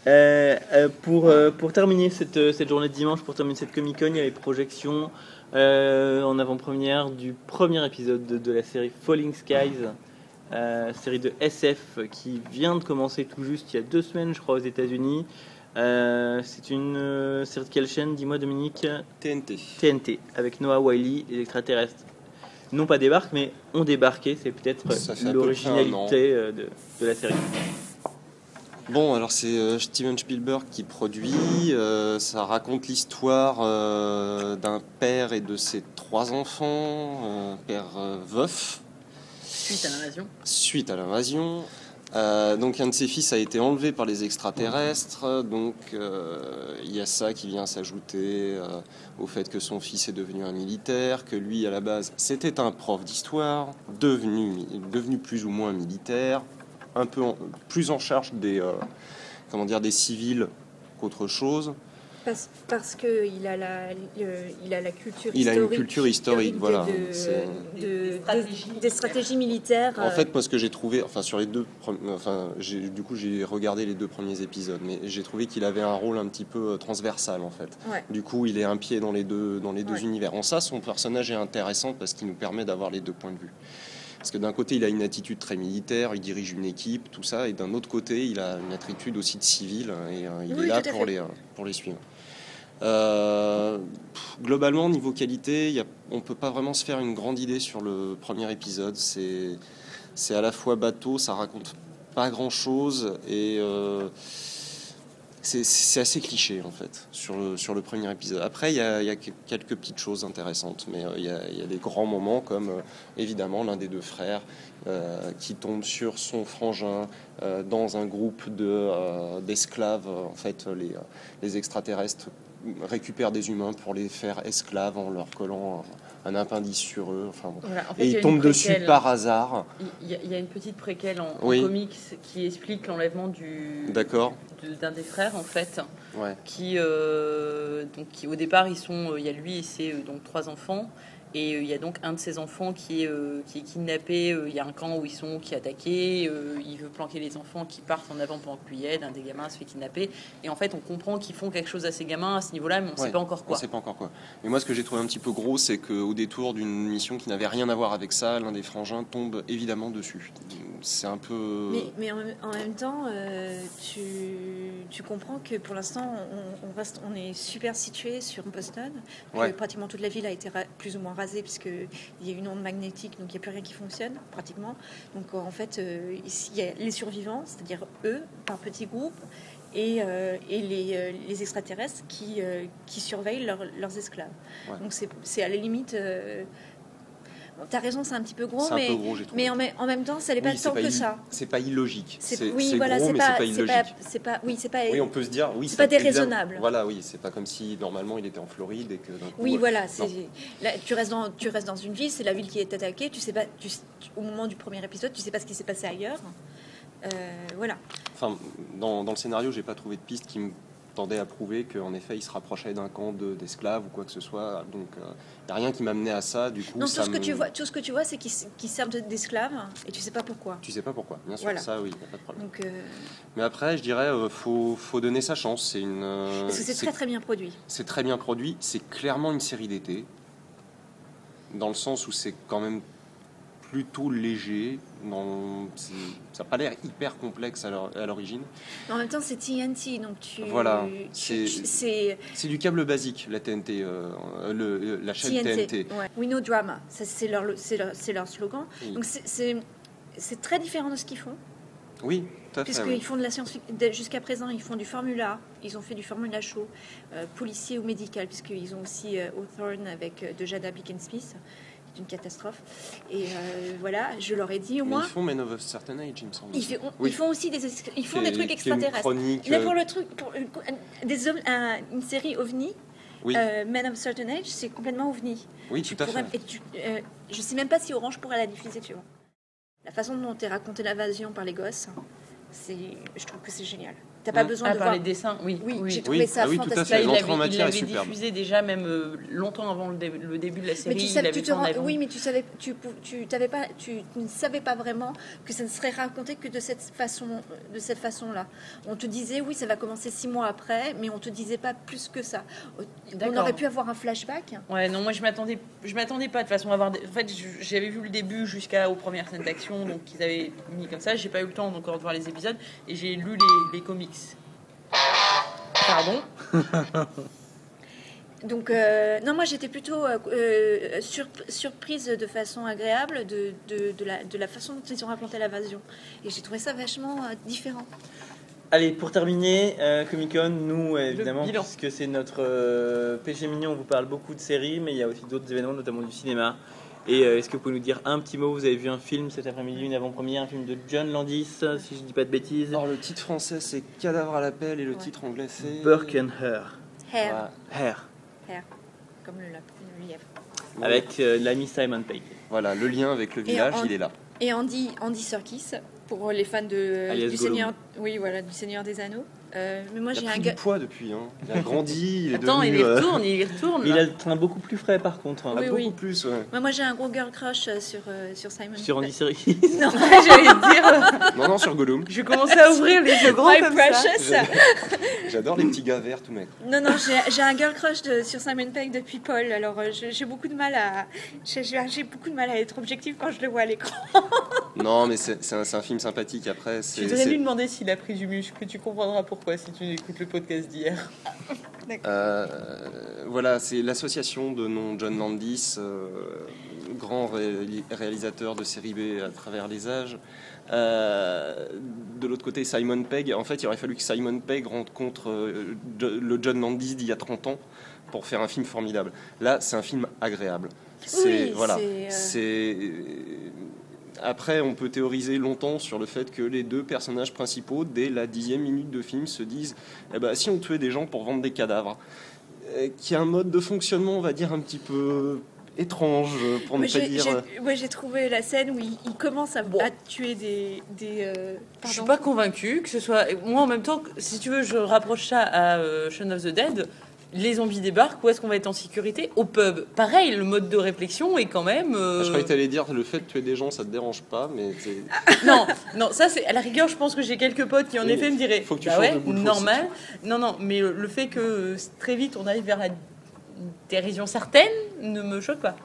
Euh, euh, pour, euh, pour terminer cette, cette journée de dimanche, pour terminer cette Comic Con, il y a les projections euh, en avant-première du premier épisode de, de la série Falling Skies, euh, série de SF qui vient de commencer tout juste il y a deux semaines, je crois, aux États-Unis. Euh, C'est une euh, série de quelle chaîne? Dis-moi, Dominique. TNT. TNT, avec Noah Wiley, les extraterrestres. Non pas débarquent, mais ont débarqué. C'est peut-être peu l'originalité euh, de, de la série. Bon, alors c'est euh, Steven Spielberg qui produit. euh, ça raconte l'histoire euh, d'un père et de ses trois enfants, un père euh, veuf, Suite à l'invasion. suite à l'invasion. Euh, donc un de ses fils a été enlevé par les extraterrestres, donc euh, il y a ça qui vient s'ajouter euh, au fait que son fils est devenu un militaire, que lui à la base c'était un prof d'histoire, devenu, plus ou moins militaire, un peu plus en charge des civils qu'autre chose. Parce, parce qu'il a, la, il a la culture Il a historique. une culture historique, voilà. De, C'est- de- Des stratégies. des stratégies militaires. En euh, fait, moi, ce que j'ai trouvé, enfin, sur les deux, enfin, j'ai, du coup, j'ai regardé les deux premiers épisodes, mais j'ai trouvé qu'il avait un rôle un petit peu euh, transversal, en fait. Ouais. Du coup, il est un pied dans les deux, dans les deux Ouais. univers. En ça, son personnage est intéressant parce qu'il nous permet d'avoir les deux points de vue. Parce que d'un côté, il a une attitude très militaire, il dirige une équipe, tout ça, et d'un autre côté, il a une attitude aussi de civil, et euh, il Oui, est là pour fait. les, euh, pour les suivre. Euh, globalement, niveau qualité, on peut pas vraiment se faire une grande idée sur le premier épisode. C'est à la fois bateau, ça raconte pas grand chose et euh, c'est- assez cliché en fait sur le, premier épisode. Après, il y a, quelques petites choses intéressantes, mais euh, il y, a, des grands moments comme évidemment l'un des deux frères qui tombe sur son frangin dans un groupe de, d'esclaves. En fait, les extraterrestres récupèrent des humains pour les faire esclaves en leur collant un, un appendice sur eux. Enfin, bon. Voilà, en fait, Et ils tombent dessus par hasard. Il y, a, il y a une petite préquelle en, comics qui explique l'enlèvement du D'accord. de- d'un des frères en fait, Ouais. qui euh, donc qui au départ ils sont, euh, il y a lui et ses euh, donc trois enfants. Et euh, il y a donc un de ses enfants qui est, euh, qui est kidnappé. euh, Il y a un camp où ils sont qui est attaqué. euh, il veut planquer les enfants qui partent en avant pendant que lui aide. Un des gamins se fait kidnapper. Et en fait, on comprend qu'ils font quelque chose à ces gamins à ce niveau-là, mais on ne Ouais, sait pas encore On quoi. sait pas encore quoi. Mais moi, ce que j'ai trouvé un petit peu gros, c'est qu'au détour d'une mission qui n'avait rien à voir avec ça, l'un des frangins tombe évidemment dessus. C'est un peu. Mais, mais en, même- en même temps, euh, tu, tu comprends que pour l'instant, on, on reste, on est super situé sur Boston. que Ouais. Pratiquement toute la ville a été plus ou moins rasée puisqu'il y a une onde magnétique, donc il n'y a plus rien qui fonctionne pratiquement. Donc euh, en fait, euh, ici, il y a les survivants, c'est-à-dire eux, par petits groupes, et, euh, et les, euh, les extraterrestres qui, euh, qui surveillent leurs- leurs esclaves. Ouais. Donc c'est c'est à la limite... T'as raison, c'est un petit peu gros, mais, peu gros, j'ai trouvé. mais en, même- en même temps, ça n'est Oui, pas tant que ça. C'est pas illogique. C'est- oui, voilà, gros, c'est mais pas, c'est pas c'est illogique. c'est pas, oui, c'est pas, Oui, on peut se dire, oui, C'est pas déraisonnable. Voilà, oui, c'est pas comme si normalement il était en Floride et que coup, oui, euh, voilà, là, tu restes dans, tu restes dans une ville, c'est la ville qui est attaquée, tu sais pas, tu- au moment du premier épisode, tu sais pas ce qui s'est passé ailleurs, Euh, voilà. Enfin, dans, dans le scénario, j'ai pas trouvé de piste qui me tendait à prouver qu'en effet il se rapprochait d'un camp de- d'esclaves ou quoi que ce soit. Donc il n'y a rien qui m'amenait à ça. Du coup, Non, ça tout ce que tu vois, tout ce que tu vois, c'est qu'ils, servent de- d'esclaves et tu sais pas pourquoi. Tu sais pas pourquoi, bien sûr, Voilà. ça oui, y a pas de problème. Donc, euh, Mais après, je dirais, euh, faut, faut donner sa chance. C'est une. euh, parce que c'est très très bien produit. c'est très bien produit. C'est clairement une série d'été, dans le sens où c'est quand même plutôt léger. Ça n'a pas l'air hyper complexe à l'or- à l'origine. En même temps, c'est TNT, donc tu, Voilà, c'est- du câble basique, la TNT, euh, le- le- la chaîne TNT. TNT. ouais. We know drama, c'est leur, slogan. Oui. Donc c'est, très différent de ce qu'ils font. Oui, tout à fait. Puisqu'ils oui. font de la science jusqu'à présent, ils font du formula, ils ont fait du formula show, euh, policier ou médical, puisqu'ils ont aussi euh, Hawthorne avec euh, de Jada Pinkett Smith, c'est une catastrophe. Et euh, voilà, je leur ai dit au moins. ils font Men of a Certain Age, il me semble. Ils, fait- Oui. ils font aussi des, ils font des trucs extraterrestres. chronique, Mais euh, pour le truc, pour une, des ov- un- une série ovni, Oui, euh, Men of Certain Age, c'est complètement ovni. oui, Tu tout à fait. et tu- euh, je sais même pas si Orange pourrait la diffuser, tu vois. La façon dont est racontée l'invasion par les gosses, c'est, je trouve que c'est génial. T'as pas Mm. besoin Ah, de par voir. les dessins, oui. Oui, oui. j'ai trouvé Oui, ça ah oui, tout à fantastique. il l'avait diffusé déjà même euh, longtemps avant le, dé- le début de la série. Mais tu l'avait tu te oui, mais tu savais, tu, tu t'avais pas, tu ne savais pas vraiment que ça ne serait raconté que de cette façon, de cette façon-là. On te disait, oui, ça va commencer six mois après, mais on te disait pas plus que ça. On aurait pu avoir un flashback. Ouais, non, moi je m'attendais, je m'attendais pas de toute façon à avoir. Des... En fait, j'avais vu le début jusqu'aux premières scènes d'action, donc qu'ils avaient mis comme ça. J'ai pas eu le temps encore de voir les épisodes et j'ai lu les, les comics. Pardon. Donc, euh, non, moi j'étais plutôt euh, euh, sur- surprise de façon agréable de, de, de la, de la façon dont ils ont raconté l'invasion. Et j'ai trouvé ça vachement euh, différent. Allez, pour terminer, euh, Comic Con, nous, évidemment, puisque c'est notre euh, péché mignon, on vous parle beaucoup de séries, mais il y a aussi d'autres événements, notamment du cinéma. Et euh, est-ce que vous pouvez nous dire un petit mot Vous avez vu un film cet après-midi, une avant-première, un film de John Landis, si je dis pas de bêtises? Alors le titre français c'est Cadavre à l'appel et le Ouais. titre anglais c'est. Burke and Her. Hair, Hair. comme le, lièvre. Ouais. Avec euh, l'ami Simon Pegg. Voilà, le lien avec le village, en- il est là. Et Andy, Andy Serkis, pour les fans de, Alias du Gollum. Seigneur, oui, voilà, du Seigneur des Anneaux. Euh, mais moi Il j'ai a un pris gars. du poids depuis. hein. Il a grandi, il est Attends, il devenu. y euh, retourne, il y retourne. Il a le train beaucoup plus frais par contre. hein. ah, Oui, beaucoup oui. plus, ouais. Moi, moi, j'ai un gros girl crush euh, sur, euh, sur Simon. Sur Andy Serkis. Non, J'allais dire, Non, non, sur Gollum. je commençais à ouvrir les yeux grands comme ça. precious. J'adore les petits gars verts tout mecs. Non, non, j'ai j'ai un girl crush de- sur Simon Pegg depuis Paul. Alors, euh, j'ai beaucoup de mal à, j'ai beaucoup de mal à être objective quand je le vois à l'écran. Non, mais c'est c'est un, un film sympathique. Après, devrais c'est- lui demander s'il a pris du muscle, tu comprendras pourquoi si tu écoutes le podcast d'hier. Euh, voilà, c'est l'association de nom John Landis, euh, grand ré- réalisateur de série B à travers les âges. Euh, de l'autre côté, Simon Pegg. En fait, il aurait fallu que Simon Pegg rencontre euh, le John Landis d'il y a 30 ans pour faire un film formidable. Là, c'est un film agréable. C'est Oui, voilà, c'est, euh, c'est après, on peut théoriser longtemps sur le fait que les deux personnages principaux, dès la dixième minute de film, se disent eh ben, si on tuait des gens pour vendre des cadavres, euh, qui a un mode de fonctionnement, on va dire, un petit peu étrange, pour ne Moi, pas j'ai- dire. ouais, j'ai trouvé la scène où il, il commence à, à tuer des. des euh, Je suis pas convaincue que ce soit. Moi, en même temps, si tu veux, je rapproche ça à euh, Shaun of the Dead. Les zombies débarquent, où est-ce qu'on va être en sécurité Au pub. Pareil, le mode de réflexion est quand même. euh, Je croyais que tu allais dire le fait de tuer des gens, ça te dérange pas, mais Non, non, ça c'est à la rigueur. Je pense que j'ai quelques potes qui en Oui, effet me diraient. faut que tu bah ouais, de normal. Non, non, mais le, le fait que euh, très vite on arrive vers la dérision certaine ne me choque pas.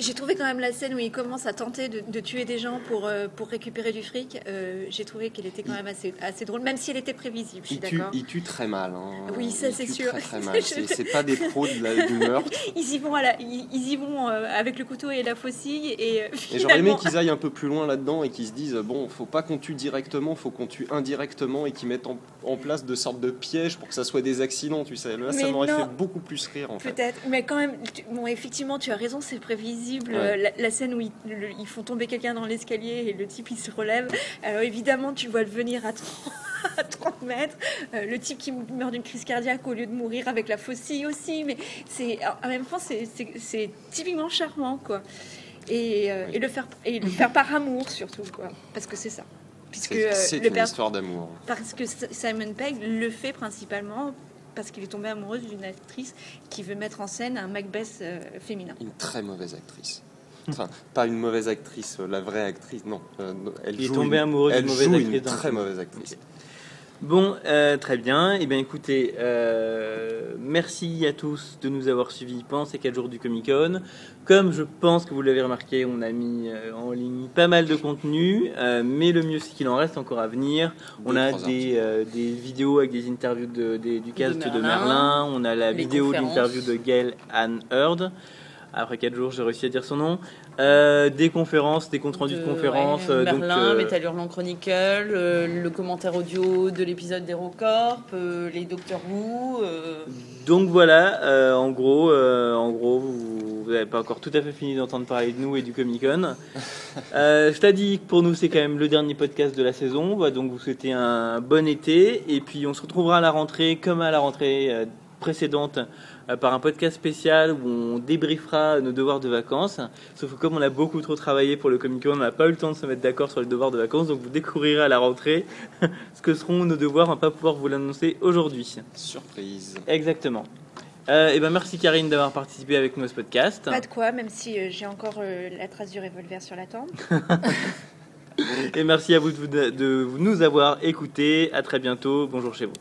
J'ai trouvé quand même la scène où il commence à tenter de, de tuer des gens pour, euh, pour récupérer du fric. euh, j'ai trouvé qu'elle était quand même assez, assez drôle, même si elle était prévisible, je suis il tue, d'accord. il tue très mal. hein. Oui, ça, c'est sûr. Très, très mal. C'est pas des pros de la- du meurtre. Ils y vont, à la- ils, ils y vont euh, avec le couteau et la faucille. Et, Et j'aurais aimé qu'ils aillent un peu plus loin là-dedans et qu'ils se disent bon, faut pas qu'on tue directement, faut qu'on tue indirectement et qu'ils mettent en, en place de sortes de pièges pour que ça soit des accidents, tu sais. Là, ça m'aurait fait beaucoup plus rire en fait. Peut-être, mais quand même, tu- bon, effectivement, tu as raison, c'est prévisible. Ouais. Euh, La, la scène où ils, le- ils font tomber quelqu'un dans l'escalier et le type il se relève. Alors évidemment, tu vois le venir à 30, à 30 mètres. Euh, le type qui meurt d'une crise cardiaque au lieu de mourir avec la faucille aussi. Mais c'est en même temps, c'est- typiquement charmant, quoi. Et, euh, et le faire et le faire par amour surtout, quoi. Parce que c'est ça. Puisque C'est euh, une histoire d'amour. parce que Simon Pegg le fait principalement parce qu'il est tombé amoureux d'une actrice qui veut mettre en scène un Macbeth euh, féminin. Une très mauvaise actrice. Enfin, pas une mauvaise actrice, euh, la vraie actrice, non. euh, elle Il est joue tombé une- amoureux d'une elle mauvaise joue actrice une très mauvaise actrice. Bon, euh, très bien. Et bien, écoutez, euh, merci à tous de nous avoir suivis pendant ces 4 jours du Comic Con. Comme je pense que vous l'avez remarqué, on a mis euh, en ligne pas mal de contenu, euh, mais le mieux c'est qu'il en reste encore à venir. On Deux, a des, euh, des vidéos avec des interviews de, des- du cast de Merlin. Merlin. On a la Les vidéo d'interview de Gail Anne Heard. Après 4 jours, j'ai réussi à dire son nom. Euh, des conférences, des comptes rendus de, De- conférences. ouais, euh, donc, Merlin, euh, Metal Hurlant Chronicle, euh, le commentaire audio de l'épisode d'Hérocorp, euh, les Doctor Who. euh, Donc voilà, euh, en gros, euh, en gros, vous n'avez pas encore tout à fait fini d'entendre parler de nous et du Comic Con. Euh, je t'ai dit que pour nous c'est quand même le dernier podcast de la saison. On va donc vous souhaiter un bon été et puis on se retrouvera à la rentrée comme à la rentrée euh, précédente euh, par un podcast spécial où on débriefera nos devoirs de vacances. Sauf que comme on a beaucoup trop travaillé pour le Comic Con, on n'a pas eu le temps de se mettre d'accord sur les devoirs de vacances. Donc vous découvrirez à la rentrée ce que seront nos devoirs. On va pas pouvoir vous l'annoncer aujourd'hui. Surprise. Exactement. Euh, et ben merci Karine d'avoir participé avec nous à ce podcast. Pas de quoi, même si euh, j'ai encore euh, la trace du revolver sur la tempe. Et merci à vous de, de nous avoir écoutés. À très bientôt. Bonjour chez vous.